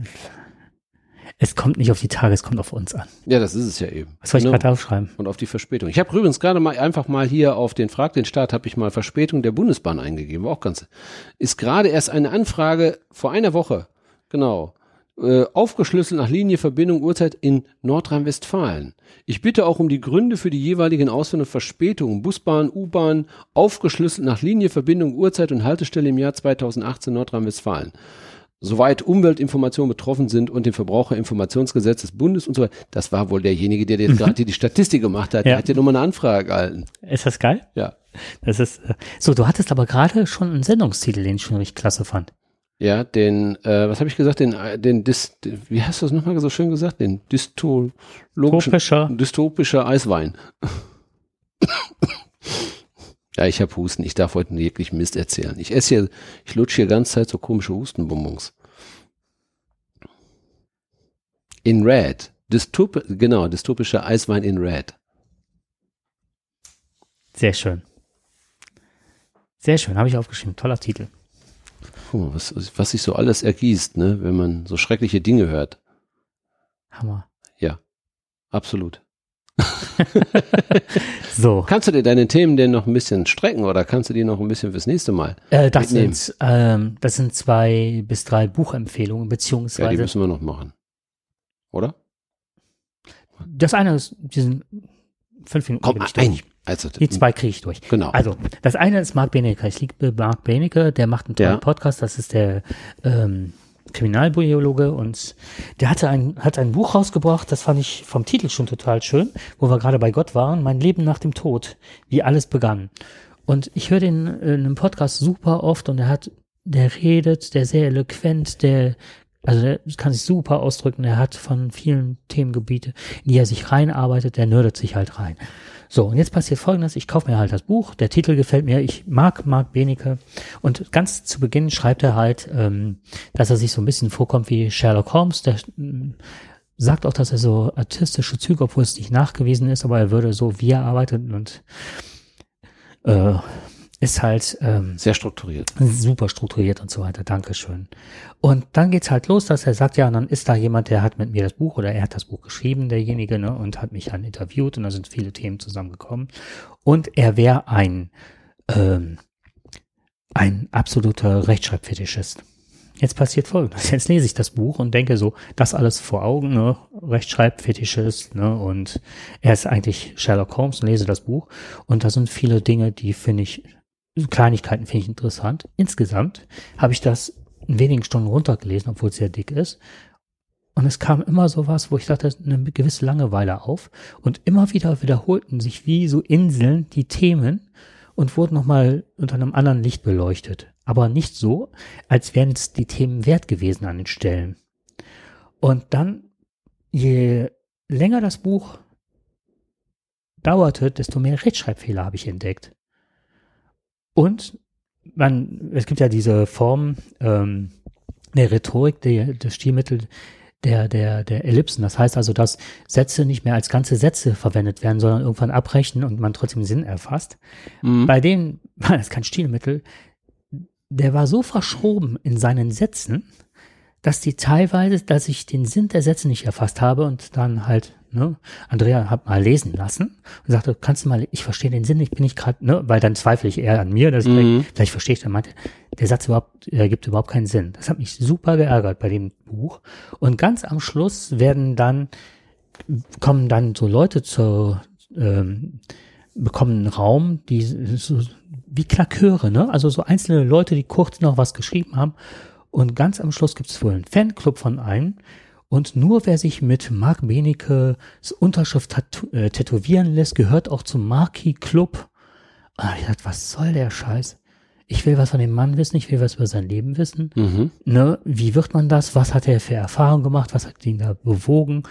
A: Es kommt nicht auf die Tage, es kommt auf uns an.
B: Ja, das ist es ja eben.
A: Was soll ich
B: Genau.
A: gerade aufschreiben?
B: Und auf die Verspätung. Ich habe übrigens gerade mal einfach mal hier auf den Frag den Start habe ich mal Verspätung der Bundesbahn eingegeben. War auch ganz. Ist gerade erst eine Anfrage vor einer Woche. Genau. Äh, aufgeschlüsselt nach Linie, Verbindung, Uhrzeit in Nordrhein-Westfalen. Ich bitte auch um die Gründe für die jeweiligen Ausfälle und Verspätungen. Busbahn, U-Bahn, aufgeschlüsselt nach Linie, Verbindung, Uhrzeit und Haltestelle im Jahr 2018 Nordrhein-Westfalen. Soweit Umweltinformationen betroffen sind und dem Verbraucherinformationsgesetz des Bundes und so weiter. Das war wohl derjenige, der jetzt gerade die Statistik gemacht hat. Der
A: Ja.
B: hat ja nochmal eine Anfrage erhalten.
A: Ist das geil?
B: Ja.
A: Das ist äh, so. Du hattest aber gerade schon einen Sendungstitel, den ich schon richtig klasse fand.
B: Ja, den, äh, was habe ich gesagt, den, äh, den, Dis, wie hast du das nochmal so schön gesagt? Den dystologischen, dystopischer Eiswein. ja, ich habe Husten. Ich darf heute wirklich Mist erzählen. Ich esse hier, ich lutsche hier ganze Zeit so komische Hustenbonbons. In Red. Dystop, genau, dystopischer Eiswein in Red.
A: Sehr schön. Sehr schön, habe ich aufgeschrieben. Toller Titel.
B: Mal, was, was sich so alles ergießt, ne, wenn man so schreckliche Dinge hört.
A: Hammer.
B: Ja, absolut.
A: So,
B: Kannst du dir deine Themen denn noch ein bisschen strecken oder kannst du die noch ein bisschen fürs nächste Mal?
A: äh, das,
B: mitnehmen.
A: sind, ähm, das sind zwei bis drei Buchempfehlungen,
B: Ja, die
A: beziehungsweise
B: müssen wir noch machen. Oder?
A: das eine ist, diesen fünf Minuten
B: Komm, ein. Also,
A: Die zwei kriege ich durch.
B: Genau.
A: Also, das eine ist Marc Benecke. Ich liebe Marc Benecke, der macht einen tollen
B: Ja.
A: Podcast. Das ist der ähm, Kriminalbiologe und der hatte ein, hat ein Buch rausgebracht, das fand ich vom Titel schon total schön, wo wir gerade bei Gott waren, Mein Leben nach dem Tod, wie alles begann. Und ich höre den in einem Podcast super oft und er hat, der redet, der sehr eloquent, der Also der kann sich super ausdrücken. Er hat von vielen Themengebiete, in die er sich reinarbeitet, der nördet sich halt rein. So, und jetzt passiert folgendes, ich kaufe mir halt das Buch, der Titel gefällt mir, ich mag Mark Benecke. Und ganz zu Beginn schreibt er halt, ähm, dass er sich so ein bisschen vorkommt wie Sherlock Holmes, der ähm, sagt auch, dass er so artistische Züge, obwohl es nicht nachgewiesen ist, aber er würde so, wie er arbeitet und äh, ist halt ähm,
B: Sehr strukturiert.
A: super strukturiert und so weiter. Dankeschön. Und dann geht's halt los, dass er sagt, ja, und dann ist da jemand, der hat mit mir das Buch oder er hat das Buch geschrieben, derjenige, ne, und hat mich dann interviewt und da sind viele Themen zusammengekommen. Und er wäre ein ähm, ein absoluter Rechtschreibfetischist. Jetzt passiert folgendes. Jetzt lese ich das Buch und denke so, das alles vor Augen, ne? Rechtschreibfetischist, ne? Und er ist eigentlich Sherlock Holmes und lese das Buch. Und da sind viele Dinge, die finde ich, Kleinigkeiten finde ich interessant. Insgesamt habe ich das in wenigen Stunden runtergelesen, obwohl es sehr dick ist. Und es kam immer so was, wo ich dachte, eine gewisse Langeweile auf. Und immer wieder wiederholten sich wie so Inseln die Themen und wurden nochmal unter einem anderen Licht beleuchtet. Aber nicht so, als wären es die Themen wert gewesen an den Stellen. Und dann, je länger das Buch dauerte, desto mehr Rechtschreibfehler habe ich entdeckt. Und man, es gibt ja diese Form ähm, der Rhetorik, der, des Stilmittel der, der, der Ellipsen. Das heißt also, dass Sätze nicht mehr als ganze Sätze verwendet werden, sondern irgendwann abbrechen und man trotzdem Sinn erfasst.
B: Mhm.
A: Bei dem war das kein Stilmittel. Der war so verschoben in seinen Sätzen, dass die teilweise, dass ich den Sinn der Sätze nicht erfasst habe und dann halt, ne, Andrea hat mal lesen lassen und sagte, kannst du mal, ich verstehe den Sinn, ich bin nicht gerade, ne, weil dann zweifle ich eher an mir, dass ich
B: Mhm.
A: vielleicht, vielleicht verstehe ich dann meinte, der Satz überhaupt, ergibt überhaupt keinen Sinn. Das hat mich super geärgert bei dem Buch. Und ganz am Schluss werden dann, kommen dann so Leute zur, ähm, bekommen einen Raum, die so wie Klaköre, ne? Also so einzelne Leute, die kurz noch was geschrieben haben. Und ganz am Schluss gibt es wohl einen Fanclub von einem. Und nur wer sich mit Mark Benecke's Unterschrift tatu- äh, tätowieren lässt, gehört auch zum Marquis Club. Und da hab ich gedacht, was soll der Scheiß? Ich will was von dem Mann wissen, ich will was über sein Leben wissen.
B: Mhm.
A: Ne? Wie wird man das? Was hat er für Erfahrungen gemacht? Was hat ihn da bewogen?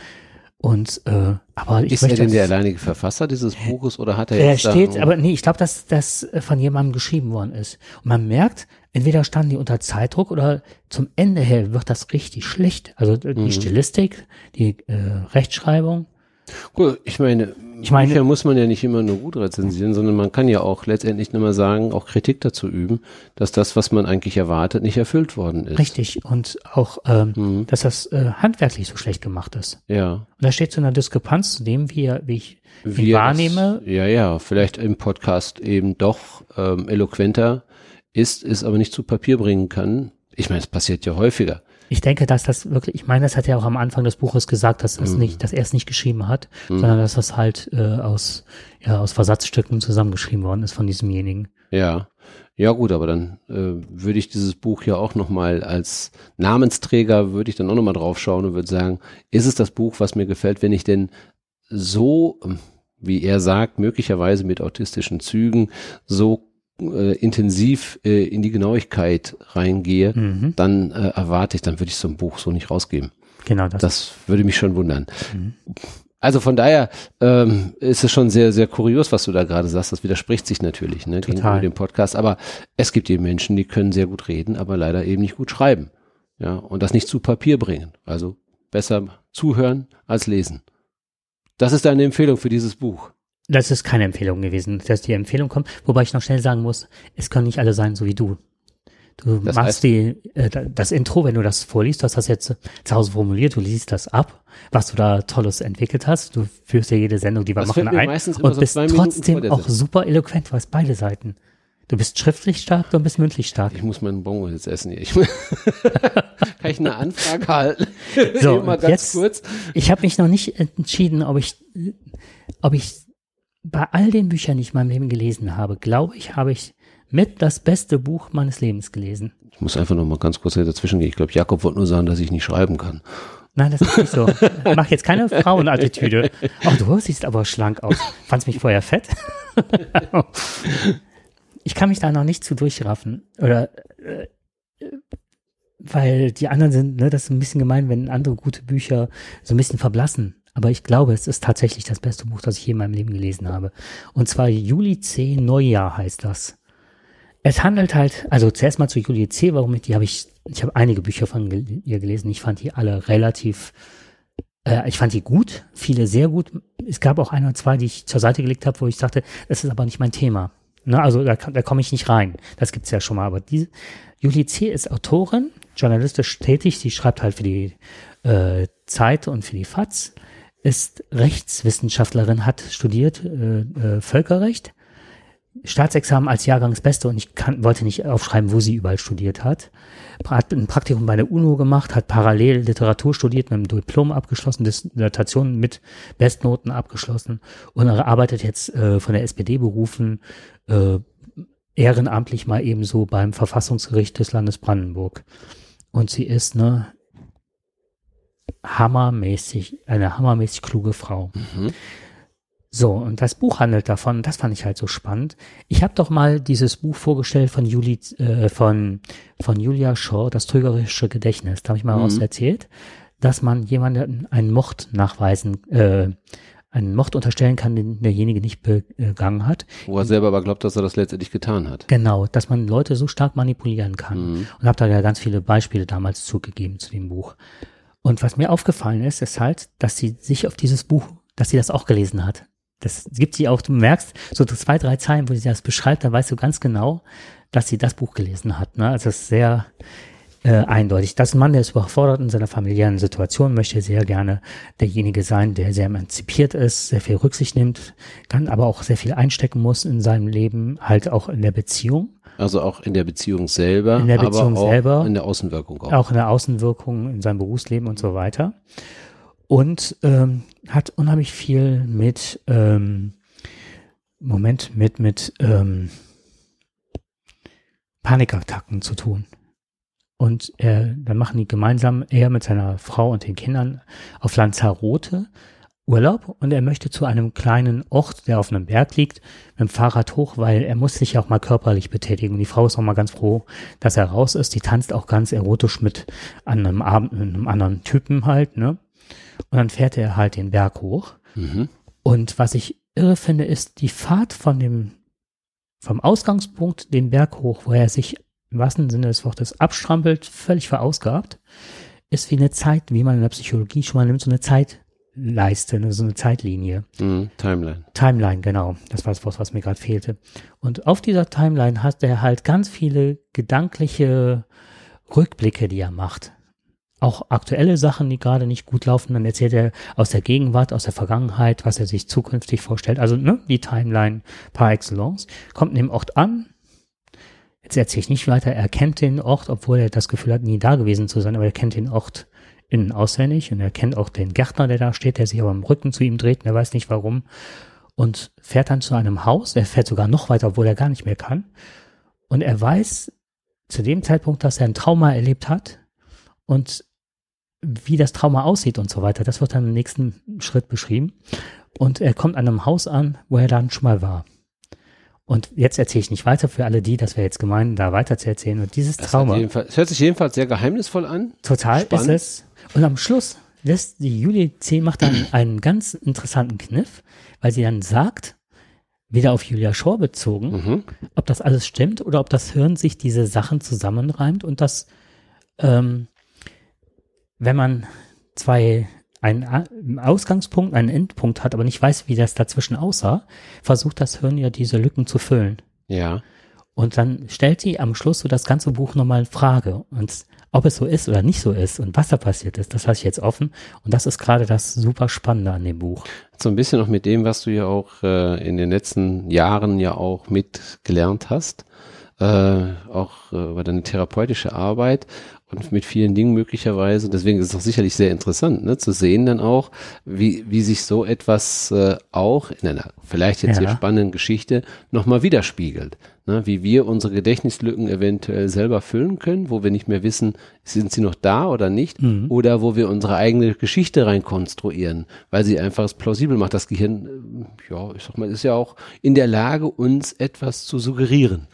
A: Und äh, aber ich
B: Ist er
A: möchte
B: denn der alleinige Verfasser dieses Buches oder hat er
A: er
B: jetzt
A: steht, aber nee, ich glaube, dass das von jemandem geschrieben worden ist. Und man merkt, entweder standen die unter Zeitdruck oder zum Ende her wird das richtig schlecht. Also die
B: Mhm.
A: Stilistik, die äh, Rechtschreibung.
B: Gut, ich meine,
A: Ich meine-
B: Bücher muss man ja nicht immer nur gut rezensieren, sondern man kann ja auch letztendlich nur mal sagen, auch Kritik dazu üben, dass das, was man eigentlich erwartet, nicht erfüllt worden ist.
A: Richtig. Und auch, ähm,
B: Mhm.
A: dass das äh, handwerklich so schlecht gemacht ist.
B: Ja.
A: Und da steht so eine Diskrepanz zu dem, wie, wie ich
B: Wie
A: wahrnehme.
B: Das, ja, ja, vielleicht im Podcast eben doch ähm, eloquenter ist, es aber nicht zu Papier bringen kann. Ich meine, es passiert ja häufiger.
A: Ich denke, dass das wirklich, ich meine, das hat er auch am Anfang des Buches gesagt, dass es
B: Mhm.
A: nicht, dass er es nicht geschrieben hat, sondern dass das halt äh, aus, ja, aus Versatzstücken zusammengeschrieben worden ist von diesemjenigen.
B: Ja. Ja gut, aber dann äh, würde ich dieses Buch ja auch nochmal als Namensträger, würde ich dann auch nochmal drauf schauen und würde sagen, ist es das Buch, was mir gefällt, wenn ich denn so, wie er sagt, möglicherweise mit autistischen Zügen, so äh, intensiv äh, in die Genauigkeit reingehe,
A: Mhm.
B: dann äh, erwarte ich, dann würde ich so ein Buch so nicht rausgeben.
A: Genau das.
B: Das würde mich schon wundern.
A: Mhm.
B: Also von daher ähm, ist es schon sehr, sehr kurios, was du da gerade sagst. Das widerspricht sich natürlich ne, gegenüber
A: Total.
B: dem Podcast. Aber es gibt eben Menschen, die können sehr gut reden, aber leider eben nicht gut schreiben. Ja, und das nicht zu Papier bringen. Also besser zuhören als lesen. Das ist deine Empfehlung für dieses Buch.
A: Das ist keine Empfehlung gewesen, dass die Empfehlung kommt. Wobei ich noch schnell sagen muss, es können nicht alle sein, so wie du. Du
B: Das
A: machst
B: heißt-
A: die, äh, da- das Intro, wenn du das vorliest, du hast das jetzt zu Hause formuliert, du liest das ab, was du da Tolles entwickelt hast. Du führst ja jede Sendung, die wir
B: Das
A: machen, ein und
B: so
A: bist trotzdem auch super eloquent, du hast beide Seiten. Du bist schriftlich stark, du bist mündlich stark.
B: Ich muss meinen Bongo jetzt essen. Ich, kann ich eine Anfrage halten?
A: So, jetzt-
B: kurz.
A: Ich habe mich noch nicht entschieden, ob ich, ob ich bei all den Büchern, die ich in meinem Leben gelesen habe, glaube ich, habe ich mit das beste Buch meines Lebens gelesen.
B: Ich muss einfach noch mal ganz kurz dazwischen gehen. Ich glaube, Jakob wollte nur sagen, dass ich nicht schreiben kann.
A: Nein, das ist nicht so. Mach jetzt keine Frauenattitüde. Oh, du siehst aber schlank aus. Fandst mich vorher fett? ich kann mich da noch nicht zu durchraffen. Oder äh, weil die anderen sind, ne, das ist ein bisschen gemein, wenn andere gute Bücher so ein bisschen verblassen. Aber ich glaube, es ist tatsächlich das beste Buch, das ich je in meinem Leben gelesen habe. Und zwar Juli C. Neujahr heißt das. Es handelt halt, also zuerst mal zu Juli C., warum ich, die habe ich, ich habe einige Bücher von ihr gelesen. Ich fand die alle relativ, äh, ich fand die gut, viele sehr gut. Es gab auch ein oder zwei, die ich zur Seite gelegt habe, wo ich sagte, das ist aber nicht mein Thema. Ne, also da, da komme ich nicht rein. Das gibt's ja schon mal. Aber diese Julie C. ist Autorin, journalistisch tätig. Sie schreibt halt für die äh, Zeit und für die FAZ, ist Rechtswissenschaftlerin, hat studiert äh, äh, Völkerrecht, Staatsexamen als Jahrgangsbeste und ich kann, wollte nicht aufschreiben, wo sie überall studiert hat. Hat ein Praktikum bei der UNO gemacht, hat parallel Literatur studiert, mit einem Diplom abgeschlossen, Dissertation mit Bestnoten abgeschlossen und arbeitet jetzt äh, von der SPD berufen, äh, ehrenamtlich mal ebenso beim Verfassungsgericht des Landes Brandenburg. Und sie ist eine hammermäßig, eine hammermäßig kluge Frau. Mhm. So, und das Buch handelt davon, das fand ich halt so spannend. Ich habe doch mal dieses Buch vorgestellt von Juli, äh, von, von Julia Shaw, das trügerische Gedächtnis. Da habe ich mal mhm. was erzählt, dass man jemanden einen Mord nachweisen, äh, einen Mord unterstellen kann, den derjenige nicht begangen hat.
B: Wo er selber aber glaubt, dass er das letztendlich getan hat.
A: Genau, dass man Leute so stark manipulieren kann. Mhm. Und habe da ja ganz viele Beispiele damals zugegeben zu dem Buch. Und was mir aufgefallen ist, ist halt, dass sie sich auf dieses Buch, dass sie das auch gelesen hat. Das gibt sie auch, du merkst, so zwei, drei Zeilen, wo sie das beschreibt, da weißt du ganz genau, dass sie das Buch gelesen hat. Ne? Also es ist sehr äh, eindeutig. Das Mann, der ist überfordert in seiner familiären Situation, möchte sehr gerne derjenige sein, der sehr emanzipiert ist, sehr viel Rücksicht nimmt, kann aber auch sehr viel einstecken muss in seinem Leben, halt auch in der Beziehung.
B: Also auch in der Beziehung selber,
A: in der Beziehung
B: aber auch
A: selber,
B: in der Außenwirkung
A: auch. Auch in der Außenwirkung, in seinem Berufsleben und so weiter und ähm, hat unheimlich viel mit ähm, Moment mit mit ähm, Panikattacken zu tun. Und er, dann machen die gemeinsam, er mit seiner Frau und den Kindern auf Lanzarote Urlaub und er möchte zu einem kleinen Ort, der auf einem Berg liegt, mit dem Fahrrad hoch, weil er muss sich auch mal körperlich betätigen. Und die Frau ist auch mal ganz froh, dass er raus ist. Die tanzt auch ganz erotisch mit einem, Abend, einem anderen Typen halt, ne? Und dann fährt er halt den Berg hoch. Mhm. Und was ich irre finde, ist die Fahrt von dem, vom Ausgangspunkt den Berg hoch, wo er sich im wahrsten Sinne des Wortes abstrampelt, völlig verausgabt, ist wie eine Zeit, wie man in der Psychologie schon mal nimmt, so eine Zeitleiste, so eine Zeitlinie.
B: Mhm, Timeline.
A: Timeline, genau. Das war das Wort, was mir gerade fehlte. Und auf dieser Timeline hat er halt ganz viele gedankliche Rückblicke, die er macht auch aktuelle Sachen, die gerade nicht gut laufen. Dann erzählt er aus der Gegenwart, aus der Vergangenheit, was er sich zukünftig vorstellt. Also ne, die Timeline par excellence. Kommt in dem Ort an. Jetzt erzähle ich nicht weiter. Er kennt den Ort, obwohl er das Gefühl hat, nie da gewesen zu sein, aber er kennt den Ort innen auswendig und er kennt auch den Gärtner, der da steht, der sich aber im Rücken zu ihm dreht und er weiß nicht warum. Und fährt dann zu einem Haus. Er fährt sogar noch weiter, obwohl er gar nicht mehr kann. Und er weiß zu dem Zeitpunkt, dass er ein Trauma erlebt hat, und wie das Trauma aussieht und so weiter. Das wird dann im nächsten Schritt beschrieben. Und er kommt an einem Haus an, wo er dann schon mal war. Und jetzt erzähle ich nicht weiter für alle die, das wäre jetzt gemein, da weiter zu erzählen. Und dieses
B: das
A: Trauma.
B: Es hört sich jedenfalls sehr geheimnisvoll an.
A: Total Spannend. ist es. Und am Schluss lässt die Julie C. macht dann einen ganz interessanten Kniff, weil sie dann sagt, wieder auf Julia Shaw bezogen, mhm. ob das alles stimmt oder ob das Hirn sich diese Sachen zusammenreimt und das ähm, wenn man zwei einen Ausgangspunkt, einen Endpunkt hat, aber nicht weiß, wie das dazwischen aussah, versucht das Hirn ja diese Lücken zu füllen.
B: Ja.
A: Und dann stellt sie am Schluss so das ganze Buch nochmal in Frage. Und ob es so ist oder nicht so ist und was da passiert ist, das lasse ich jetzt offen. Und das ist gerade das super Spannende an dem Buch.
B: So ein bisschen noch mit dem, was du ja auch äh, in den letzten Jahren ja auch mitgelernt hast. Äh, auch äh, über deine therapeutische Arbeit und mit vielen Dingen möglicherweise. Deswegen ist es auch sicherlich sehr interessant, ne, zu sehen dann auch, wie, wie sich so etwas äh, auch in einer vielleicht jetzt ja. sehr spannenden Geschichte nochmal widerspiegelt. Ne, wie wir unsere Gedächtnislücken eventuell selber füllen können, wo wir nicht mehr wissen, sind sie noch da oder nicht, mhm. oder wo wir unsere eigene Geschichte reinkonstruieren, weil sie einfach es plausibel macht. Das Gehirn, äh, ja, ich sag mal, ist ja auch in der Lage, uns etwas zu suggerieren.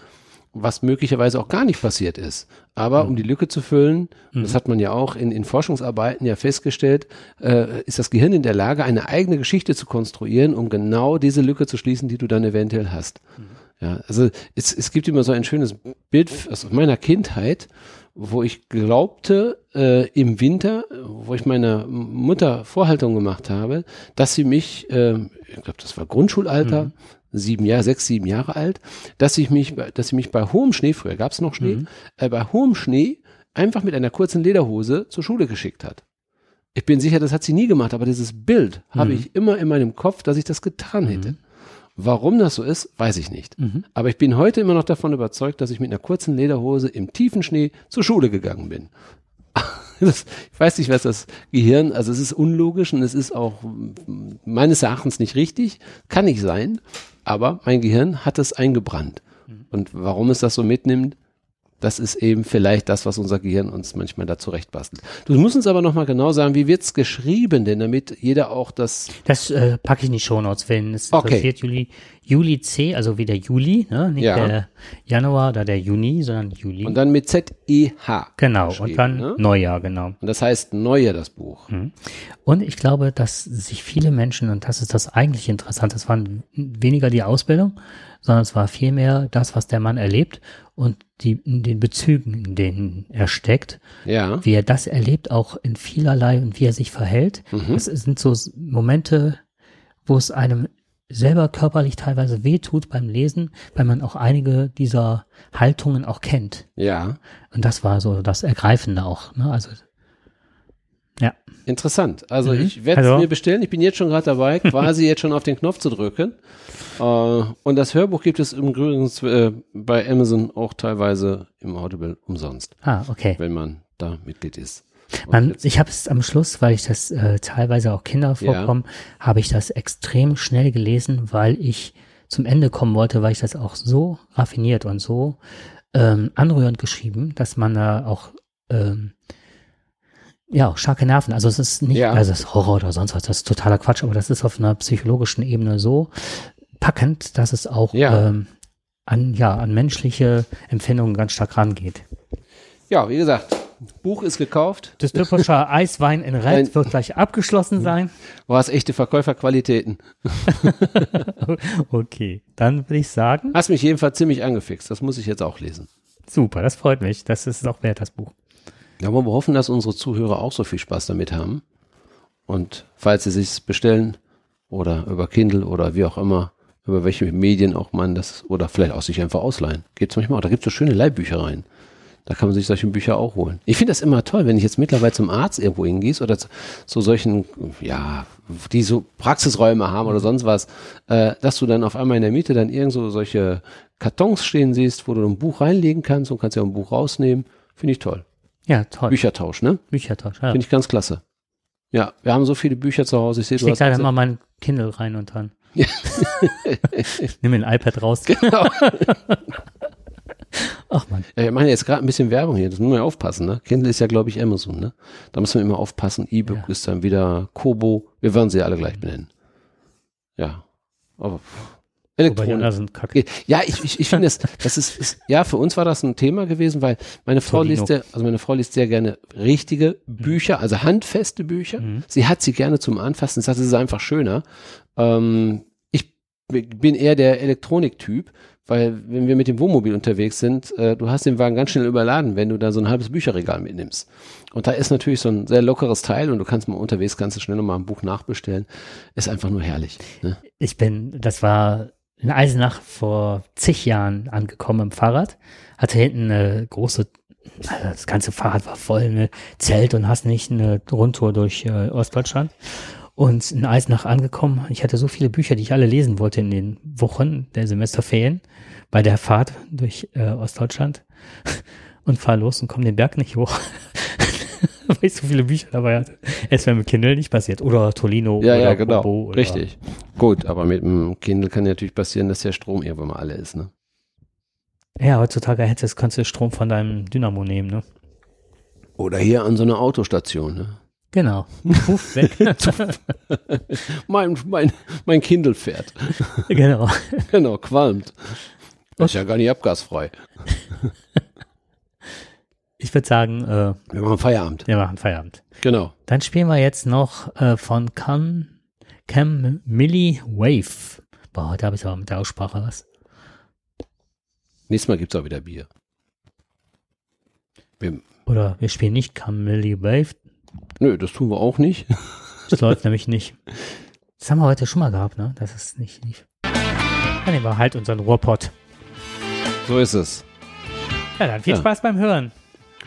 B: Was möglicherweise auch gar nicht passiert ist. Aber um die Lücke zu füllen, das hat man ja auch in, in Forschungsarbeiten ja festgestellt, äh, ist das Gehirn in der Lage, eine eigene Geschichte zu konstruieren, um genau diese Lücke zu schließen, die du dann eventuell hast. Ja, also es, es gibt immer so ein schönes Bild aus meiner Kindheit, wo ich glaubte, äh, im Winter, wo ich meiner Mutter Vorhaltung gemacht habe, dass sie mich, äh, ich glaube, das war Grundschulalter, sieben Jahre, sechs, sieben Jahre alt, dass ich mich, bei- dass sie mich bei hohem Schnee, früher gab es noch Schnee, äh, bei hohem Schnee einfach mit einer kurzen Lederhose zur Schule geschickt hat. Ich bin sicher, das hat sie nie gemacht, aber dieses Bild habe ich immer in meinem Kopf, dass ich das getan hätte. Warum das so ist, weiß ich nicht. Aber ich bin heute immer noch davon überzeugt, dass ich mit einer kurzen Lederhose im tiefen Schnee zur Schule gegangen bin. Das, ich weiß nicht, was das Gehirn, also es ist unlogisch und es ist auch mm, meines Erachtens nicht richtig, kann nicht sein, aber mein Gehirn hat es eingebrannt. Und warum es das so mitnimmt, das ist eben vielleicht das, was unser Gehirn uns manchmal da zurechtbastelt. Du musst uns aber nochmal genau sagen, wie wird's geschrieben, denn damit jeder auch das,
A: Das äh, packe ich in die Shownotes, wenn es
B: Okay.
A: interessiert. Juli, Juli C, also wie der Juli, ne? nicht
B: Ja.
A: der Januar oder der Juni, sondern Juli.
B: und dann mit Z-E-H.
A: genau, und dann
B: ne?
A: Neujahr, genau.
B: Und das heißt Neue, das Buch.
A: Und ich glaube, dass sich viele Menschen, und das ist das eigentlich Interessante, es waren weniger die Ausbildung, sondern es war vielmehr das, was der Mann erlebt und die, in den Bezügen, in denen er steckt,
B: Ja.
A: wie er das erlebt, auch in vielerlei und wie er sich verhält.
B: Mhm.
A: Das sind so Momente, wo es einem selber körperlich teilweise wehtut beim Lesen, weil man auch einige dieser Haltungen auch kennt.
B: Ja.
A: Und das war so das Ergreifende auch. Ne? Also
B: Interessant. Also
A: Mhm.
B: ich werde es
A: Also-
B: mir bestellen. Ich bin jetzt schon gerade dabei, quasi jetzt schon auf den Knopf zu drücken. Äh, und das Hörbuch gibt es im Übrigen äh, bei Amazon auch teilweise im Audible umsonst,
A: ah, okay.
B: wenn man da Mitglied ist.
A: Man, ich habe es am Schluss, weil ich das äh, teilweise auch Kinder vorkommen, habe ich das extrem schnell gelesen, weil ich zum Ende kommen wollte, weil ich das auch so raffiniert und so ähm, anrührend geschrieben, dass man da auch ähm, ja auch starke Nerven. Also es ist nicht,
B: Ja.
A: also es ist Horror oder sonst was, das ist totaler Quatsch, aber das ist auf einer psychologischen Ebene so packend, dass es auch
B: Ja.
A: ähm, an ja an menschliche Empfindungen ganz stark rangeht.
B: ja, wie gesagt, Buch ist gekauft.
A: Dystoppischer Eiswein in
B: Ein-
A: wird gleich abgeschlossen sein.
B: Du hast echte Verkäuferqualitäten.
A: Okay, dann würde ich sagen,
B: Hast mich jedenfalls ziemlich angefixt. Das muss ich jetzt auch lesen.
A: super, das freut mich. Das ist auch wert, das Buch.
B: Ja, aber wir hoffen, dass unsere Zuhörer auch so viel Spaß damit haben. Und falls sie sich bestellen oder über Kindle oder wie auch immer, über welche Medien auch man das oder vielleicht auch sich einfach ausleihen. Gibt's manchmal auch. Da gibt's so schöne Leihbüchereien. Da kann man sich solche Bücher auch holen. Ich finde das immer toll, wenn ich jetzt mittlerweile zum Arzt irgendwo hingehst oder zu, zu solchen, ja, die so Praxisräume haben oder sonst was, äh, dass du dann auf einmal in der Mitte dann irgend so solche Kartons stehen siehst, wo du ein Buch reinlegen kannst und kannst ja ein Buch rausnehmen. Finde ich toll.
A: Ja, toll.
B: Büchertausch, ne?
A: Büchertausch. Ja.
B: Finde ich ganz klasse. Ja, wir haben so viele Bücher zu Hause. Ich sehe,
A: Ich
B: hast
A: da immer mein Kindle rein und dann. Nimm mir ein iPad raus.
B: Genau.
A: Ach man.
B: Ja, wir machen jetzt gerade ein bisschen Werbung hier. Das muss man ja aufpassen, ne? Kindle ist ja, glaube ich, Amazon, ne? Da muss man immer aufpassen. E-Book
A: Ja.
B: ist dann wieder Kobo. Wir werden sie alle gleich benennen. Ja. Aber Elektronik.
A: sind kacke.
B: Ja, ich, ich, ich finde das, das ist, ist, ja, für uns war das ein Thema gewesen, weil meine Frau
A: Tolino.
B: liest sehr, also meine Frau liest sehr gerne richtige Bücher, also handfeste Bücher.
A: Mhm.
B: Sie hat sie gerne zum Anfassen, sagt, es ist einfach schöner. Ähm, ich bin eher der Elektroniktyp, weil wenn wir mit dem Wohnmobil unterwegs sind, äh, du hast den Wagen ganz schnell überladen, wenn du da so ein halbes Bücherregal mitnimmst. Und da ist natürlich so ein sehr lockeres Teil und du kannst mal unterwegs, du schnell noch mal ein Buch nachbestellen. Ist einfach nur herrlich. Ne?
A: Ich bin, das war in Eisenach vor zig Jahren angekommen im Fahrrad. Hatte hinten eine große, also das ganze Fahrrad war voll, eine Zelt und hast nicht eine Rundtour durch äh, Ostdeutschland. Und in Eisenach angekommen. Ich hatte so viele Bücher, die ich alle lesen wollte in den Wochen der Semesterferien bei der Fahrt durch äh, Ostdeutschland und fahr los und komme den Berg nicht hoch. Weil ich so viele Bücher dabei hatte. Es wäre mit Kindle nicht passiert. Oder Tolino
B: Ja,
A: oder
B: ja, genau.
A: Kobo oder
B: Richtig. Gut, aber mit dem Kindle kann natürlich passieren, dass der Strom irgendwann mal alle ist, ne?
A: Ja, heutzutage hättest, kannst du Strom von deinem Dynamo nehmen, ne?
B: Oder hier an so einer Autostation, ne?
A: Genau. Puff, weg.
B: Mein, mein, mein Kindle fährt.
A: genau.
B: genau, qualmt. Das ist ja gar nicht abgasfrei.
A: Ich würde sagen, äh,
B: Wir machen Feierabend.
A: wir machen Feierabend.
B: Genau.
A: Dann spielen wir jetzt noch äh, von Cam, Cam Millie Wave. Boah, heute habe ich aber mit der Aussprache was.
B: Nächstes Mal gibt's auch wieder Bier. Wir,
A: Oder wir spielen nicht Cam Millie Wave.
B: nö, das tun wir auch nicht.
A: Das läuft nämlich nicht. Das haben wir heute schon mal gehabt, ne? Das ist nicht lief. Dann nehmen wir halt unseren Ruhrpott.
B: So ist es.
A: Ja, dann viel
B: Ja.
A: Spaß beim Hören.